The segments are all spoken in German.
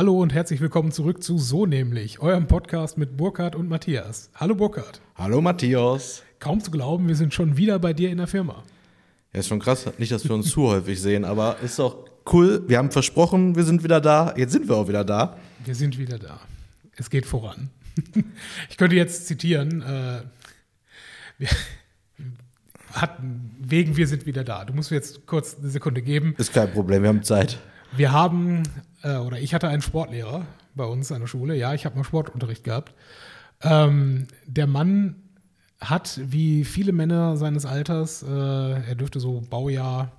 Hallo und herzlich willkommen zurück zu So nämlich, eurem Podcast mit Burkhard und Matthias. Hallo Burkhard. Hallo Matthias. Kaum zu glauben, wir sind schon wieder bei dir in der Firma. Ja, ist schon krass. Nicht, dass wir uns zu häufig sehen, aber ist doch cool. Wir haben versprochen, wir sind wieder da. Jetzt sind wir auch wieder da. Wir sind wieder da. Es geht voran. Ich könnte jetzt zitieren, äh, wir hatten, wegen wir sind wieder da. Du musst mir jetzt kurz eine Sekunde geben. Ist kein Problem, wir haben Zeit. Wir haben, äh, oder ich hatte einen Sportlehrer bei uns an der Schule. Ja, ich habe mal Sportunterricht gehabt. Ähm, der Mann hat, wie viele Männer seines Alters, äh, er dürfte so Baujahr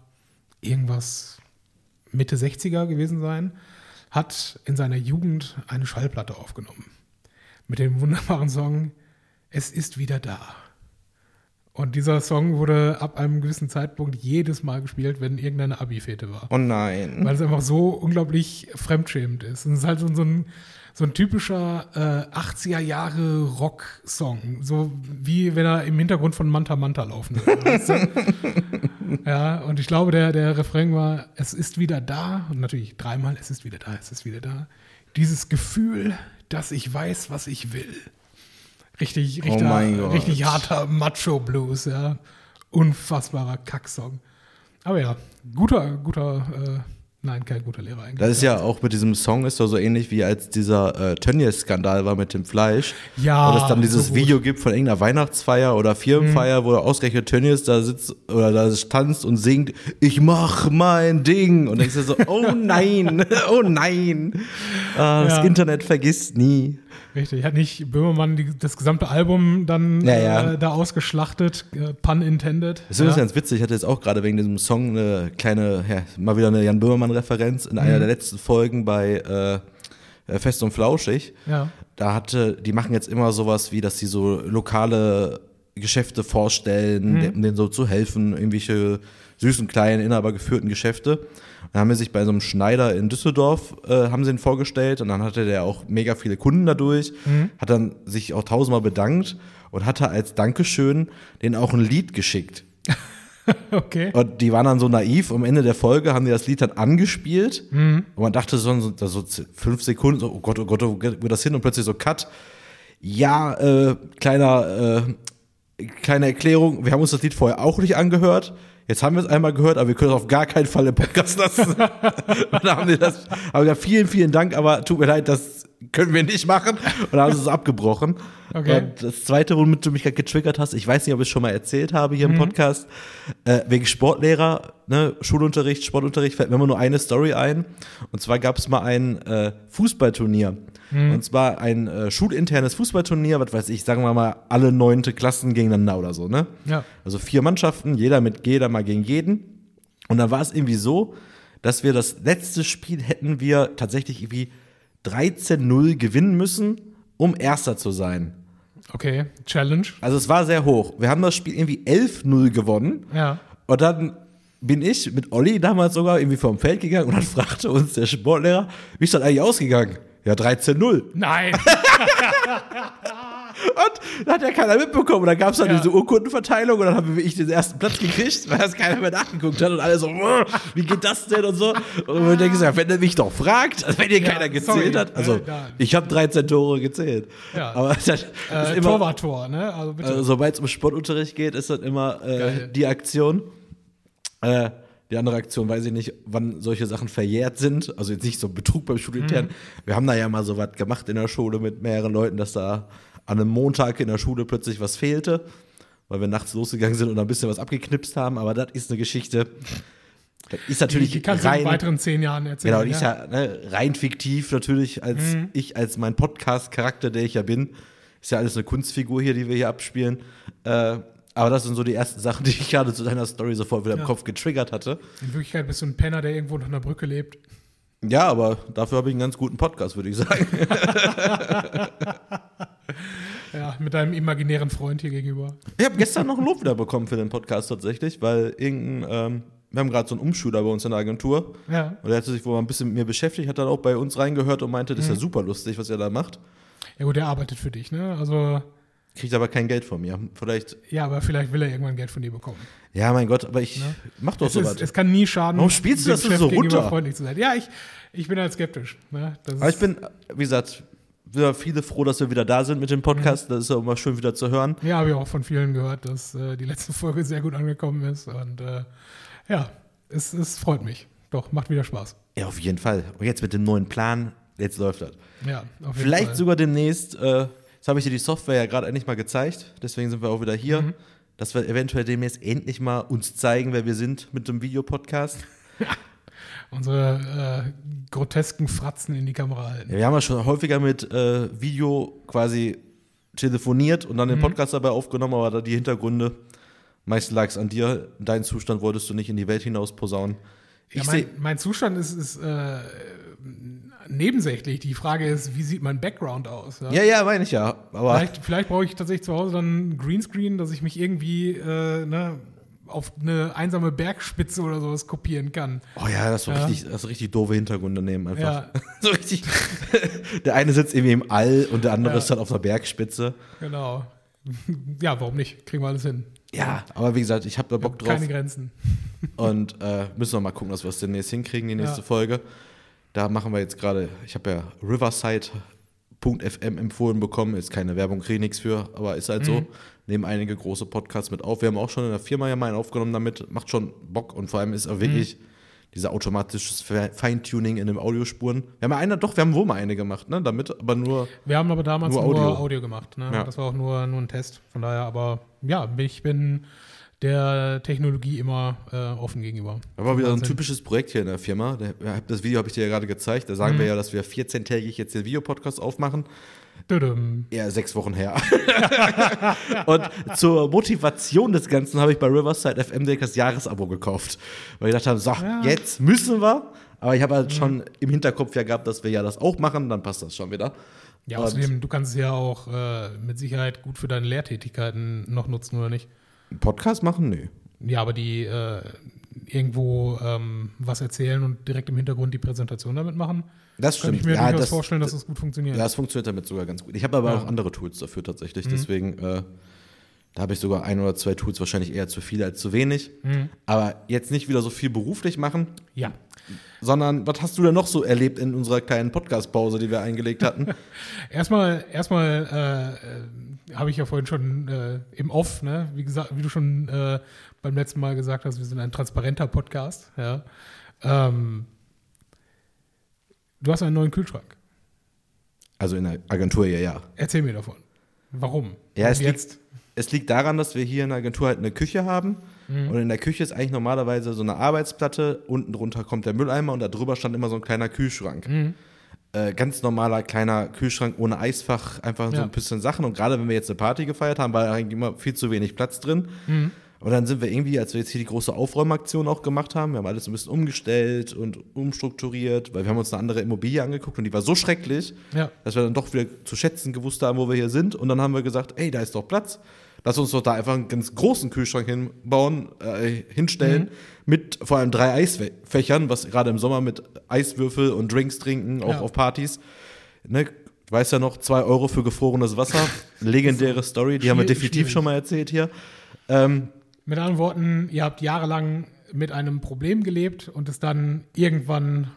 irgendwas Mitte 60er gewesen sein, hat in seiner Jugend eine Schallplatte aufgenommen. Mit dem wunderbaren Song Es ist wieder da. Und dieser Song wurde ab einem gewissen Zeitpunkt jedes Mal gespielt, wenn irgendeine Abi-Fete war. Oh nein. Weil es einfach so unglaublich fremdschämend ist. Und es ist halt so, ein, so ein typischer äh, 80er Jahre Rock-Song. So wie wenn er im Hintergrund von Manta Manta laufen würde. weißt du? ja, und ich glaube, der, der Refrain war, es ist wieder da. Und natürlich dreimal, es ist wieder da, es ist wieder da. Dieses Gefühl, dass ich weiß, was ich will. Richtig, richtig, Oh richtig harter Macho-Blues, ja. Unfassbarer Kacksong. Aber ja, guter, guter, äh, nein, kein guter Lehrer eigentlich. Das ist ja auch mit diesem Song ist doch so ähnlich wie als dieser äh, Tönnies-Skandal war mit dem Fleisch. Ja, Wo es dann dieses so. Video gibt von irgendeiner Weihnachtsfeier oder Firmenfeier, wo ausgerechnet Tönnies da sitzt oder da tanzt und singt, ich mach mein Ding. Und denkst du so, oh nein, oh nein. Ah, das Ja. Internet vergisst nie. Richtig, hat nicht Böhmermann die, das gesamte Album dann Ja, ja. Äh, da ausgeschlachtet, äh, pun intended. Das ist ja. ganz witzig. Ich hatte jetzt auch gerade wegen diesem Song eine kleine, ja, mal wieder eine Jan Böhmermann-Referenz in einer der letzten Folgen bei äh, Fest und Flauschig. ja. Da hatte, die machen jetzt immer sowas wie, dass sie so lokale Geschäfte vorstellen, Mhm. um denen so zu helfen, irgendwelche süßen, kleinen, inhabergeführten Geschäfte. Dann haben wir sich bei so einem Schneider in Düsseldorf, äh, haben sie ihn vorgestellt und dann hatte der auch mega viele Kunden dadurch, Mhm. hat dann sich auch tausendmal bedankt und hatte als Dankeschön denen auch ein Lied geschickt. Okay. Und die waren dann so naiv, am Ende der Folge haben die das Lied dann angespielt Mhm. und man dachte so, so, so fünf Sekunden, so, oh Gott, oh Gott, wo geht das hin? Und plötzlich so Cut. Ja, äh, kleiner, äh, kleine Erklärung, wir haben uns das Lied vorher auch nicht angehört. Jetzt haben wir es einmal gehört, aber wir können es auf gar keinen Fall im Podcast lassen. haben die das, aber vielen, vielen Dank, aber tut mir leid, das können wir nicht machen. Und dann haben sie es abgebrochen. Okay. Und das zweite, womit du mich gerade getriggert hast, ich weiß nicht, ob ich es schon mal erzählt habe hier im Podcast, äh, wegen Sportlehrer, ne, Schulunterricht, Sportunterricht, fällt mir immer nur eine Story ein. Und zwar gab es mal ein äh, Fußballturnier. Und zwar ein äh, schulinternes Fußballturnier, was weiß ich, sagen wir mal, alle neunte Klassen gegeneinander oder so, ne? Ja. Also vier Mannschaften, jeder mit jeder mal gegen jeden. Und dann war es irgendwie so, dass wir das letzte Spiel hätten wir tatsächlich irgendwie 13-0 gewinnen müssen, um Erster zu sein. Okay, Challenge. Also es war sehr hoch. Wir haben das Spiel irgendwie 11-0 gewonnen. Ja. Und dann bin ich mit Olli damals sogar irgendwie vom Feld gegangen und dann fragte uns der Sportlehrer, wie ist das eigentlich ausgegangen? Ja, 13-0. Nein. Und da hat ja keiner mitbekommen. Und dann gab es dann Ja. diese Urkundenverteilung und dann haben wir ich den ersten Platz gekriegt, weil das keiner mehr nachgeguckt hat und alle so, "Äh, wie geht das denn und so. Und denken so, ja, wenn er mich doch fragt, also wenn ihr Ja, keiner gezählt sorry. hat. Also Äh, da- ich habe 13 Tore gezählt. Ja. Aber das ist äh, immer, Torwarttor, ne? Also also, sobald es um Sportunterricht geht, ist das immer äh, die Aktion. Äh, die andere Aktion weiß ich nicht, wann solche Sachen verjährt sind. Also jetzt nicht so Betrug beim Schulintern. Mhm. Wir haben da ja mal so was gemacht in der Schule mit mehreren Leuten, dass da an einem Montag in der Schule plötzlich was fehlte, weil wir nachts losgegangen sind und ein bisschen was abgeknipst haben. Aber das ist eine Geschichte. Das ist natürlich die kannst du in rein, weiteren zehn Jahren erzählen. Genau, die ist ja ne, rein fiktiv natürlich, als Mhm. ich, als mein Podcast-Charakter, der ich ja bin. Ist ja alles eine Kunstfigur hier, die wir hier abspielen. Äh, aber das sind so die ersten Sachen, die ich gerade zu deiner Story sofort wieder im Ja. Kopf getriggert hatte. In Wirklichkeit bist du ein Penner, der irgendwo unter einer Brücke lebt. Ja, aber dafür habe ich einen ganz guten Podcast, würde ich sagen. Ja, mit deinem imaginären Freund hier gegenüber. Ich habe gestern noch ein Lob wieder bekommen für den Podcast tatsächlich, weil irgendein, ähm, wir haben gerade so einen Umschüler bei uns in der Agentur. Ja. Und der hat sich wohl ein bisschen mit mir beschäftigt, hat dann auch bei uns reingehört und meinte, das ist ja super lustig, was ihr da macht. Ja gut, der arbeitet für dich, ne? Also Kriegt aber kein Geld von mir. Vielleicht, Ja, aber vielleicht will er irgendwann Geld von dir bekommen. ja, mein Gott, aber ich Ne? mach doch Es, sowas. ist, es kann nie schaden, Warum spielst du das so runter? freundlich zu sein. Ja, ich, ich bin halt skeptisch. Ne? Aber ich bin, wie gesagt, wir viele froh, dass wir wieder da sind mit dem Podcast. Mhm. Das ist ja immer schön wieder zu hören. Ja, habe ich auch von vielen gehört, dass äh, die letzte Folge sehr gut angekommen ist. Und äh, ja, es, es freut mich. Doch, macht wieder Spaß. Ja, auf jeden Fall. Und jetzt mit dem neuen Plan, jetzt läuft das. Ja, auf jeden Vielleicht Fall. sogar demnächst, äh, jetzt habe ich dir die Software ja gerade endlich mal gezeigt, deswegen sind wir auch wieder hier, Mhm. dass wir eventuell demnächst endlich mal uns zeigen, wer wir sind mit dem Videopodcast. unsere äh, grotesken Fratzen in die Kamera halten. Ja, wir haben ja schon häufiger mit äh, Video quasi telefoniert und dann Mhm. den Podcast dabei aufgenommen, aber da die Hintergründe, meist lag es an dir, deinen Zustand wolltest du nicht in die Welt hinaus posaunen. Ja, mein, mein Zustand ist, ist äh, nebensächlich. Die Frage ist, wie sieht mein Background aus? Ja? ja, ja, meine ich ja, aber Vielleicht, vielleicht brauche ich tatsächlich zu Hause dann ein Greenscreen, dass ich mich irgendwie äh, ne, auf eine einsame Bergspitze oder sowas kopieren kann. Oh ja, das war Ja. richtig, das ist richtig doofe Hintergründe nehmen einfach. Ja. so richtig. der eine sitzt irgendwie im All und der andere Ja. ist dann auf einer Bergspitze. Genau. Ja, warum nicht? Kriegen wir alles hin. Ja, aber wie gesagt, ich habe da Bock drauf Keine Grenzen. und äh, müssen wir mal gucken, dass wir es demnächst hinkriegen, die nächste. Folge. Da machen wir jetzt gerade, ich habe ja Riverside.fm empfohlen bekommen, ist keine Werbung, kriege nichts für, aber ist halt Mhm. so. Nehmen einige große Podcasts mit auf. Wir haben auch schon in der Firma ja mal einen aufgenommen damit, macht schon Bock und vor allem ist auch wirklich Mhm. dieser automatisches Fe- Feintuning in den Audiospuren. Wir haben ja eine, doch, wir haben wohl mal eine gemacht, ne, damit, aber nur, Wir haben aber damals Nur nur Audio. Audio, gemacht. Ne? Ja. Das war auch nur, nur ein Test. Von daher, aber ja, ich bin der Technologie immer äh, offen gegenüber. da war wieder so ein typisches Projekt hier in der Firma. Das Video habe ich dir ja gerade gezeigt. Da Mhm. sagen wir ja, dass wir 14-tägig jetzt den Videopodcast aufmachen. Düdüm. Ja, sechs Wochen her. und zur Motivation des Ganzen habe ich bei Riverside FM das Jahresabo gekauft. Weil ich dachte, so, Ja. jetzt müssen wir. Aber ich habe Mhm. halt schon im Hinterkopf ja gehabt, dass wir ja das auch machen, dann passt das schon wieder. Ja, Und außerdem, du kannst es ja auch äh, mit Sicherheit gut für deine Lehrtätigkeiten noch nutzen, oder nicht? Podcast machen? Nö. Ja, aber die äh, irgendwo ähm, was erzählen und direkt im Hintergrund die Präsentation damit machen, Das kann stimmt. ich mir ja, durchaus das, vorstellen, dass das gut funktioniert. ja, das funktioniert damit sogar ganz gut. Ich habe aber Ja. Mhm. auch andere Tools dafür tatsächlich. Deswegen, äh, da habe ich sogar ein oder zwei Tools, wahrscheinlich eher zu viele als zu wenig. Mhm. Aber jetzt nicht wieder so viel beruflich machen, ja. Sondern was hast du denn noch so erlebt in unserer kleinen Podcast-Pause, die wir eingelegt hatten? Erstmal, erstmal äh, äh, habe ich ja vorhin schon äh, im Off, ne, wie gesagt, wie du schon äh, beim letzten Mal gesagt hast, wir sind ein transparenter Podcast. Ja. Ähm, du hast einen neuen Kühlschrank. also in der Agentur ja, ja. Erzähl mir davon. Warum? Ja, es jetzt. Es liegt daran, dass wir hier in der Agentur halt eine Küche haben. Und in der Küche ist eigentlich normalerweise so eine Arbeitsplatte. Unten drunter kommt der Mülleimer und da drüber stand immer so ein kleiner Kühlschrank. Äh, ganz normaler kleiner Kühlschrank ohne Eisfach, einfach so Ja. ein bisschen Sachen. Und gerade wenn wir jetzt eine Party gefeiert haben, war eigentlich immer viel zu wenig Platz drin. Und dann sind wir irgendwie, als wir jetzt hier die große Aufräumaktion auch gemacht haben, wir haben alles ein bisschen umgestellt und umstrukturiert, weil wir haben uns eine andere Immobilie angeguckt und die war so schrecklich, Ja. dass wir dann doch wieder zu schätzen gewusst haben, wo wir hier sind. Und dann haben wir gesagt, ey, da ist doch Platz. Lass uns doch da einfach einen ganz großen Kühlschrank hinbauen, äh, hinstellen, mit vor allem drei Eisfächern, was gerade im Sommer mit Eiswürfel und Drinks trinken, auch Ja. auf Partys. Ne, du weißt ja noch, zwei Euro für gefrorenes Wasser. Legendäre Story, die haben wir definitiv schon mal erzählt hier. Ähm, Mit anderen Worten, ihr habt jahrelang mit einem Problem gelebt und es dann irgendwann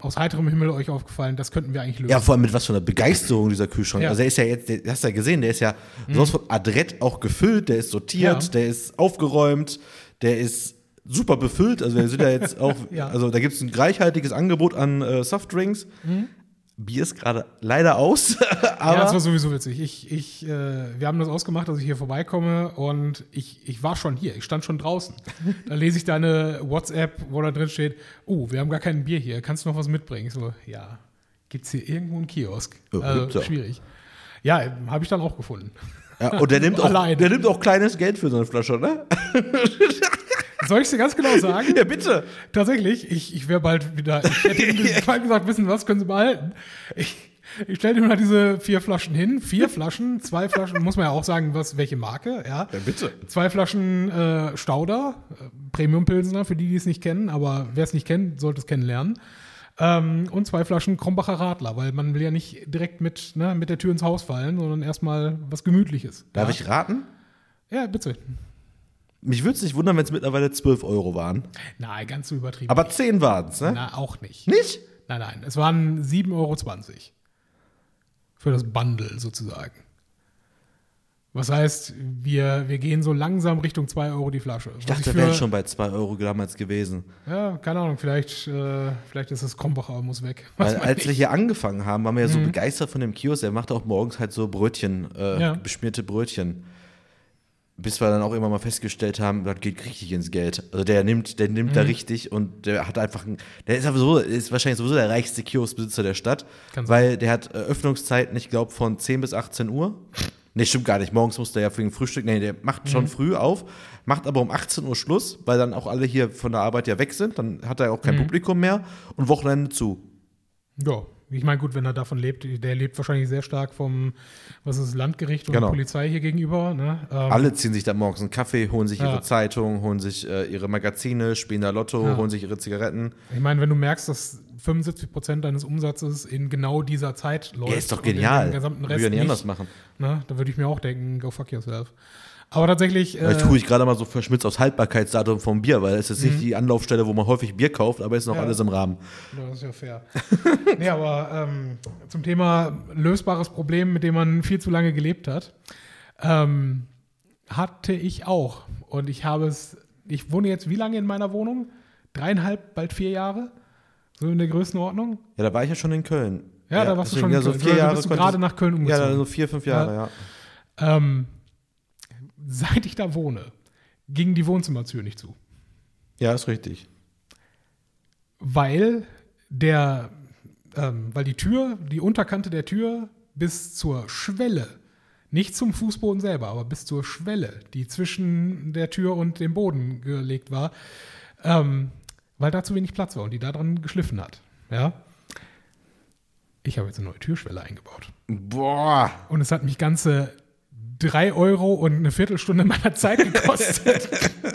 aus heiterem Himmel euch aufgefallen, das könnten wir eigentlich lösen. Ja, vor allem mit was für einer Begeisterung dieser Kühlschrank. Ja. Also er ist ja jetzt, der, hast du ja gesehen, der ist ja sowas von adrett auch gefüllt, der ist sortiert, Ja. der ist aufgeräumt, der ist super befüllt. Also wir sind ja jetzt auch, Ja. also da gibt es ein reichhaltiges Angebot an äh, Softdrinks. Bier ist gerade leider aus, aber ja, das war sowieso witzig. Ich, ich, äh, wir haben das ausgemacht, dass ich hier vorbeikomme und ich, ich war schon hier, ich stand schon draußen. Da lese ich deine WhatsApp, wo da drin steht, oh, wir haben gar kein Bier hier, kannst du noch was mitbringen? Ich so, ja, gibt's hier irgendwo einen Kiosk? Ja, also, schwierig. Ja, habe ich dann auch gefunden. ja, und der nimmt, auch, Allein. der nimmt auch kleines Geld für so eine Flasche, ne? Soll ich dir ganz genau sagen? Ja, bitte. Tatsächlich, ich, ich wäre bald wieder. Ich hätte ihm bald gesagt, wissen was, können Sie behalten. Ich, ich stelle ihm mal diese vier Flaschen hin. Vier Flaschen, zwei Flaschen, muss man ja auch sagen, was, welche Marke, ja. Ja, bitte. Zwei Flaschen äh, Stauder, äh, Premium Pilsner, für die, die es nicht kennen, aber wer es nicht kennt, sollte es kennenlernen. Ähm, und zwei Flaschen Krombacher Radler, weil man will ja nicht direkt mit, ne, mit der Tür ins Haus fallen, sondern erstmal was Gemütliches. Darf ja? ich raten? Ja, bitte. Mich würde es nicht wundern, wenn es mittlerweile 12 Euro waren. Nein, ganz so übertrieben. Aber 10 waren es, ne? Na, auch nicht. Nicht? Nein, nein. Es waren 7,20 Euro. Für das Bundle sozusagen. Was heißt, wir, wir gehen so langsam Richtung 2 Euro die Flasche. Ich dachte, wir wären schon bei 2 Euro damals gewesen. Ja, keine Ahnung, vielleicht, äh, vielleicht ist das Krombacher, muss weg. Weil als ich. wir hier angefangen haben, waren wir ja so begeistert von dem Kiosk. Der macht auch morgens halt so Brötchen, äh, Ja. beschmierte Brötchen. Bis wir dann auch immer mal festgestellt haben, das geht richtig ins Geld. Also der nimmt, der nimmt da richtig und der hat einfach, ein, der ist aber so, ist wahrscheinlich sowieso der reichste Kioskbesitzer der Stadt, Kann sein. weil der hat äh, Öffnungszeiten, ich glaube, von 10 bis 18 Uhr. Nee, stimmt gar nicht. Morgens muss der ja für den Frühstück. Nee, der macht schon früh auf, macht aber um 18 Uhr Schluss, weil dann auch alle hier von der Arbeit ja weg sind. Dann hat er auch kein Publikum mehr und Wochenende zu. Ja, ich meine, gut, wenn er davon lebt, der lebt wahrscheinlich sehr stark vom, was ist, Landgericht und Genau. Polizei hier gegenüber. Ne? Ähm, Alle ziehen sich dann morgens einen Kaffee, holen sich Ja. ihre Zeitung, holen sich äh, ihre Magazine, spielen da Lotto, Ja. holen sich ihre Zigaretten. Ich meine, wenn du merkst, dass 75 Prozent deines Umsatzes in genau dieser Zeit läuft. Ja, ist doch genial. dem gesamten Würde Rest ja nicht anders machen. Ne, da würde ich mir auch denken, go fuck yourself. Aber tatsächlich. Äh, Vielleicht tue ich gerade mal so verschmitzt aufs Haltbarkeitsdatum vom Bier, weil es ist nicht die Anlaufstelle, wo man häufig Bier kauft, aber ist noch Mhm. Ja. alles im Rahmen. Ja, Das ist ja fair. nee, aber ähm, zum Thema lösbares Problem, mit dem man viel zu lange gelebt hat, ähm, hatte ich auch. Und ich habe es, ich wohne jetzt wie lange in meiner Wohnung? Dreieinhalb, bald vier Jahre? So in der Größenordnung? Ja, da war ich ja schon in Köln. Ja, da warst du schon in ja, so Köln. vier Oder Jahre bist du konnte gerade nach Köln Ja, umgezogen. dann so vier, fünf Jahre, ja. Ähm, seit ich da wohne, ging die Wohnzimmertür nicht zu. Ja, ist richtig. weil der, ähm, weil die Tür, die Unterkante der Tür bis zur Schwelle, nicht zum Fußboden selber, aber bis zur Schwelle, die zwischen der Tür und dem Boden gelegt war, ähm, weil da zu wenig Platz war und die da dran geschliffen hat. Ja. Ich habe jetzt eine neue Türschwelle eingebaut. Boah. Und es hat mich ganze drei Euro und eine Viertelstunde meiner Zeit gekostet.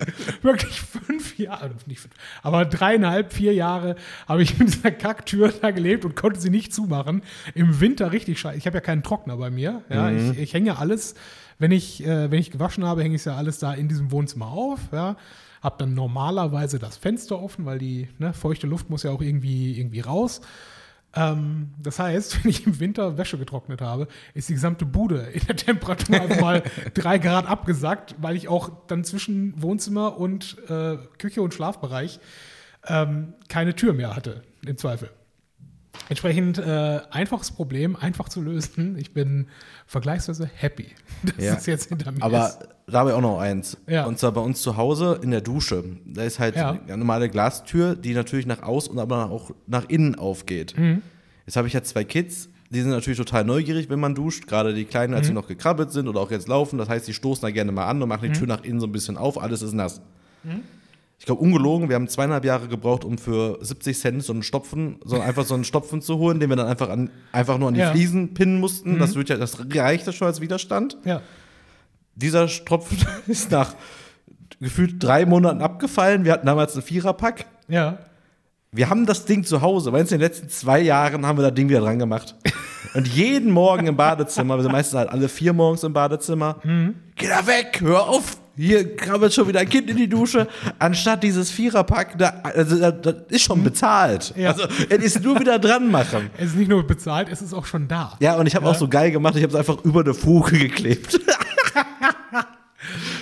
Wirklich fünf Jahre, nicht fünf, aber dreieinhalb, vier Jahre habe ich mit dieser Kacktür da gelebt und konnte sie nicht zumachen. Im Winter richtig scheiße. Ich habe ja keinen Trockner bei mir. Ja, ich, ich hänge ja alles, wenn ich, äh, wenn ich gewaschen habe, hänge ich ja alles da in diesem Wohnzimmer auf. Ja. Habe dann normalerweise das Fenster offen, weil die ne, feuchte Luft muss ja auch irgendwie, irgendwie raus. Ähm, das heißt, wenn ich im Winter Wäsche getrocknet habe, ist die gesamte Bude in der Temperatur einfach mal drei Grad abgesackt, weil ich auch dann zwischen Wohnzimmer und äh, Küche und Schlafbereich ähm, keine Tür mehr hatte, im Zweifel. Entsprechend äh, einfaches Problem, einfach zu lösen. Ich bin vergleichsweise happy, dass Ja. es jetzt hinter mir Aber ist. da habe ich auch noch eins. Ja. Und zwar bei uns zu Hause in der Dusche. Da ist halt Ja. eine normale Glastür, die natürlich nach außen und aber auch nach innen aufgeht. Mhm. Jetzt habe ich ja zwei Kids, die sind natürlich total neugierig, wenn man duscht. Gerade die Kleinen, als sie Mhm. noch gekrabbelt sind oder auch jetzt laufen. Das heißt, die stoßen da gerne mal an und machen die Tür nach innen so ein bisschen auf. Alles ist nass. Mhm. Ich glaube, ungelogen, wir haben zweieinhalb Jahre gebraucht, um für 70 Cent so einen Stopfen, so einfach so einen Stopfen zu holen, den wir dann einfach, an, einfach nur an die Ja. Mhm. Fliesen pinnen mussten. Das, wird ja, das reicht ja schon als Widerstand Ja. dieser Tropfen ist nach gefühlt drei Monaten abgefallen. Wir hatten damals einen Viererpack. Ja. Wir haben das Ding zu Hause, weil in den letzten zwei Jahren haben wir das Ding wieder dran gemacht. Und jeden Morgen im Badezimmer, wir sind meistens halt alle vier morgens im Badezimmer, geh da weg, hör auf, hier krabbelt schon wieder ein Kind in die Dusche, anstatt dieses Viererpack, da, also, das, ist schon bezahlt. Ja. Also, es ist nur wieder dran machen. Es ist nicht nur bezahlt, es ist auch schon da. Ja, und ich habe auch so geil gemacht, ich habe es einfach über eine Fuge geklebt.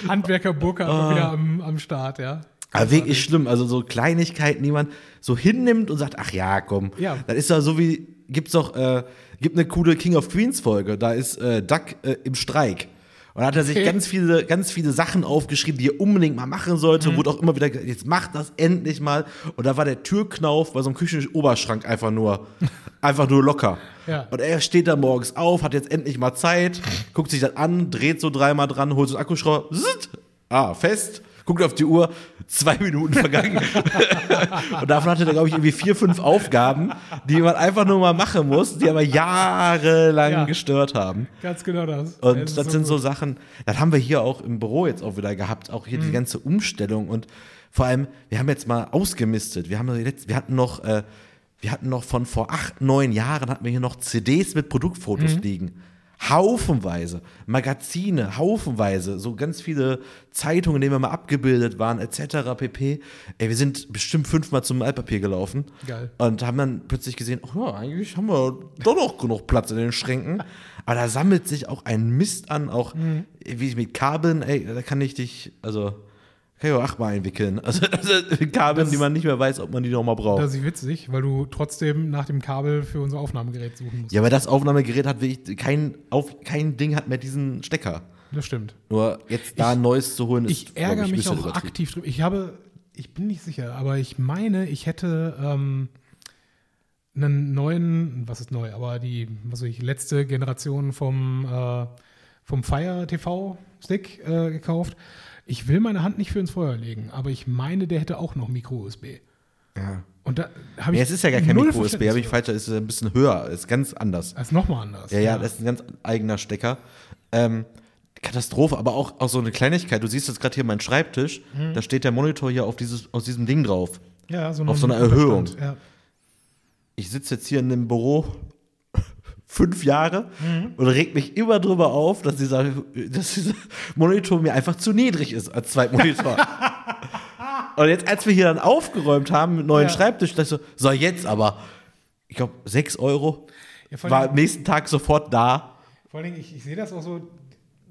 Handwerker Burka Ah. wieder am, am Start, ja. Aber wirklich schlimm. Also so Kleinigkeiten, die man so hinnimmt und sagt, ach ja, komm. Ja. Das ist doch so wie, gibt's doch, äh, gibt eine coole King of Queens Folge. Da ist äh, Duck äh, im Streik. Und hat er sich ganz viele, ganz viele Sachen aufgeschrieben, die er unbedingt mal machen sollte. Mhm. Wurde auch immer wieder, gesagt, jetzt mach das endlich mal. Und da war der Türknauf bei so einem Küchenoberschrank einfach nur, einfach nur locker. Ja. Und er steht da morgens auf, hat jetzt endlich mal Zeit, guckt sich das an, dreht so dreimal dran, holt so einen Akkuschrauber, zzt, ah, fest, guckt auf die Uhr, zwei Minuten vergangen. und davon hatte er, glaube ich, irgendwie vier, fünf Aufgaben, die man einfach nur mal machen muss, die aber jahrelang Ja. gestört haben. Ganz genau das. Und Es ist das sind so gut. Sachen, das haben wir hier auch im Büro jetzt auch wieder gehabt, auch hier die Mhm. ganze Umstellung und vor allem, wir haben jetzt mal ausgemistet. Wir, haben jetzt, wir hatten noch äh, wir hatten noch von vor acht, neun Jahren hatten wir hier noch CDs mit Mhm. Produktfotos liegen. Haufenweise, Magazine, haufenweise, so ganz viele Zeitungen, in denen wir mal abgebildet waren, etc. pp. Ey, wir sind bestimmt fünfmal zum Altpapier gelaufen Geil. und haben dann plötzlich gesehen, oh ja, eigentlich haben wir doch noch genug Platz in den Schränken. Aber da sammelt sich auch ein Mist an, auch Mhm. wie mit Kabeln, ey, da kann ich dich, also kann ich auch achtmal einwickeln. Also, also Kabeln, Das die man nicht mehr weiß, ob man die noch mal braucht. Das ist witzig, weil du trotzdem nach dem Kabel für unser Aufnahmegerät suchen musst. Ja, aber das Aufnahmegerät hat wirklich kein, auf, kein Ding hat mehr diesen Stecker. Das stimmt. Nur jetzt da ein neues zu holen, ist Ich ärgere ich, mich auch aktiv drüber. Ich habe, ich bin nicht sicher, aber ich meine, ich hätte ähm, einen neuen, was ist neu, aber die, was weiß ich, letzte Generation vom, äh, vom Fire TV Stick äh, gekauft. Ich will meine Hand nicht für ins Feuer legen, aber ich meine, der hätte auch noch Micro-USB. Ja. Und da habe ich. Ja, es ist ja gar kein Micro-USB, habe ich falsch, es ist ein bisschen höher, ist ganz anders. Das ist nochmal anders. Ja, ja, das ist ein ganz eigener Stecker. Ähm, Katastrophe, aber auch, auch so eine Kleinigkeit. Du siehst jetzt gerade hier meinen Schreibtisch, Mhm. da steht der Monitor hier auf dieses, aus diesem Ding drauf. ja, so auf ein so einer Erhöhung. Ja. Ich sitze jetzt hier in dem Büro fünf Jahre Mhm. und reg mich immer drüber auf, dass dieser, dass dieser Monitor mir einfach zu niedrig ist als Zweitmonitor. und jetzt, als wir hier dann aufgeräumt haben mit neuen Ja. Schreibtisch, dachte ich so, so jetzt aber, ich glaube, sechs Euro, Ja, war allem- am nächsten Tag sofort da. Vor allen Dingen, ich, ich sehe das auch so,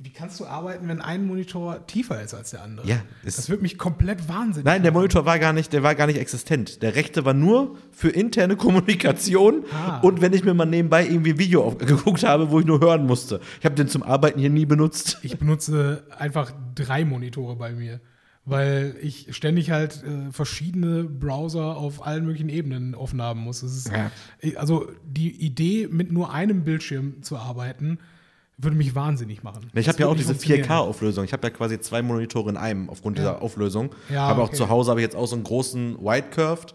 wie kannst du arbeiten, wenn ein Monitor tiefer ist als der andere? Ja, das wird mich komplett wahnsinnig. Nein, der. Monitor war gar nicht, der war gar nicht existent. Der rechte war nur für interne Kommunikation Ah. und wenn ich mir mal nebenbei irgendwie ein Video geguckt habe, wo ich nur hören musste. Ich habe den zum Arbeiten hier nie benutzt. Ich benutze einfach drei Monitore bei mir, weil ich ständig halt äh, verschiedene Browser auf allen möglichen Ebenen offen haben muss. Ist, Ja. Also die Idee, mit nur einem Bildschirm zu arbeiten, würde mich wahnsinnig machen. Ich habe ja auch diese funktionieren. 4K-Auflösung. Ich habe ja quasi zwei Monitore in einem aufgrund Ja. dieser Auflösung. Ja, aber auch okay. zu Hause habe ich jetzt auch so einen großen Wide Curved.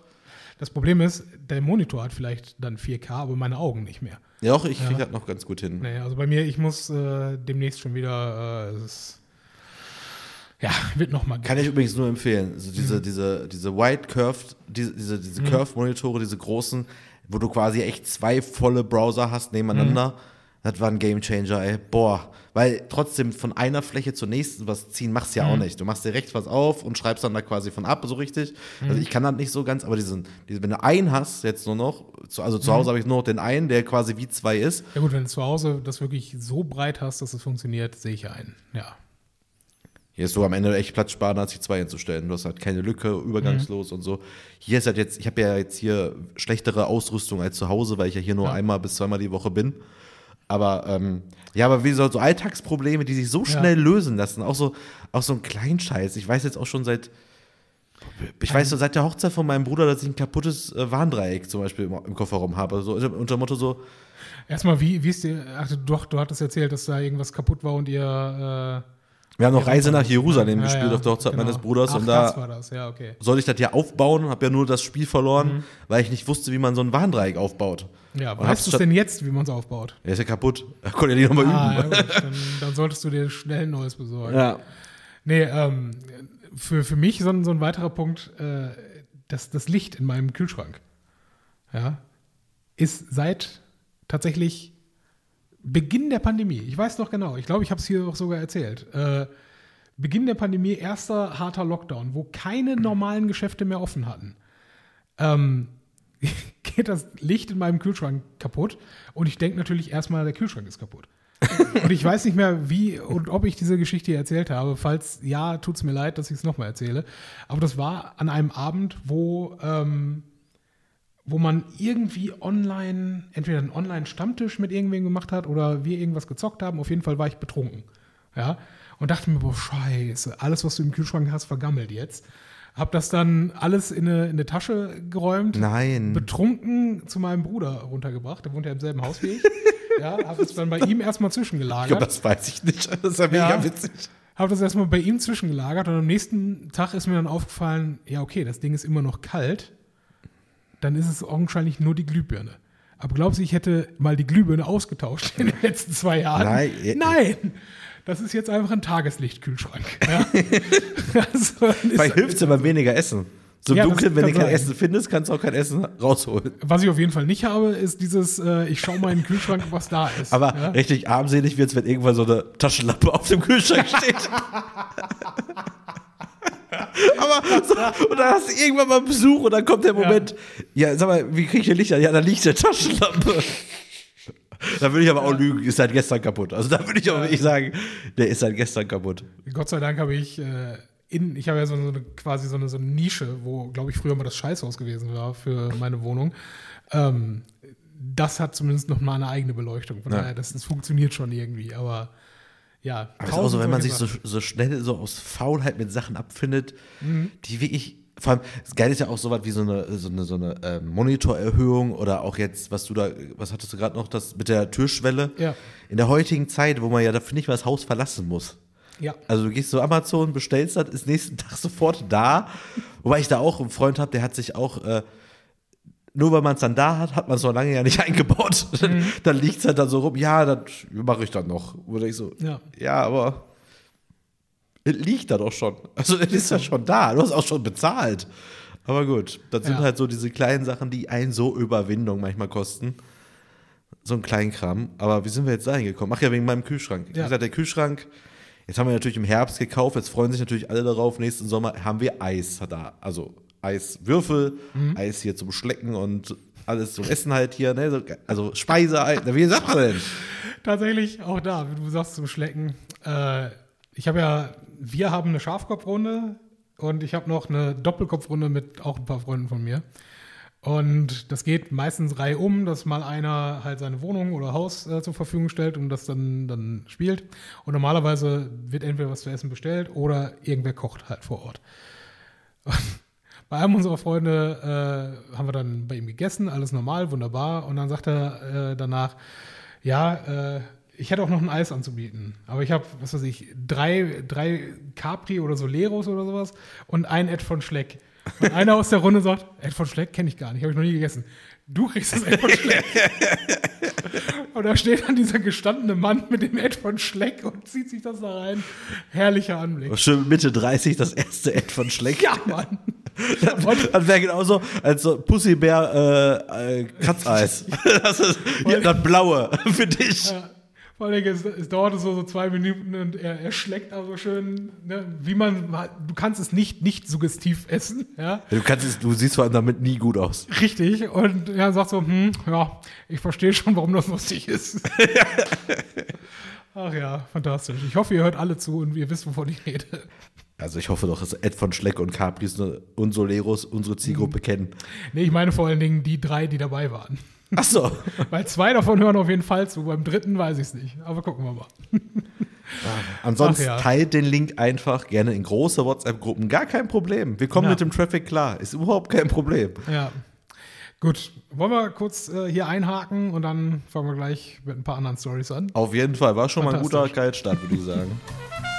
Das Problem ist, der Monitor hat vielleicht dann 4K, aber meine Augen nicht mehr. Ja, auch ich Ja. kriege das noch ganz gut hin. Nee, also bei mir, ich muss äh, demnächst schon wieder, äh, ja, wird nochmal. Kann ich übrigens nur empfehlen. Also Mhm. diese, diese, diese Wide Curved, diese, diese, diese Curved-Monitore, diese großen, wo du quasi echt zwei volle Browser hast nebeneinander. Mhm. Das war ein Gamechanger, ey. Boah. Weil trotzdem von einer Fläche zur nächsten was ziehen machst du ja Mhm. auch nicht. Du machst dir rechts was auf und schreibst dann da quasi von ab, so richtig. Mhm. Also ich kann das nicht so ganz, aber diesen, diese, wenn du einen hast, jetzt nur noch, also Mhm. zu Hause habe ich nur noch den einen, der quasi wie zwei ist. Ja gut, wenn du zu Hause das wirklich so breit hast, dass es funktioniert, sehe ich ein. Ja. Hier ist so am Ende echt Platz sparen, als die zwei hinzustellen. Du hast halt keine Lücke, übergangslos und so. Hier ist halt jetzt, ich habe ja jetzt hier schlechtere Ausrüstung als zu Hause, weil ich ja hier nur Ja. einmal bis zweimal die Woche bin. Aber ähm, ja, aber wie so, so Alltagsprobleme, die sich so Ja. schnell lösen lassen, auch so, auch so ein Kleinscheiß. Ich weiß jetzt auch schon seit, ich weiß so seit der Hochzeit von meinem Bruder, dass ich ein kaputtes äh, Warndreieck zum Beispiel im, im Kofferraum habe. So unter unter dem Motto so, Erstmal, wie, wie ist dir, ach doch, du hattest erzählt, dass da irgendwas kaputt war und ihr. Äh, wir haben noch Reise nach Jerusalem Ja, gespielt ja, auf der Hochzeit genau. meines Bruders Ach, und da ja, okay. sollte ich das ja aufbauen, habe ja nur das Spiel verloren, Mhm. weil ich nicht wusste, wie man so ein Warndreieck aufbaut. Ja, Und hab's weißt du es denn jetzt, wie man es aufbaut? Er ist ja kaputt. Er konnte ja nicht nochmal Ah, üben. gut, dann, dann solltest du dir schnell ein neues besorgen. Ja. Nee, ähm, für, für mich so ein, so ein weiterer Punkt, äh, das, das Licht in meinem Kühlschrank, ja, ist seit tatsächlich Beginn der Pandemie, ich weiß noch genau, ich glaube, ich habe es hier auch sogar erzählt, äh, Beginn der Pandemie, erster harter Lockdown, wo keine normalen Geschäfte mehr offen hatten, ähm, geht das Licht in meinem Kühlschrank kaputt und ich denke natürlich erstmal, der Kühlschrank ist kaputt. Und ich weiß nicht mehr, wie und ob ich diese Geschichte hier erzählt habe. Falls ja, tut es mir leid, dass ich es nochmal erzähle. Aber das war an einem Abend, wo, ähm, wo man irgendwie online, entweder einen Online-Stammtisch mit irgendwem gemacht hat oder wir irgendwas gezockt haben. Auf jeden Fall war ich betrunken. Ja. Und dachte mir, boah, scheiße, alles, was du im Kühlschrank hast, vergammelt jetzt. Hab das dann alles in eine, in eine Tasche geräumt Nein. betrunken zu meinem Bruder runtergebracht. Der wohnt ja im selben Haus wie ich. ja, habe es dann bei ihm erstmal zwischengelagert. das weiß ich nicht. Das ist ja mega Ja. witzig. Habe das erstmal bei ihm zwischengelagert und am nächsten Tag ist mir dann aufgefallen, ja, okay, das Ding ist immer noch kalt. Dann ist es augenscheinlich nur die Glühbirne. Aber glaubst du, ich hätte mal die Glühbirne ausgetauscht in den letzten zwei Jahren? Nein, äh, Nein! Das ist jetzt einfach ein Tageslichtkühlschrank. Ja. also, hilft es ja beim weniger Essen. So Ja, das Dunkeln, wenn du kein sein. Essen findest, kannst du auch kein Essen rausholen. Was ich auf jeden Fall nicht habe, ist dieses, äh, ich schaue mal in den Kühlschrank, was da ist. Aber ja? richtig armselig wird es, wenn irgendwann so eine Taschenlampe auf dem Kühlschrank steht. Aber so, und dann hast du irgendwann mal Besuch und dann kommt der Moment, ja, sag mal, wie kriege ich hier Licht an? Ja, da liegt eine Taschenlampe. Da würde ich aber auch lügen, ist seit gestern kaputt. Also da würde ich auch wirklich sagen, der ist seit gestern kaputt. Gott sei Dank habe ich äh, in, ich habe ja so eine, quasi so eine, so eine Nische, wo, glaube ich, früher mal das Scheißhaus gewesen war für meine Wohnung. Ähm, das hat zumindest noch mal eine eigene Beleuchtung. Von Ja. daher, das, das funktioniert schon irgendwie, aber ja. Auch so, tausend wenn man sich so, so schnell so aus Faulheit mit Sachen abfindet, Mhm. die wirklich. Vor allem, das Geile ist ja auch so was wie so eine, so eine, so eine ähm, Monitorerhöhung oder auch jetzt, was du da, was hattest du gerade noch, das mit der Türschwelle? Ja. In der heutigen Zeit, wo man ja dafür nicht mal das Haus verlassen muss. Ja. Also du gehst zu Amazon, bestellst das, ist nächsten Tag sofort da. Wobei ich da auch einen Freund habe, der hat sich auch, äh, nur weil man es dann da hat, hat man es noch lange ja nicht eingebaut. Dann, dann liegt es halt dann so rum, ja, das mache ich dann noch. Oder ich so, Ja. ja, aber es liegt da doch schon. Also es ist ja schon da. Du hast auch schon bezahlt. Aber gut, das sind Ja. halt so diese kleinen Sachen, die einen so Überwindung manchmal kosten. So ein Kleinkram. Aber wie sind wir jetzt da hingekommen? Ach ja, wegen meinem Kühlschrank. Wie Ja. gesagt, der Kühlschrank, jetzt haben wir natürlich im Herbst gekauft, jetzt freuen sich natürlich alle darauf. Nächsten Sommer haben wir Eis da. Also Eiswürfel, Mhm. Eis hier zum Schlecken und alles zum Essen halt hier. Ne? So, also Speiseeis. Na, Wie sagt man denn? Tatsächlich auch da, wie du sagst, zum Schlecken. Äh, ich habe ja, wir haben eine Schafkopfrunde und ich habe noch eine Doppelkopfrunde mit auch ein paar Freunden von mir. Und das geht meistens Reihe um, dass mal einer halt seine Wohnung oder Haus äh, zur Verfügung stellt und das dann, dann spielt. Und normalerweise wird entweder was zu essen bestellt oder irgendwer kocht halt vor Ort. Bei einem unserer Freunde äh, haben wir dann bei ihm gegessen, alles normal, wunderbar. Und dann sagt er äh, danach, ja, äh, ich hätte auch noch ein Eis anzubieten. Aber ich habe, was weiß ich, drei, drei Capri oder Soleros oder sowas und ein Ed von Schleck. Und einer aus der Runde sagt, Ed von Schleck kenne ich gar nicht, habe ich noch nie gegessen. Du kriegst das Ed von Schleck. und da steht dann dieser gestandene Mann mit dem Ed von Schleck und zieht sich das da rein. Herrlicher Anblick. Schön Mitte 30, das erste Ed von Schleck. Ja, Mann. Und Das wäre genauso als so Pussybär äh, äh, Katzeis. Das ist ja, das Blaue für dich. Ja. Vor allem, es, es dauerte so, so zwei Minuten und er, er schlägt also schön, ne, wie man, du kannst es nicht, nicht suggestiv essen, ja, Du, kannst es, du siehst vor allem damit nie gut aus. richtig, und er sagt so, hm, ja, ich verstehe schon, warum das lustig ist. Ach ja, fantastisch. Ich hoffe, ihr hört alle zu und ihr wisst, wovon ich rede. Also ich hoffe doch, dass Ed von Schleck und Capris und Soleros unsere Zielgruppe kennen. Nee, ich meine vor allen Dingen die drei, die dabei waren. Ach so. Weil zwei davon hören auf jeden Fall zu, beim dritten weiß ich es nicht. Aber gucken wir mal. Ansonsten Ach ja. teilt den Link einfach gerne in große WhatsApp-Gruppen. Gar kein Problem. Wir kommen Ja. mit dem Traffic klar. Ist überhaupt kein Problem. Ja. Gut, wollen wir kurz äh, hier einhaken und dann fangen wir gleich mit ein paar anderen Stories an. Auf jeden Fall. War schon mal ein guter. Kaltstart, würde ich sagen.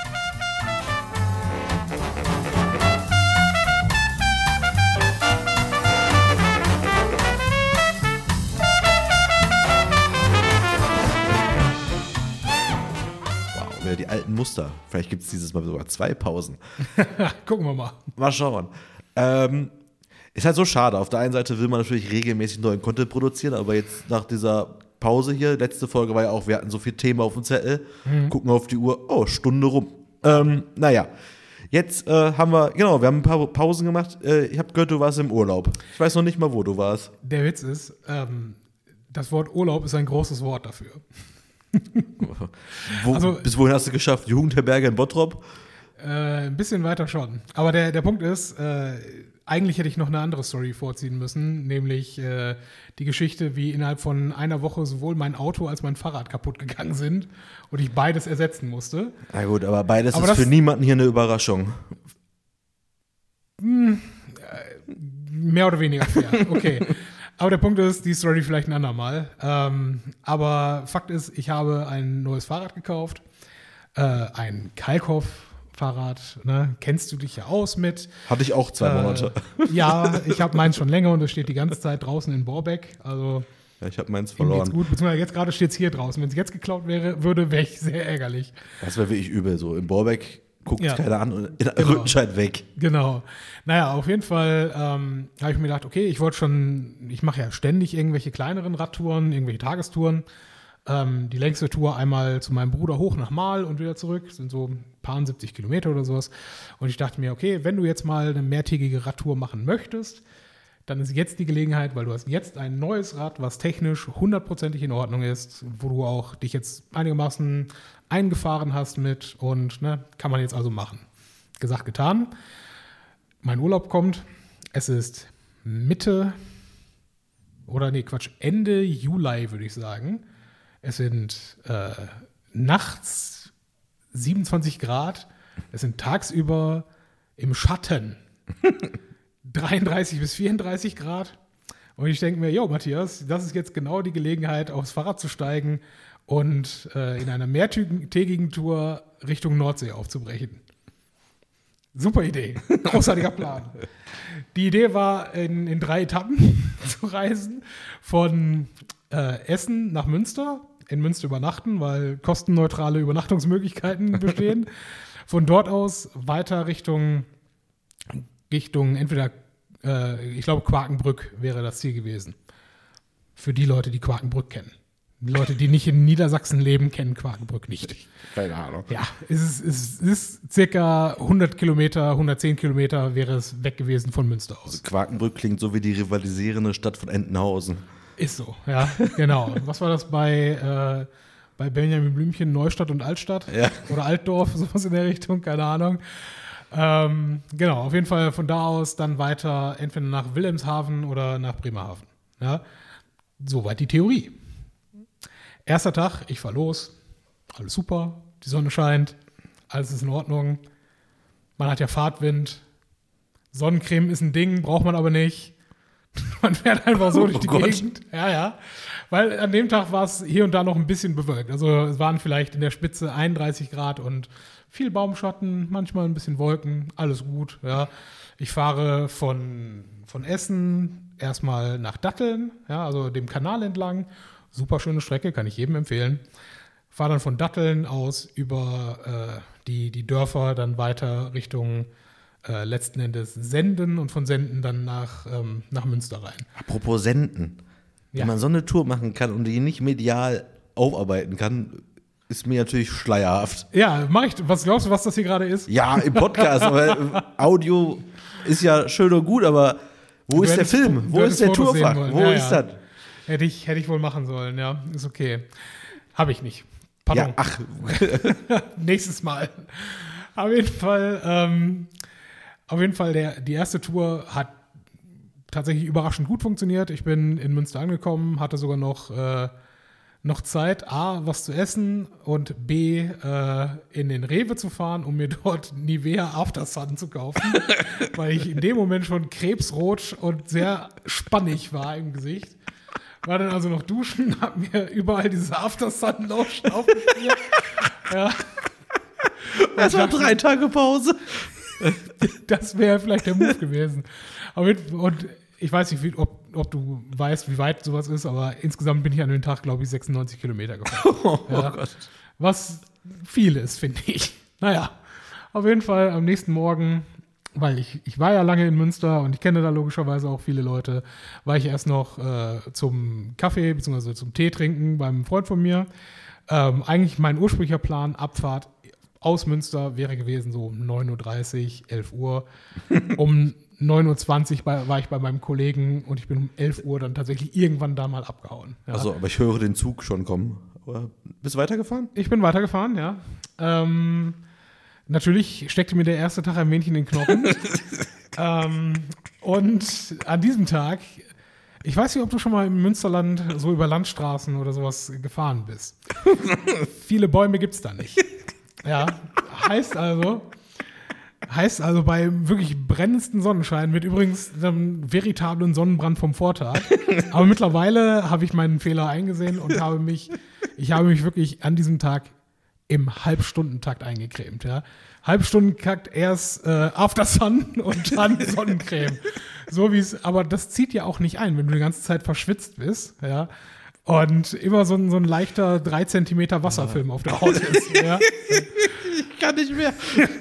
die alten Muster. Vielleicht gibt es dieses Mal sogar zwei Pausen. Gucken wir mal. Mal schauen. Ähm, ist halt so schade. Auf der einen Seite will man natürlich regelmäßig neuen Content produzieren, aber jetzt nach dieser Pause hier, letzte Folge war ja auch, wir hatten so viel Thema auf dem Zettel, gucken auf die Uhr, oh, Stunde rum. Ähm, naja, jetzt äh, haben wir, genau, wir haben ein paar Pausen gemacht. Äh, ich habe gehört, du warst im Urlaub. Ich weiß noch nicht mal, wo du warst. Der Witz ist, ähm, das Wort Urlaub ist ein großes Wort dafür. Wo, Also- bis wohin hast du geschafft? Jugendherberge in Bottrop? Äh, ein bisschen weiter schon. Aber der, der Punkt ist, äh, eigentlich hätte ich noch eine andere Story vorziehen müssen, nämlich äh, die Geschichte, wie innerhalb von einer Woche sowohl mein Auto als mein Fahrrad kaputt gegangen sind und ich beides ersetzen musste. Na gut, aber beides Aber ist das- für niemanden hier eine Überraschung. Mehr oder weniger fair. Okay. aber der Punkt ist, die Story vielleicht ein andermal. Ähm, aber Fakt ist, ich habe ein neues Fahrrad gekauft. Äh, ein Kalkhoff-Fahrrad. Ne? Kennst du dich ja aus mit. Hatte ich auch zwei Monate. Äh, ja, ich habe meins schon länger und es steht die ganze Zeit draußen in Borbeck. Also Ja, ich habe meins geht's verloren. gut. Beziehungsweise jetzt gerade steht es hier draußen. Wenn es jetzt geklaut wäre, würde, wäre ich sehr ärgerlich. Das wäre wirklich übel. So in Borbeck guckt Ja. keiner an und in Genau. Rückenscheid weg. Genau. Naja, auf jeden Fall ähm, habe ich mir gedacht, okay, ich wollte schon, ich mache ja ständig irgendwelche kleineren Radtouren, irgendwelche Tagestouren. Ähm, die längste Tour einmal zu meinem Bruder hoch nach Mal und wieder zurück, Das sind so ein paar 70 Kilometer oder sowas. Und ich dachte mir, okay, wenn du jetzt mal eine mehrtägige Radtour machen möchtest, dann ist jetzt die Gelegenheit, weil du hast jetzt ein neues Rad, was technisch hundertprozentig in Ordnung ist, wo du auch dich jetzt einigermaßen eingefahren hast mit und ne, kann man jetzt also machen. Gesagt, getan. Mein Urlaub kommt. Es ist Mitte oder nee, Quatsch, Ende Juli, würde ich sagen. Es sind äh, nachts 27 Grad. Es sind tagsüber im Schatten 33 bis 34 Grad. Und ich denke mir, jo, Matthias, das ist jetzt genau die Gelegenheit, aufs Fahrrad zu steigen und äh, in einer mehrtägigen Tour Richtung Nordsee aufzubrechen. Super Idee. Großartiger Plan. Die Idee war, in, in drei Etappen zu reisen. Von äh, Essen nach Münster, in Münster übernachten, weil kostenneutrale Übernachtungsmöglichkeiten bestehen. Von dort aus weiter Richtung, Richtung entweder, äh, ich glaube, Quakenbrück wäre das Ziel gewesen. Für die Leute, die Quakenbrück kennen. Die Leute, die nicht in Niedersachsen leben, kennen Quakenbrück nicht. Keine Ahnung. Ja, es ist, es ist circa 100 Kilometer, 110 Kilometer wäre es weg gewesen von Münster aus. Quakenbrück klingt so wie die rivalisierende Stadt von Entenhausen. Ist so, ja, genau. Was war das bei, äh, bei Benjamin Blümchen, Neustadt und Altstadt? Ja. Oder Altdorf, sowas in der Richtung, keine Ahnung. Ähm, genau, auf jeden Fall von da aus dann weiter entweder nach Wilhelmshaven oder nach Bremerhaven. Ja, soweit die Theorie. Erster Tag, ich fahr los, alles super, die Sonne scheint, alles ist in Ordnung. Man hat ja Fahrtwind, Sonnencreme ist ein Ding, braucht man aber nicht. Man fährt einfach so durch die Oh Gott. Gegend. Ja, ja. Weil an dem Tag war es hier und da noch ein bisschen bewölkt. Also es waren vielleicht in der Spitze 31 Grad und viel Baumschatten, manchmal ein bisschen Wolken, alles gut. Ja. Ich fahre von, von Essen erstmal nach Datteln, ja, also dem Kanal entlang. Super schöne Strecke, kann ich jedem empfehlen. Fahre dann von Datteln aus über äh, die, die Dörfer dann weiter Richtung äh, letzten Endes Senden und von Senden dann nach, ähm, nach Münster rein. Apropos Senden. Ja. Wenn man so eine Tour machen kann und die nicht medial aufarbeiten kann, ist mir natürlich schleierhaft. Ja, mach ich. Was glaubst du, was das hier gerade ist? Ja, im Podcast, aber Audio ist ja schön und gut, aber wo Du ist der Film? Wo ist der wollen. Wo Ja, ist ja. das? Hätte ich, hätte ich wohl machen sollen, ja. Ist okay. Habe ich nicht. Pardon. Ja, ach, Nächstes Mal. Auf jeden Fall, ähm, auf jeden Fall, der, die erste Tour hat tatsächlich überraschend gut funktioniert. Ich bin in Münster angekommen, hatte sogar noch, äh, noch Zeit, A, was zu essen und B, äh, in den Rewe zu fahren, um mir dort Nivea After Sun zu kaufen, weil ich in dem Moment schon krebsrot und sehr spannig war im Gesicht. War dann also noch duschen, hab mir überall diese After Sun Lotion aufgeschmiert. Ja. das war drei Tage Pause. Das wäre vielleicht der Move gewesen. Aber mit, und ich weiß nicht, wie, ob, ob du weißt, wie weit sowas ist, aber insgesamt bin ich an dem Tag, glaube ich, 96 Kilometer gefahren. Oh Ja. Gott. Was viel ist, finde ich. Naja, auf jeden Fall am nächsten Morgen, weil ich, ich war ja lange in Münster und ich kenne da logischerweise auch viele Leute, war ich erst noch äh, zum Kaffee bzw. zum Tee trinken beim Freund von mir. Ähm, eigentlich mein ursprünglicher Plan, Abfahrt aus Münster wäre gewesen so um 9.30 Uhr, 11 Uhr. Um 9.20 Uhr war ich bei meinem Kollegen und ich bin um 11 Uhr dann tatsächlich irgendwann da mal abgehauen. Ja. Also, aber ich höre den Zug schon kommen. Aber bist du weitergefahren? Ich bin weitergefahren, ja. Ähm, natürlich steckte mir der erste Tag ein Männchen in den Knochen. ähm, und an diesem Tag, ich weiß nicht, ob du schon mal im Münsterland so über Landstraßen oder sowas gefahren bist. Viele Bäume gibt es da nicht. Ja, heißt also, heißt also bei wirklich brennendsten Sonnenschein mit übrigens einem veritablen Sonnenbrand vom Vortag. Aber mittlerweile habe ich meinen Fehler eingesehen und habe mich, ich habe mich wirklich an diesem Tag im Halbstundentakt eingecremt. Ja. Halbstundentakt erst äh, After Sun und dann Sonnencreme. So wie es, aber das zieht ja auch nicht ein, wenn du die ganze Zeit verschwitzt bist. Ja. Und immer so ein, so ein leichter 3 Zentimeter Wasserfilm auf der Haut ist. Ja. ich kann nicht mehr.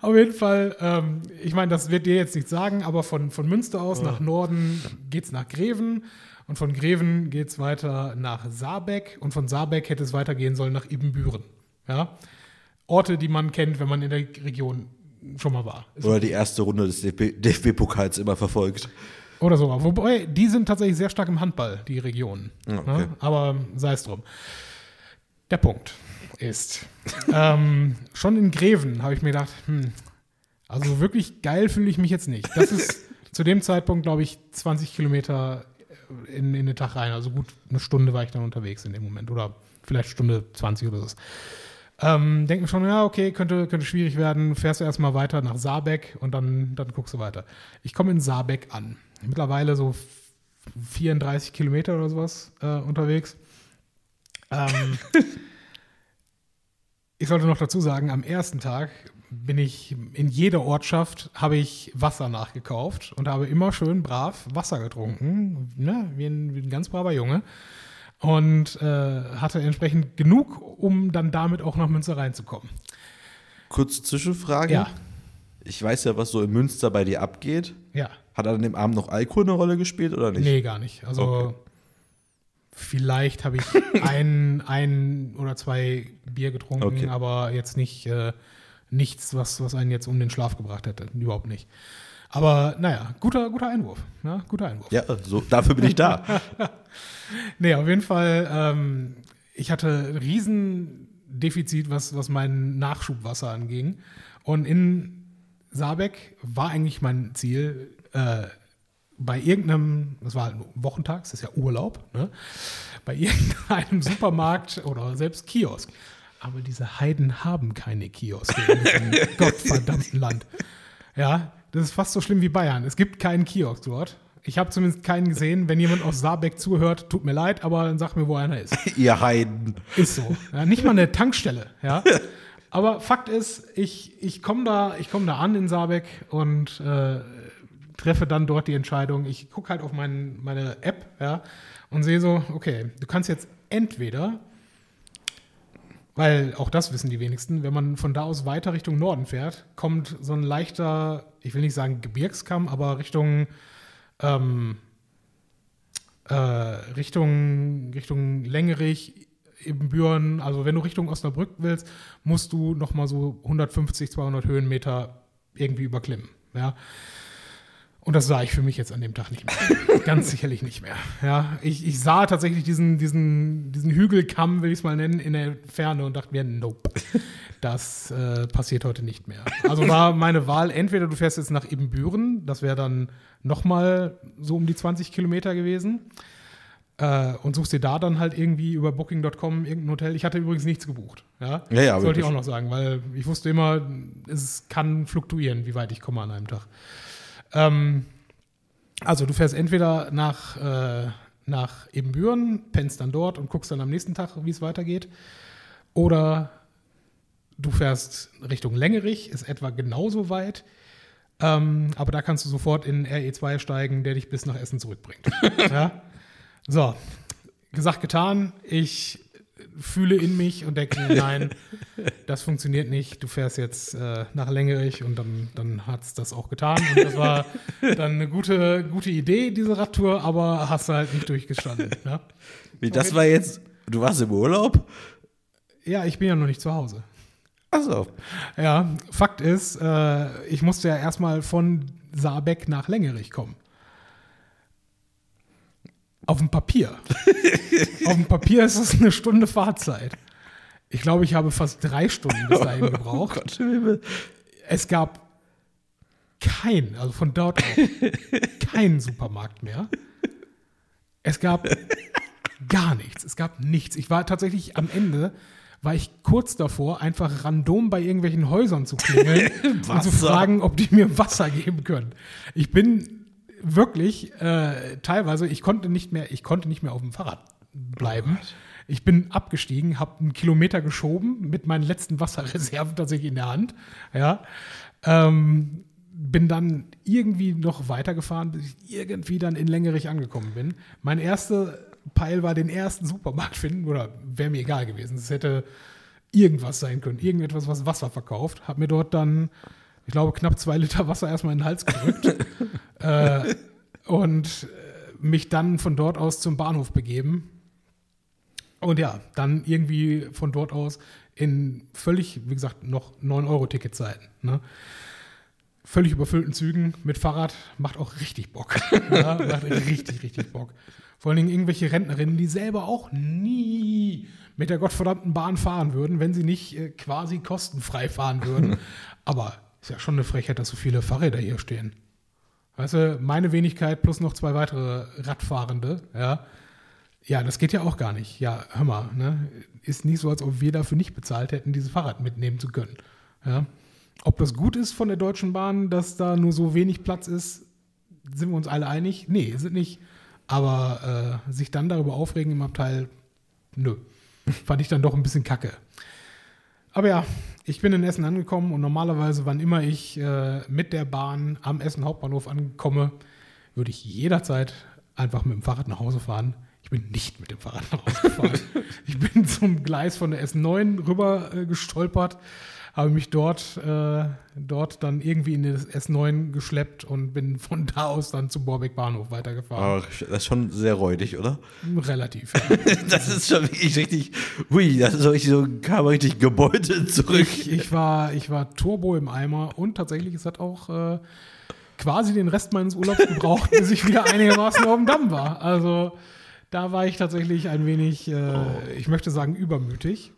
Auf jeden Fall, ähm, ich meine, das wird dir jetzt nicht sagen, aber von, von Münster aus nach Norden geht es nach Greven und von Greven geht es weiter nach Saarbeck und von Saarbeck hätte es weitergehen sollen nach Ibbenbüren. Ja? Orte, die man kennt, wenn man in der Region schon mal war. Oder die erste Runde des DFB-Pokals immer verfolgt. Oder so. Wobei, die sind tatsächlich sehr stark im Handball, die Regionen. Ja, okay. Ne? Aber sei es drum. Der Punkt ist, ähm, schon in Greven habe ich mir gedacht, hm, also wirklich geil fühle ich mich jetzt nicht. Das ist zu dem Zeitpunkt, glaube ich, 20 Kilometer in, in den Tag rein. Also gut eine Stunde war ich dann unterwegs in dem Moment. Oder vielleicht Stunde 20 oder so. Ähm, denke mir schon, ja, okay, könnte, könnte schwierig werden. Fährst du erstmal weiter nach Saarbeck und dann, dann guckst du weiter. Ich komme in Saarbeck an. Mittlerweile so 34 Kilometer oder sowas äh, unterwegs. Ähm, ich sollte noch dazu sagen, am ersten Tag bin ich in jeder Ortschaft habe ich Wasser nachgekauft und habe immer schön brav Wasser getrunken, ne? wie, ein, wie ein ganz braver Junge. Und äh, hatte entsprechend genug, um dann damit auch nach Münster reinzukommen. Kurze Zwischenfrage. Ja. Ich weiß ja, was so in Münster bei dir abgeht. Ja. Hat an dem Abend noch Alkohol eine Rolle gespielt oder nicht? Nee, gar nicht. Also Okay. vielleicht habe ich ein, ein oder zwei Bier getrunken, Okay. aber jetzt nicht äh, nichts, was, was einen jetzt um den Schlaf gebracht hätte. Überhaupt nicht. Aber naja, guter, guter Einwurf. Ja, guter Einwurf. Ja, so, dafür bin ich da. Nee, auf jeden Fall, ähm, ich hatte ein Riesendefizit, was, was mein Nachschubwasser anging. Und in Saarbeck war eigentlich mein Ziel, äh, bei irgendeinem, das war halt Wochentag, das ist ja Urlaub, ne? bei irgendeinem Supermarkt oder selbst Kiosk. Aber diese Heiden haben keine Kioske in diesem gottverdammten Land. Ja, das ist fast so schlimm wie Bayern. Es gibt keinen Kiosk dort. Ich habe zumindest keinen gesehen. Wenn jemand aus Saarbeck zuhört, tut mir leid, aber dann sag mir, wo einer ist. Ihr Heiden. Ist so. Ja, nicht mal eine Tankstelle, ja. Aber Fakt ist, ich, ich komme da, ich komm da an in Saarbeck und äh, treffe dann dort die Entscheidung. Ich gucke halt auf mein, meine App, ja, und sehe so, okay, du kannst jetzt entweder, weil auch das wissen die wenigsten, wenn man von da aus weiter Richtung Norden fährt, kommt so ein leichter, ich will nicht sagen Gebirgskamm, aber Richtung ähm, äh, Richtung, Richtung Längerich, Ibbenbüren, also wenn du Richtung Osnabrück willst, musst du nochmal so 150, 200 Höhenmeter irgendwie überklimmen. Ja. Und das sah ich für mich jetzt an dem Tag nicht mehr. Ganz sicherlich nicht mehr. Ja, ich, ich sah tatsächlich diesen, diesen, diesen Hügelkamm, will ich es mal nennen, in der Ferne und dachte mir, nope, das äh, passiert heute nicht mehr. Also war meine Wahl, entweder du fährst jetzt nach Ibbenbüren, das wäre dann nochmal so um die 20 Kilometer gewesen, äh, und suchst dir da dann halt irgendwie über Booking.com irgendein Hotel. Ich hatte übrigens nichts gebucht. Ja, Ja, ja, Sollte ich auch noch sagen, weil ich wusste immer, es kann fluktuieren, wie weit ich komme an einem Tag. Ähm, also du fährst entweder nach, äh, nach Ebenbüren, pennst dann dort und guckst dann am nächsten Tag, wie es weitergeht. Oder du fährst Richtung Längerich, ist etwa genauso weit. Ähm, aber da kannst du sofort in RE2 steigen, der dich bis nach Essen zurückbringt. ja? So, gesagt, getan. Ich fühle in mich und denke mir, nein, das funktioniert nicht. Du fährst jetzt äh, nach Längerich und dann, dann hat es das auch getan. Und das war dann eine gute, gute Idee, diese Radtour, aber hast du halt nicht durchgestanden. Ne? Wie, das war jetzt, du warst im Urlaub? Ja, ich bin ja noch nicht zu Hause. Achso. Ja, Fakt ist, äh, ich musste ja erstmal von Saarbeck nach Längerich kommen. Auf dem Papier. Auf dem Papier ist es eine Stunde Fahrzeit. Ich glaube, ich habe fast drei Stunden bis dahin gebraucht. Gott im Himmel. Es gab kein, also von dort aus, keinen Supermarkt mehr. Es gab gar nichts. Es gab nichts. Ich war tatsächlich am Ende, war ich kurz davor, einfach random bei irgendwelchen Häusern zu klingeln und zu fragen, ob die mir Wasser geben können. Ich bin wirklich äh, teilweise, ich konnte nicht mehr, ich konnte nicht mehr auf dem Fahrrad bleiben. Ich bin abgestiegen, habe einen Kilometer geschoben mit meinen letzten Wasserreserven tatsächlich in der Hand. Ja, ähm, bin dann irgendwie noch weitergefahren, bis ich irgendwie dann in Längerich angekommen bin. Mein erster Peil war den ersten Supermarkt finden, oder wäre mir egal gewesen. Es hätte irgendwas sein können, irgendetwas, was Wasser verkauft. Hab mir dort dann, ich glaube, knapp zwei Liter Wasser erstmal in den Hals gedrückt äh, und äh, mich dann von dort aus zum Bahnhof begeben. Und ja, dann irgendwie von dort aus in völlig, wie gesagt, noch 9-Euro-Ticketzeiten. Ne? Völlig überfüllten Zügen mit Fahrrad macht auch richtig Bock. ja, macht richtig, richtig Bock. Vor allen Dingen irgendwelche Rentnerinnen, die selber auch nie mit der gottverdammten Bahn fahren würden, wenn sie nicht äh, quasi kostenfrei fahren würden. Aber ist ja schon eine Frechheit, dass so viele Fahrräder hier stehen. Weißt du, meine Wenigkeit plus noch zwei weitere Radfahrende, ja. Ja, das geht ja auch gar nicht. Ja, hör mal, ne? Ist nicht so, als ob wir dafür nicht bezahlt hätten, dieses Fahrrad mitnehmen zu können. Ja. Ob das gut ist von der Deutschen Bahn, dass da nur so wenig Platz ist, sind wir uns alle einig? Nee, sind nicht. Aber äh, sich dann darüber aufregen im Abteil, nö. Fand ich dann doch ein bisschen kacke. Aber ja, ich bin in Essen angekommen und normalerweise, wann immer ich äh, mit der Bahn am Essen Hauptbahnhof ankomme, würde ich jederzeit einfach mit dem Fahrrad nach Hause fahren. Ich bin nicht mit dem Fahrrad nach Hause gefahren. ich bin zum Gleis von der S9 rüber äh, gestolpert habe mich dort, äh, dort dann irgendwie in das S9 geschleppt und bin von da aus dann zum Borbeck Bahnhof weitergefahren. Ach, das ist schon sehr räudig, oder? Relativ. das ist schon wirklich richtig, hui, das ist richtig so, kam richtig gebeutelt zurück. Ich, ich, war, ich war Turbo im Eimer und tatsächlich, es hat auch äh, quasi den Rest meines Urlaubs gebraucht, bis ich wieder einigermaßen auf dem Damm war. Also da war ich tatsächlich ein wenig, äh, oh. ich möchte sagen, übermütig.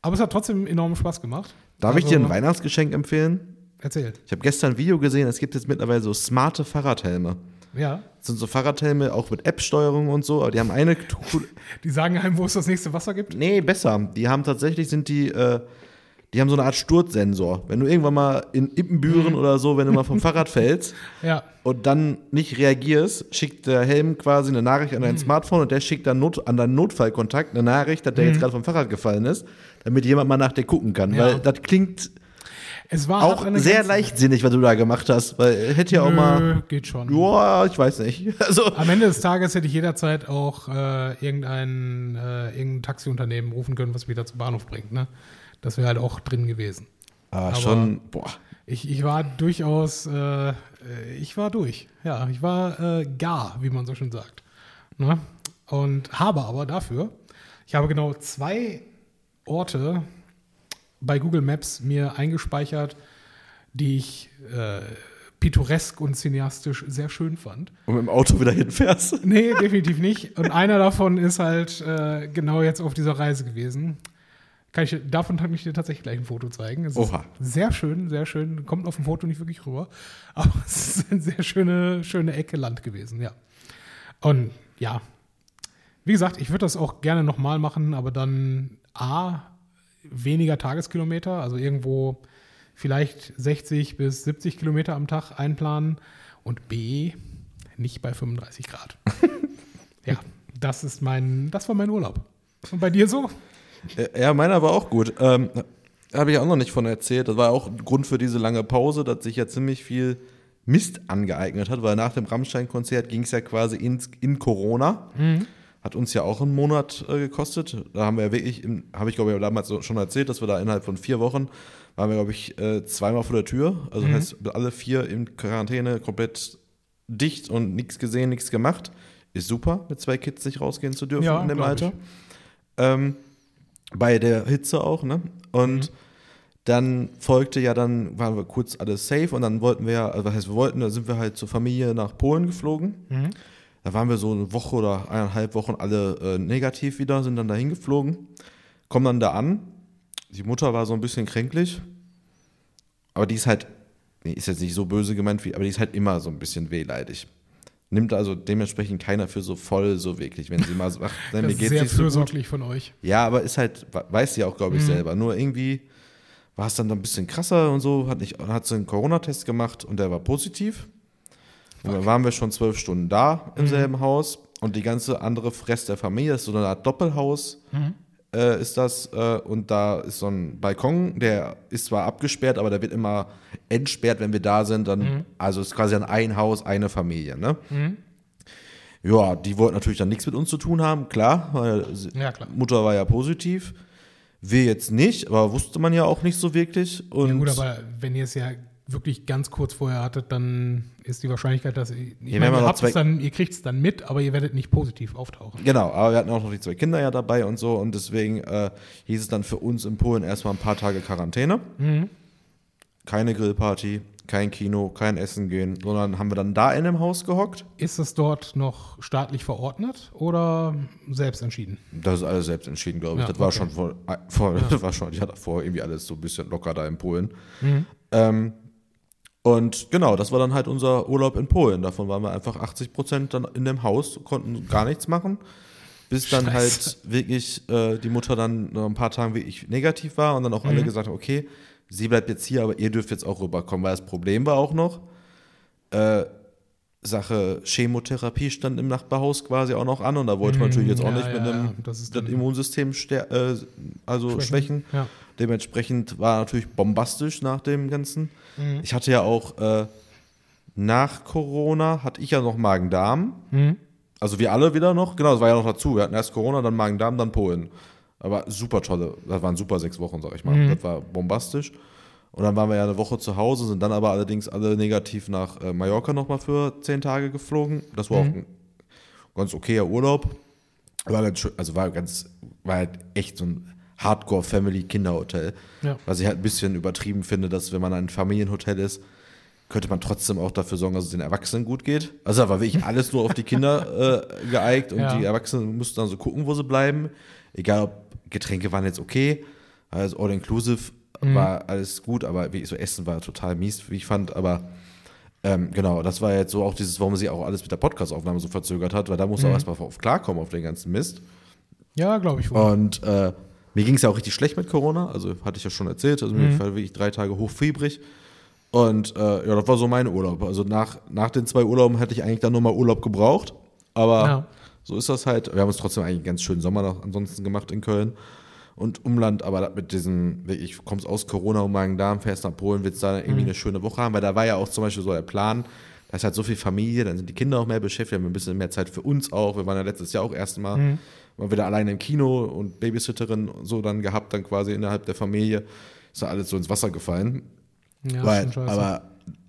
Aber es hat trotzdem enormen Spaß gemacht. Darf also, ich dir ein also- Weihnachtsgeschenk empfehlen? Erzähl. Ich habe gestern ein Video gesehen, es gibt jetzt mittlerweile so smarte Fahrradhelme. Ja. Das sind so Fahrradhelme, auch mit App-Steuerung und so, aber die haben eine. die sagen einem, wo es das nächste Wasser gibt? Nee, besser. Die haben tatsächlich, sind die, äh, die haben so eine Art Sturzsensor. Wenn du irgendwann mal in Ippenbüren mhm. oder so, wenn du mal vom Fahrrad fällst ja. und dann nicht reagierst, schickt der Helm quasi eine Nachricht an dein mhm. Smartphone und der schickt dann Not, an deinen Notfallkontakt eine Nachricht, dass der mhm. jetzt gerade vom Fahrrad gefallen ist damit jemand mal nach dir gucken kann. Ja. Weil das klingt auch sehr leichtsinnig, was du da gemacht hast. Weil hätte ja auch mal. Geht schon. Ja, ich weiß nicht. Also. Am Ende des Tages hätte ich jederzeit auch äh, irgendein, äh, irgendein Taxiunternehmen rufen können, was mich da zum Bahnhof bringt. Ne? Das wäre halt auch drin gewesen. Ah, Aber schon, boah. Ich, ich war durchaus, äh, ich war durch. Ja, ich war äh, gar, wie man so schön sagt. Ne? Und habe aber dafür, ich habe genau zwei Orte bei Google Maps mir eingespeichert, die ich äh, pittoresk und cineastisch sehr schön fand. Und mit dem Auto wieder hinfährst? Nee, definitiv nicht. Und einer davon ist halt äh, genau jetzt auf dieser Reise gewesen. Kann ich, davon kann ich dir tatsächlich gleich ein Foto zeigen. Es Oha. ist sehr schön, sehr schön. Kommt auf dem Foto nicht wirklich rüber. Aber es ist eine sehr schöne, schöne Ecke Land gewesen, ja. Und ja, wie gesagt, ich würde das auch gerne nochmal machen, aber dann A, weniger Tageskilometer, also irgendwo vielleicht 60 bis 70 Kilometer am Tag einplanen und B, nicht bei 35 Grad. ja, das ist mein, das war mein Urlaub. Und bei dir so? Ja, meiner war auch gut. Ähm, Habe ich auch noch nicht von erzählt. Das war auch ein Grund für diese lange Pause, dass sich ja ziemlich viel Mist angeeignet hat, weil nach dem Rammstein-Konzert ging es ja quasi ins, in Corona. Mhm. Hat uns ja auch einen Monat äh, gekostet. Da haben wir ja wirklich, habe ich glaube ich damals schon erzählt, dass wir da innerhalb von vier Wochen waren wir, glaube ich, äh, zweimal vor der Tür. Also mhm. heißt, alle vier in Quarantäne komplett dicht und nichts gesehen, nichts gemacht. Ist super, mit zwei Kids nicht rausgehen zu dürfen ja, in dem Alter. Ähm, bei der Hitze auch, ne? Und mhm. dann folgte ja dann, waren wir kurz alles safe und dann wollten wir ja, also was heißt, wir wollten, da sind wir halt zur Familie nach Polen geflogen. Mhm. Da waren wir so eine Woche oder eineinhalb Wochen alle äh, negativ wieder, sind dann dahin geflogen, kommen dann da an. Die Mutter war so ein bisschen kränklich, aber die ist halt, ist jetzt nicht so böse gemeint, wie, aber die ist halt immer so ein bisschen wehleidig. Nimmt also dementsprechend keiner für so voll so wirklich, wenn sie mal sagt, mir geht's sehr nicht fürsorglich so von euch. Ja, aber ist halt, weiß sie auch, glaube ich, mhm. selber. Nur irgendwie war es dann ein bisschen krasser und so, hat, nicht, hat sie einen Corona-Test gemacht und der war positiv. Und dann waren wir schon zwölf Stunden da im mhm. selben Haus und die ganze andere Fress der Familie ist so eine Art Doppelhaus. Mhm. Äh, ist das äh, und da ist so ein Balkon, der ist zwar abgesperrt, aber der wird immer entsperrt, wenn wir da sind. Dann, mhm. Also ist quasi ein Haus, eine Familie. Ne? Mhm. Ja, die wollten natürlich dann nichts mit uns zu tun haben, klar, weil ja, klar. Mutter war ja positiv. Wir jetzt nicht, aber wusste man ja auch nicht so wirklich. Und Ja gut, aber wenn ihr es ja wirklich ganz kurz vorher hattet, dann ist die Wahrscheinlichkeit, dass ihr, ich meine, ja ihr, dann, ihr kriegt es dann mit, aber ihr werdet nicht positiv auftauchen. Genau, aber wir hatten auch noch die zwei Kinder ja dabei und so und deswegen äh, hieß es dann für uns in Polen erstmal ein paar Tage Quarantäne. Keine Grillparty, kein Kino, kein Essen gehen, sondern haben wir dann da in dem Haus gehockt. Ist es dort noch staatlich verordnet oder selbst entschieden? Das ist alles selbst entschieden, glaube ich. Ja, das war okay. schon vor, vor das war schon ja davor irgendwie alles so ein bisschen locker da in Polen. Mhm. Ähm, und genau, das war dann halt unser Urlaub in Polen. Davon waren wir einfach 80 Prozent dann in dem Haus, konnten gar nichts machen. Bis dann Scheiße. halt wirklich äh, die Mutter dann nach ein paar Tagen wirklich negativ war und dann auch Mhm. alle gesagt haben, okay, sie bleibt jetzt hier, aber ihr dürft jetzt auch rüberkommen, weil das Problem war auch noch, äh, Sache Chemotherapie stand im Nachbarhaus quasi auch noch an und da wollte man natürlich jetzt auch Mhm. ja, nicht ja, mit einem das das Immunsystem äh, also schwächen. Ja. Dementsprechend war natürlich bombastisch nach dem Ganzen. Mhm. Ich hatte ja auch äh, nach Corona hatte ich ja noch Magen-Darm. Mhm. Also wir alle wieder noch. Genau, das war ja noch dazu. Wir hatten erst Corona, dann Magen-Darm, dann Polen. Aber super tolle, das waren super sechs Wochen, sag ich mal. Mhm. Das war bombastisch. Und dann waren wir ja eine Woche zu Hause, sind dann aber allerdings alle negativ nach äh, Mallorca nochmal für zehn Tage geflogen. Das war auch ein ganz okayer Urlaub. War ganz schön, also war ganz, war halt echt so ein Hardcore-Family-Kinderhotel. Ja. Was ich halt ein bisschen übertrieben finde, dass wenn man ein Familienhotel ist, könnte man trotzdem auch dafür sorgen, dass es den Erwachsenen gut geht. Also da war wirklich alles nur auf die Kinder äh, geeigt und Ja. die Erwachsenen mussten dann so gucken, wo sie bleiben. Egal ob Getränke waren jetzt okay, also all inclusive war alles gut, aber wie so Essen war total mies, wie ich fand, aber ähm, genau, das war jetzt so auch dieses, warum sie auch alles mit der Podcast-Aufnahme so verzögert hat, weil da muss auch erstmal auf klarkommen auf den ganzen Mist. Ja, glaube ich wohl. Und äh, mir ging es ja auch richtig schlecht mit Corona, also hatte ich ja schon erzählt, also mir war wirklich drei Tage hochfiebrig. Und äh, ja, das war so mein Urlaub. Also nach, nach den zwei Urlauben hätte ich eigentlich dann nochmal Urlaub gebraucht. Aber Ja. so ist das halt. Wir haben uns trotzdem eigentlich einen ganz schönen Sommer noch ansonsten gemacht in Köln und Umland. Aber mit diesem, ich kommst aus Corona und Magen-Darm, fährst nach Polen, willst da irgendwie eine schöne Woche haben. Weil da war ja auch zum Beispiel so der Plan, da ist halt so viel Familie, dann sind die Kinder auch mehr beschäftigt, wir haben ein bisschen mehr Zeit für uns auch. Wir waren ja letztes Jahr auch erstmal mal wieder alleine im Kino und Babysitterin und so dann gehabt, dann quasi innerhalb der Familie. Ist da alles so ins Wasser gefallen. ja, Weil, aber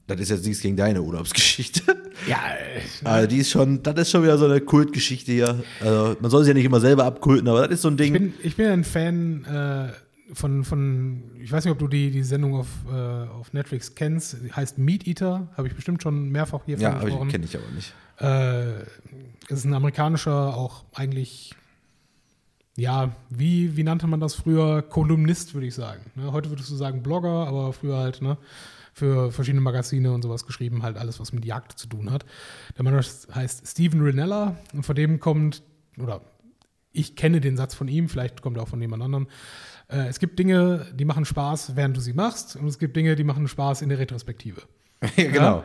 das ist jetzt nichts gegen deine Urlaubsgeschichte. ja, Also die ist schon, das ist schon wieder so eine Kultgeschichte hier. Also man soll sich ja nicht immer selber abkulten, aber das ist so ein Ding. ich bin, ich bin ein Fan äh, von, von, ich weiß nicht, ob du die, die Sendung auf, äh, auf Netflix kennst, die heißt Meat Eater, habe ich bestimmt schon mehrfach hier ja, gesprochen. kenne ich aber nicht. Äh, ist ein amerikanischer, auch eigentlich, ja, wie, wie nannte man das früher? Kolumnist, würde ich sagen. Ne? Heute würdest du sagen Blogger, aber früher halt, ne? Für verschiedene Magazine und sowas geschrieben, halt alles, was mit Jagd zu tun hat. Der Mann heißt Steven Rinella und von dem kommt, oder ich kenne den Satz von ihm, vielleicht kommt er auch von jemand anderem. Äh, es gibt Dinge, die machen Spaß, während du sie machst, und es gibt Dinge, die machen Spaß in der Retrospektive. ja, genau.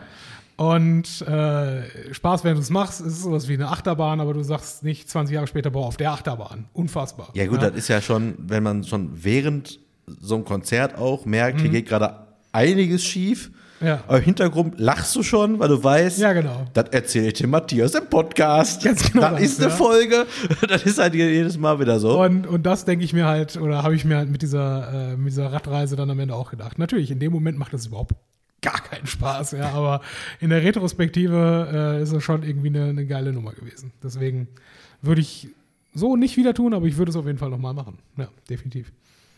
Und äh, Spaß, während du es machst, ist sowas wie eine Achterbahn, aber du sagst nicht 20 Jahre später, boah, auf der Achterbahn. Unfassbar. Ja gut, das ist ja schon, wenn man schon während so einem Konzert auch merkt, hier geht gerade einiges schief. Mhm. Ja. Aber im Hintergrund lachst du schon, weil du weißt, Ja, genau. das erzähle ich dem Matthias im Podcast. Ganz genau das das, ist eine ja. Folge. Das ist halt jedes Mal wieder so. Und, und das denke ich mir halt, oder habe ich mir halt mit dieser, äh, mit dieser Radreise dann am Ende auch gedacht. Natürlich, in dem Moment macht das überhaupt gar keinen Spaß, ja, aber in der Retrospektive äh, ist es schon irgendwie eine, eine geile Nummer gewesen. Deswegen würde ich so nicht wieder tun, aber ich würde es auf jeden Fall nochmal machen. Ja, definitiv.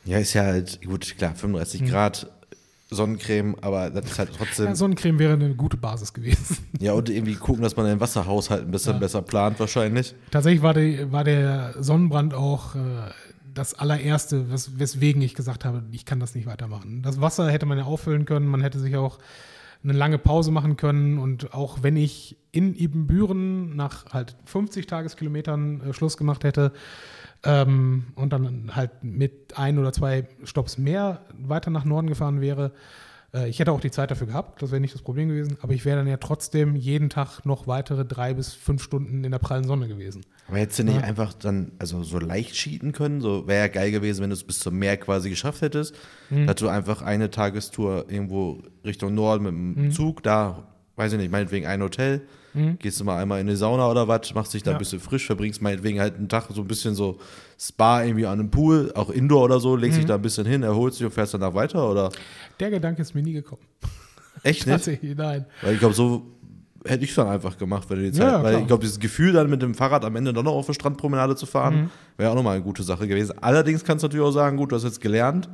Ja, ist ja halt, gut, klar, 35 Grad Sonnencreme, aber das ist halt trotzdem. Mhm. Ja, Sonnencreme wäre eine gute Basis gewesen. Ja, und irgendwie gucken, dass man den Wasserhaushalt ein bisschen besser plant, wahrscheinlich. Tatsächlich war, die, war der Sonnenbrand auch äh, das allererste, wes weswegen ich gesagt habe, ich kann das nicht weitermachen. Das Wasser hätte man ja auffüllen können, man hätte sich auch eine lange Pause machen können und auch wenn ich in Ibbenbüren nach halt 50 Tageskilometern äh, Schluss gemacht hätte ähm, und dann halt mit ein oder zwei Stops mehr weiter nach Norden gefahren wäre, äh, ich hätte auch die Zeit dafür gehabt, das wäre nicht das Problem gewesen, aber ich wäre dann ja trotzdem jeden Tag noch weitere drei bis fünf Stunden in der prallen Sonne gewesen. Aber hättest du nicht einfach dann, also so leicht cheaten können? So wäre ja geil gewesen, wenn du es bis zum Meer quasi geschafft hättest. Mhm. Dass du einfach eine Tagestour irgendwo Richtung Norden mit dem Mhm. Zug, da, weiß ich nicht, meinetwegen ein Hotel, Gehst du mal einmal in die Sauna oder was, machst dich da Ja. ein bisschen frisch, verbringst meinetwegen halt einen Tag so ein bisschen so Spa irgendwie an einem Pool, auch Indoor oder so, legst Mhm. dich da ein bisschen hin, erholst dich und fährst danach weiter oder Der Gedanke ist mir nie gekommen. echt nicht? Nein. Weil ich glaube, so hätte ich dann einfach gemacht, wenn du die Zeit, Ja, ja, weil klar. ich glaube, dieses Gefühl dann mit dem Fahrrad am Ende dann noch auf eine Strandpromenade zu fahren, Mhm. wäre auch nochmal eine gute Sache gewesen. Allerdings kannst du natürlich auch sagen, gut, du hast jetzt gelernt,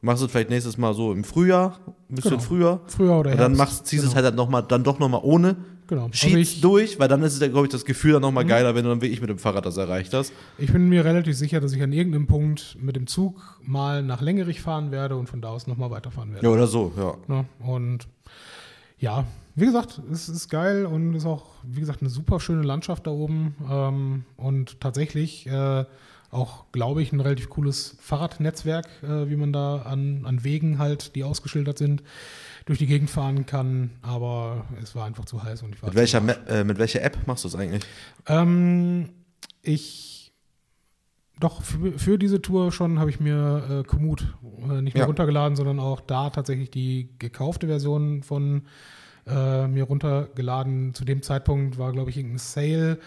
machst es vielleicht nächstes Mal so im Frühjahr, ein bisschen Mhm. Genau. früher. Früher oder Und dann Herbst. machst, ziehst es Genau. halt dann, noch mal, dann doch nochmal ohne. Genau. Also Schiebst ich- Mhm. durch, weil dann ist es, ja, glaube ich, das Gefühl dann nochmal geiler, wenn du dann wirklich mit dem Fahrrad das erreicht hast. Ich bin mir relativ sicher, dass ich an irgendeinem Punkt mit dem Zug mal nach Längerich fahren werde und von da aus nochmal weiterfahren werde. Ja, oder so, ja. Ne? Und ja, wie gesagt, es ist geil und ist auch, wie gesagt, eine super schöne Landschaft da oben. Ähm, und tatsächlich äh, auch, glaube ich, ein relativ cooles Fahrradnetzwerk, äh, wie man da an, an Wegen halt, die ausgeschildert sind, durch die Gegend fahren kann. Aber es war einfach zu heiß und ich war Mit welcher, Ma- äh, mit welcher App machst du es eigentlich? ähm, ich doch für, für diese Tour schon habe ich mir äh, Komoot äh, nicht mehr Ja. runtergeladen, sondern auch da tatsächlich die gekaufte Version von äh, mir runtergeladen. Zu dem Zeitpunkt war, glaube ich, irgendein Sale,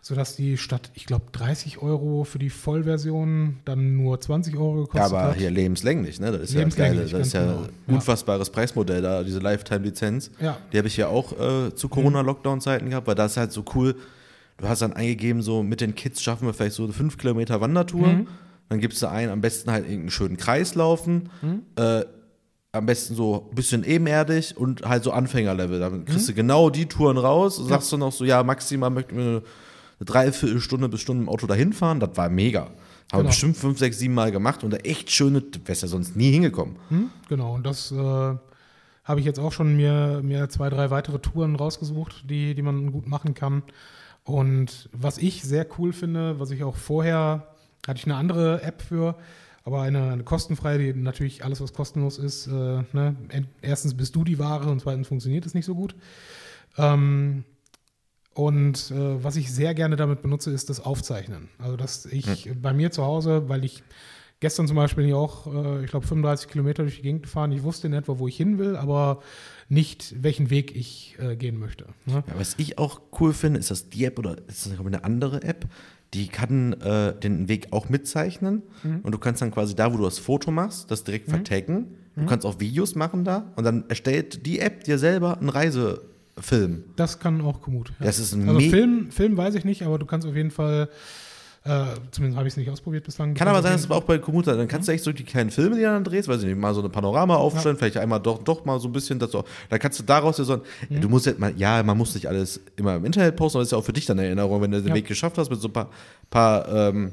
sodass die statt, ich glaube, 30 Euro für die Vollversion dann nur 20 Euro Ja, gekostet aber hat. hier lebenslänglich, ne? Das ist ja das Geile. Das ist ja ganz ein genau. Ja. unfassbares Preismodell da, diese Lifetime-Lizenz. Ja. Die habe ich ja auch äh, zu Corona-Lockdown-Zeiten gehabt, weil das ist halt so cool. Du hast dann eingegeben, so mit den Kids schaffen wir vielleicht so eine 5 Kilometer Wandertour. Mhm. Dann gibst du ein, am besten halt irgendeinen schönen Kreis laufen. Mhm. Äh, am besten so ein bisschen ebenerdig und halt so Anfängerlevel. Dann kriegst Mhm. du genau die Touren raus. Und sagst du noch so, ja, maximal möchten wir eine, Dreiviertelstunde bis Stunde im Auto dahin fahren. Das war mega. Haben wir Genau. bestimmt fünf, sechs, sieben Mal gemacht und da echt schöne, wärst ja sonst nie hingekommen. Hm, genau, und das äh, habe ich jetzt auch schon mir, mir zwei, drei weitere Touren rausgesucht, die, die man gut machen kann. Und was ich sehr cool finde, was ich auch vorher, hatte ich eine andere App für, aber eine, eine kostenfreie, die natürlich alles, was kostenlos ist, äh, ne? Erstens bist du die Ware und zweitens funktioniert es nicht so gut. Ähm, und äh, was ich sehr gerne damit benutze, ist das Aufzeichnen. Also, dass ich bei mir zu Hause, weil ich gestern zum Beispiel auch, äh, ich glaube, 35 Kilometer durch die Gegend gefahren. Ich wusste in etwa, wo ich hin will, aber nicht, welchen Weg ich äh, gehen möchte. Ne? Ja, was ich auch cool finde, ist, dass die App oder ist das eine andere App, die kann äh, den Weg auch mitzeichnen und du kannst dann quasi da, wo du das Foto machst, das direkt vertaggen. Du kannst auch Videos machen da und dann erstellt die App dir selber einen Reisefilm. Das kann auch Komoot. Ja. Das ist ein also me- Film, Film weiß ich nicht, aber du kannst auf jeden Fall, äh, zumindest habe ich es nicht ausprobiert bislang. Kann aber sein, dass du auch bei Commuter, dann kannst du echt so die kleinen Filme, die du dann drehst, weiß ich nicht, mal so eine Panorama aufstellen, vielleicht einmal doch, doch mal so ein bisschen, dass du, dann kannst du daraus ja so, Mhm. du musst ja mal, ja, man muss nicht alles immer im Internet posten, aber das ist ja auch für dich dann eine Erinnerung, wenn du den Ja. Weg geschafft hast mit so ein paar, paar ähm,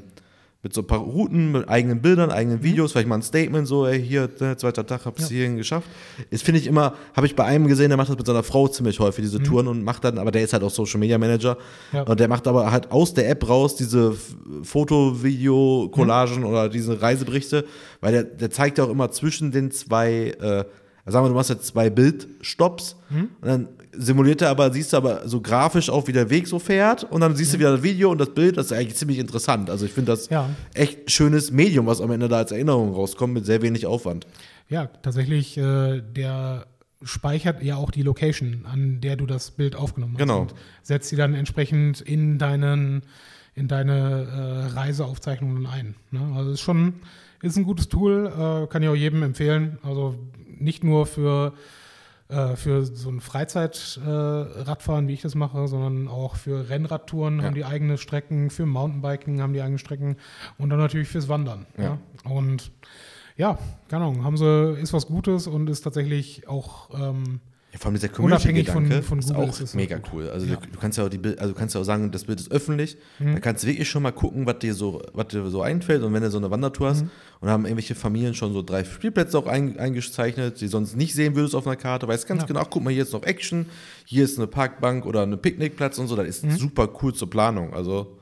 mit so ein paar Routen, mit eigenen Bildern, eigenen Videos, vielleicht mal ein Statement, so, ey, hier, ne, zweiter Tag, hab's Mhm. Ja. hierhin geschafft. Das finde ich immer, habe ich bei einem gesehen, der macht das mit seiner Frau ziemlich häufig, diese Touren und macht dann, aber der ist halt auch Social Media Manager Mhm. Ja. und der macht aber halt aus der App raus diese Foto, Video, Collagen oder diese Reiseberichte, weil der, der zeigt ja auch immer zwischen den zwei, äh, sagen wir, du machst jetzt zwei Bildstops und dann simuliert er aber, siehst du aber so grafisch auch, wie der Weg so fährt und dann siehst du wieder das Video und das Bild, das ist eigentlich ziemlich interessant. Also ich finde das Ja. echt schönes Medium, was am Ende da als Erinnerung rauskommt, mit sehr wenig Aufwand. Ja, tatsächlich, äh, der speichert ja auch die Location, an der du das Bild aufgenommen hast. Genau. Und setzt sie dann entsprechend in deinen, in deine äh, Reiseaufzeichnungen ein. Ne? Also ist schon, ist ein gutes Tool, äh, kann ich auch jedem empfehlen. Also nicht nur für äh, für so ein Freizeitradfahren, äh, wie ich das mache, sondern auch für Rennradtouren haben die eigene Strecken, für Mountainbiking haben die eigene Strecken und dann natürlich fürs Wandern. Ja. Und ja, keine Ahnung, haben sie, ist was Gutes und ist tatsächlich auch ähm, Ja, vor allem dieser Unabhängig Community-Gedanke von- von ist auch ist mega gut. cool. Also Ja. du, du kannst ja auch die also du kannst ja auch sagen, das Bild ist öffentlich. Mhm. Da kannst du wirklich schon mal gucken, was dir so, was dir so einfällt. Und wenn du so eine Wandertour hast Mhm. Und haben irgendwelche Familien schon so drei Spielplätze auch ein, eingezeichnet, die sonst nicht sehen würdest auf einer Karte, weißt ganz Ja. genau, ach, guck mal, hier ist noch Action, hier ist eine Parkbank oder ein Picknickplatz und so. Das ist Mhm. super cool zur Planung. Also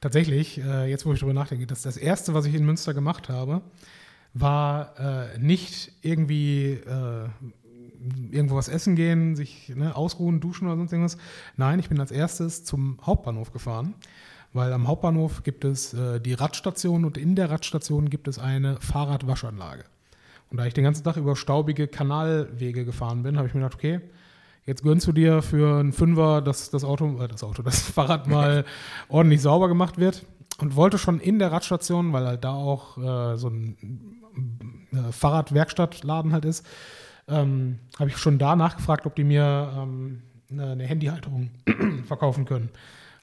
Tatsächlich, äh, jetzt wo ich drüber nachdenke, das das erste, was ich in Münster gemacht habe, war äh, nicht irgendwie äh, irgendwo was essen gehen, sich ne, ausruhen, duschen oder sonst irgendwas. Nein, ich bin als erstes zum Hauptbahnhof gefahren, weil am Hauptbahnhof gibt es äh, die Radstation und in der Radstation gibt es eine Fahrradwaschanlage. Und da ich den ganzen Tag über staubige Kanalwege gefahren bin, habe ich mir gedacht, okay, Jetzt gönnst du dir für einen Fünfer, dass das Auto, äh, das Auto, das Fahrrad mal ordentlich sauber gemacht wird und wollte schon in der Radstation, weil halt da auch äh, so ein äh, Fahrradwerkstattladen halt ist, ähm, habe ich schon da nachgefragt, ob die mir ähm, eine, eine Handyhalterung verkaufen können.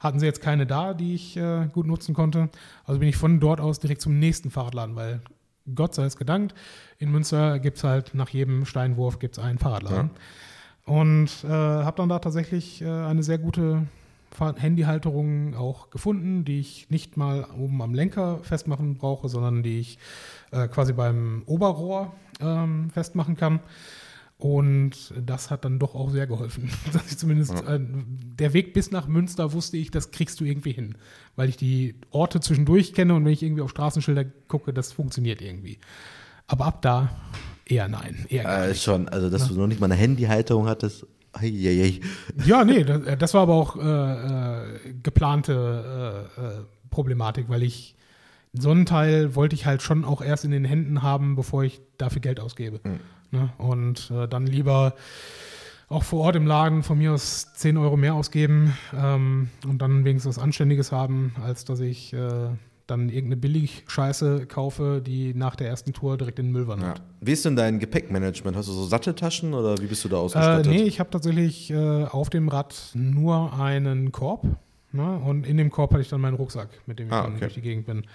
Hatten sie jetzt keine da, die ich äh, gut nutzen konnte. Also bin ich von dort aus direkt zum nächsten Fahrradladen, weil Gott sei es gedankt, in Münster gibt es halt nach jedem Steinwurf gibt's einen Fahrradladen. Ja. Und äh, habe dann da tatsächlich äh, eine sehr gute Handyhalterung auch gefunden, die ich nicht mal oben am Lenker festmachen brauche, sondern die ich äh, quasi beim Oberrohr ähm, festmachen kann. Und das hat dann doch auch sehr geholfen. Dass ich zumindest ja. äh, der Weg bis nach Münster wusste ich, das kriegst du irgendwie hin. Weil ich die Orte zwischendurch kenne und wenn ich irgendwie auf Straßenschilder gucke, das funktioniert irgendwie. Aber ab da eher nein. Eher äh, schon, also dass ja. du noch nicht mal eine Handyhalterung hattest. Eieiei. Ja, nee, das, äh, das war aber auch äh, äh, geplante äh, Problematik, weil ich so einen Teil wollte ich halt schon auch erst in den Händen haben, bevor ich dafür Geld ausgebe. Mhm. Ne? Und äh, dann lieber auch vor Ort im Laden von mir aus 10 Euro mehr ausgeben ähm, und dann wenigstens was Anständiges haben, als dass ich äh, dann irgendeine Billig-Scheiße kaufe, die nach der ersten Tour direkt in den Müll wandert. Ja. Wie ist denn dein Gepäckmanagement? Hast du so Satteltaschen oder wie bist du da ausgestattet? Äh, nee, ich habe tatsächlich äh, auf dem Rad nur einen Korb. Ne? Und in dem Korb hatte ich dann meinen Rucksack, mit dem ich ah, dann okay. durch die Gegend bin.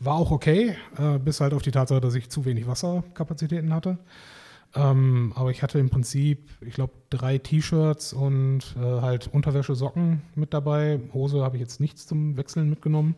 War auch okay, äh, bis halt auf die Tatsache, dass ich zu wenig Wasserkapazitäten hatte. Ähm, aber ich hatte im Prinzip, ich glaube, drei T-Shirts und äh, halt Unterwäsche, Socken mit dabei. Hose habe ich jetzt nichts zum Wechseln mitgenommen.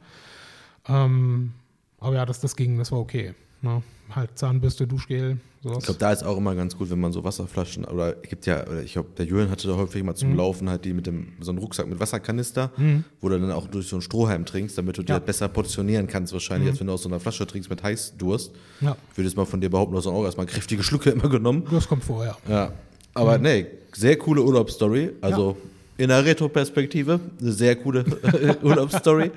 Ähm, aber ja, das, das ging, das war okay. Ne? Halt Zahnbürste, Duschgel, sowas. Ich glaube, da ist auch immer ganz gut, wenn man so Wasserflaschen, oder gibt ja, oder ich glaube, der Julian hatte da häufig mal zum mhm. Laufen halt die mit dem, so einen Rucksack mit Wasserkanister, mhm. wo du dann auch durch so einen Strohhalm trinkst, damit du ja. dir besser portionieren kannst, wahrscheinlich, mhm. als wenn du aus so einer Flasche trinkst mit Heißdurst. Ja. Ich würde jetzt mal von dir behaupten, du hast auch erstmal kräftige Schlucke immer genommen. Das kommt vor, ja. Ja. Aber mhm. nee, sehr coole Urlaubsstory. Also ja in der Retro-Perspektive. Eine sehr coole Urlaubsstory.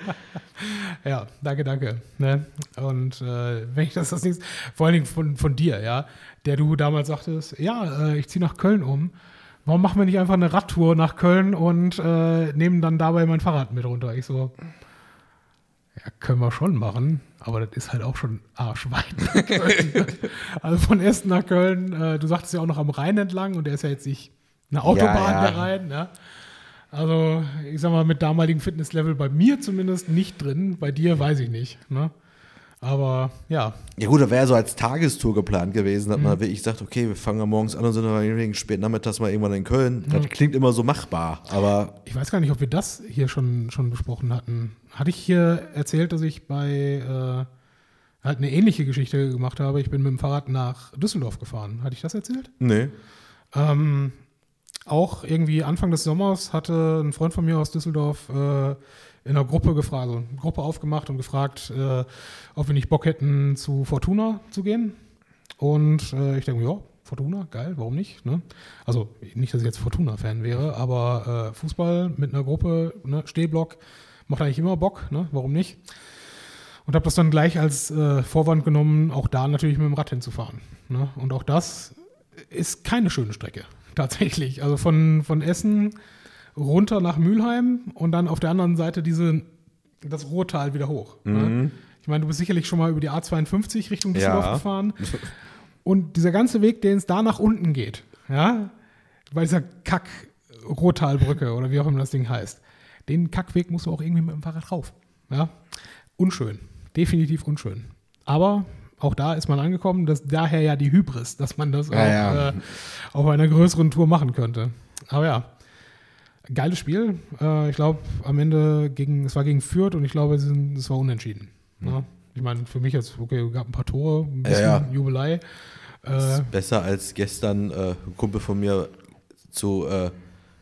ja, danke, danke. Ne? Und äh, wenn ich das das nächste, vor allen Dingen von, von dir, ja, der du damals sagtest, ja, äh, ich ziehe nach Köln um. Warum machen wir nicht einfach eine Radtour nach Köln und äh, nehmen dann dabei mein Fahrrad mit runter? Ich so, ja, können wir schon machen, aber das ist halt auch schon arschweit. also von Essen nach Köln, äh, du sagtest ja auch noch am Rhein entlang und der ist ja jetzt nicht eine Autobahn ja, ja. der Rhein, ne? Also, ich sag mal, mit damaligen Fitnesslevel bei mir zumindest nicht drin. Bei dir weiß ich nicht. Ne? Aber ja. Ja, gut, da wäre so als Tagestour geplant gewesen, dass mhm. man wirklich sagt, okay, wir fangen morgens an und sind dann spät nachmittags mal irgendwann in Köln. Das mhm. klingt immer so machbar, aber. Ich weiß gar nicht, ob wir das hier schon, schon besprochen hatten. Hatte ich hier erzählt, dass ich bei äh, halt eine ähnliche Geschichte gemacht habe? Ich bin mit dem Fahrrad nach Düsseldorf gefahren. Hatte ich das erzählt? Nee. Ähm, auch irgendwie Anfang des Sommers hatte ein Freund von mir aus Düsseldorf äh, in einer Gruppe gefragt, also eine Gruppe aufgemacht und gefragt, äh, ob wir nicht Bock hätten, zu Fortuna zu gehen. Und äh, ich denke, ja, Fortuna, geil, warum nicht? Ne? Also nicht, dass ich jetzt Fortuna-Fan wäre, aber äh, Fußball mit einer Gruppe, ne, Stehblock, macht eigentlich immer Bock, ne? warum nicht? Und habe das dann gleich als äh, Vorwand genommen, auch da natürlich mit dem Rad hinzufahren. Ne? Und auch das ist keine schöne Strecke tatsächlich. Also von, von Essen runter nach Mülheim und dann auf der anderen Seite diese, das Ruhrtal wieder hoch. Ne? Mhm. Ne? Ich meine, du bist sicherlich schon mal über die A52 Richtung Düsseldorf ja. gefahren. Und dieser ganze Weg, den es da nach unten geht, ja, bei dieser Kack-Ruhrtalbrücke oder wie auch immer das Ding heißt, den Kackweg musst du auch irgendwie mit dem Fahrrad rauf. Ja? Unschön. Definitiv unschön. Aber auch da ist man angekommen, dass daher ja die Hybris, dass man das ja, auch ja. Äh, auf einer größeren Tour machen könnte. Aber ja, geiles Spiel. Äh, ich glaube, am Ende gegen, es war gegen Fürth und ich glaube, es, es war unentschieden. Mhm. Ne? Ich meine, für mich jetzt, okay, gab ein paar Tore, ein bisschen ja, Jubelei. Äh, besser als gestern äh, ein Kumpel von mir zu äh,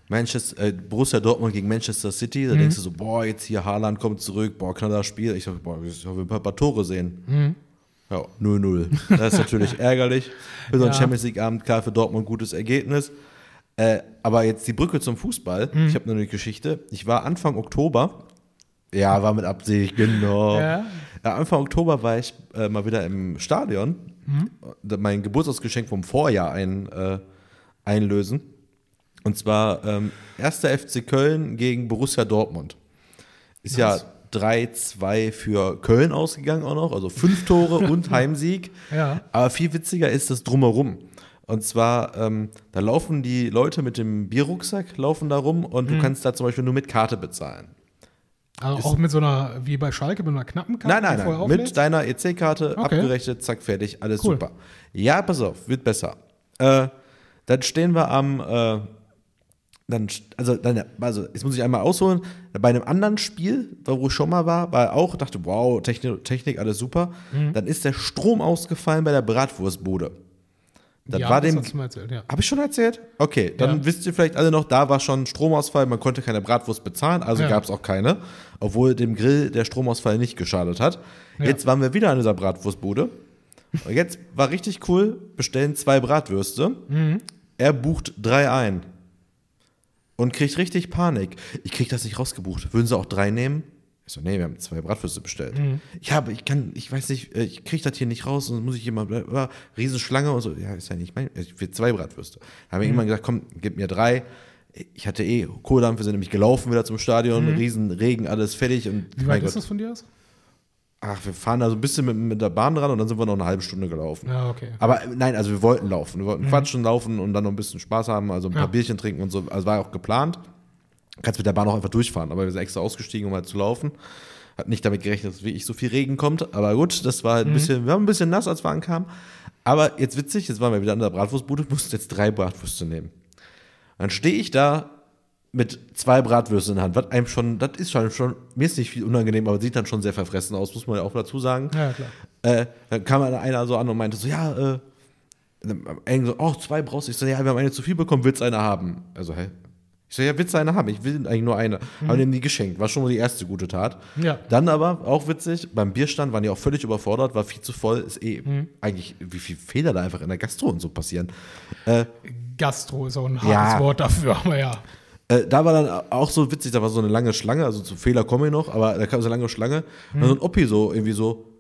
Manchester, äh, Borussia Dortmund gegen Manchester City. Da mhm. denkst du so, boah, jetzt hier Haaland kommt zurück, boah, knaller Spiel. Ich sag, boah, ich hoffe, wir ein paar Tore sehen. Mhm. Ja, 0-0. Das ist natürlich ärgerlich. Für so einen ja. Champions League-Abend, klar, für Dortmund ein gutes Ergebnis. Äh, aber jetzt die Brücke zum Fußball. Mhm. Ich habe nur eine Geschichte. Ich war Anfang Oktober, ja, war mit Absicht, genau. Ja. Ja, Anfang Oktober war ich äh, mal wieder im Stadion, mhm. mein Geburtstagsgeschenk vom Vorjahr ein, äh, einlösen. Und zwar ähm, 1. FC Köln gegen Borussia Dortmund. Ist Nice. ja 3-2 für Köln ausgegangen auch noch, also fünf Tore und Heimsieg. Ja. Aber viel witziger ist das drumherum. Und zwar, ähm, da laufen die Leute mit dem Bierrucksack, laufen da rum und Mhm. du kannst da zum Beispiel nur mit Karte bezahlen. Also auch mit so einer, wie bei Schalke, mit einer knappen Karte? Nein, nein, nein. Mit deiner EC-Karte Okay. abgerechnet, zack, fertig, alles Cool. super. Ja, pass auf, wird besser. Äh, dann stehen wir am, äh, dann, also, dann, also, jetzt muss ich einmal ausholen. Bei einem anderen Spiel, wo ich schon mal war, war auch, dachte, wow, Technik, Technik alles super. Mhm. Dann ist der Strom ausgefallen bei der Bratwurstbude. Dann ja, war das dem, mal erzählt, ja. habe ich schon erzählt? Okay, dann Ja. wisst ihr vielleicht alle noch, da war schon Stromausfall, man konnte keine Bratwurst bezahlen, also Ja. gab es auch keine, obwohl dem Grill der Stromausfall nicht geschadet hat. Jetzt waren wir wieder an dieser Bratwurstbude. Und jetzt war richtig cool, bestellen zwei Bratwürste. Mhm. Er bucht drei ein. Und kriegt richtig Panik. Ich krieg das nicht rausgebucht. Würden sie auch drei nehmen? Ich so, nee, wir haben zwei Bratwürste bestellt. Mhm. Ja, aber ich kann, ich weiß nicht, äh, ich krieg das hier nicht raus und muss ich immer, äh, Riesenschlange und so. Ja, ist ja nicht mein, ich will zwei Bratwürste. Da haben wir irgendwann gesagt, komm, gib mir drei. Ich hatte eh Kohldampf, wir sind nämlich gelaufen wieder zum Stadion, Riesenregen, alles fertig und Mhm. Wie weit ist das von dir aus? Ach, wir fahren da so ein bisschen mit, mit der Bahn dran und dann sind wir noch eine halbe Stunde gelaufen. Ja, okay. Aber nein, also wir wollten laufen. Wir wollten quatschen, laufen und dann noch ein bisschen Spaß haben, also ein paar Ja. Bierchen trinken und so. Also war auch geplant. Kannst mit der Bahn auch einfach durchfahren, aber wir sind extra ausgestiegen, um halt zu laufen. Hat nicht damit gerechnet, dass wirklich so viel Regen kommt. Aber gut, das war halt ein bisschen, wir waren ein bisschen nass, als wir ankamen. Aber jetzt witzig, jetzt waren wir wieder an der Bratwurstbude, mussten jetzt drei Bratwürste nehmen. Dann stehe ich da mit zwei Bratwürsten in der Hand, was einem schon, das ist schon, schon, mir ist nicht viel unangenehm, aber sieht dann schon sehr verfressen aus, muss man ja auch dazu sagen. Ja, klar. Äh, dann kam einer so an und meinte so, ja, äh, so, oh, zwei brauchst du. Ich so, ja, wir haben eine zu viel bekommen, willst du eine haben? Also, hä? Ich so, ja, willst du eine haben? Ich will eigentlich nur eine. Haben dem die geschenkt. War schon mal die erste gute Tat. Ja. Dann aber, auch witzig, beim Bierstand waren die auch völlig überfordert, war viel zu voll. Ist eh eigentlich, wie viele Fehler da einfach in der Gastro und so passieren. Äh, Gastro ist auch ein hartes Ja. Wort dafür, aber ja. Äh, da war dann auch so witzig, da war so eine lange Schlange, also zu Fehler komme ich noch, aber da kam so eine lange Schlange. Und dann so ein Oppi so irgendwie so,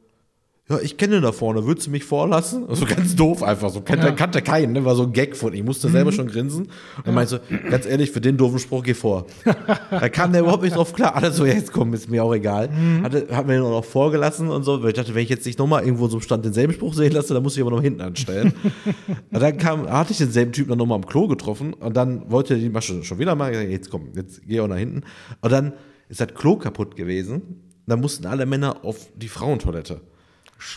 ja, ich kenne da vorne, würdest du mich vorlassen? Also ganz doof einfach, so kannte, Ja. Mhm. kannte keinen, ne? war so ein Gag von ihm, ich musste selber schon grinsen. Und dann meinte so, ganz ehrlich, für den doofen Spruch geh vor. da kam der überhaupt nicht drauf klar, alle so, jetzt komm, ist mir auch egal. Mhm. Hatte, hat mir den auch noch vorgelassen und so, weil ich dachte, wenn ich jetzt nicht nochmal irgendwo in so einem Stand denselben Spruch sehen lasse, dann muss ich aber noch hinten anstellen. und dann kam, hatte ich denselben Typen dann nochmal am Klo getroffen und dann wollte er die Masche schon wieder machen. Ich sag, jetzt komm, jetzt geh auch nach hinten. Und dann ist das Klo kaputt gewesen. Dann mussten alle Männer auf die Frauentoilette.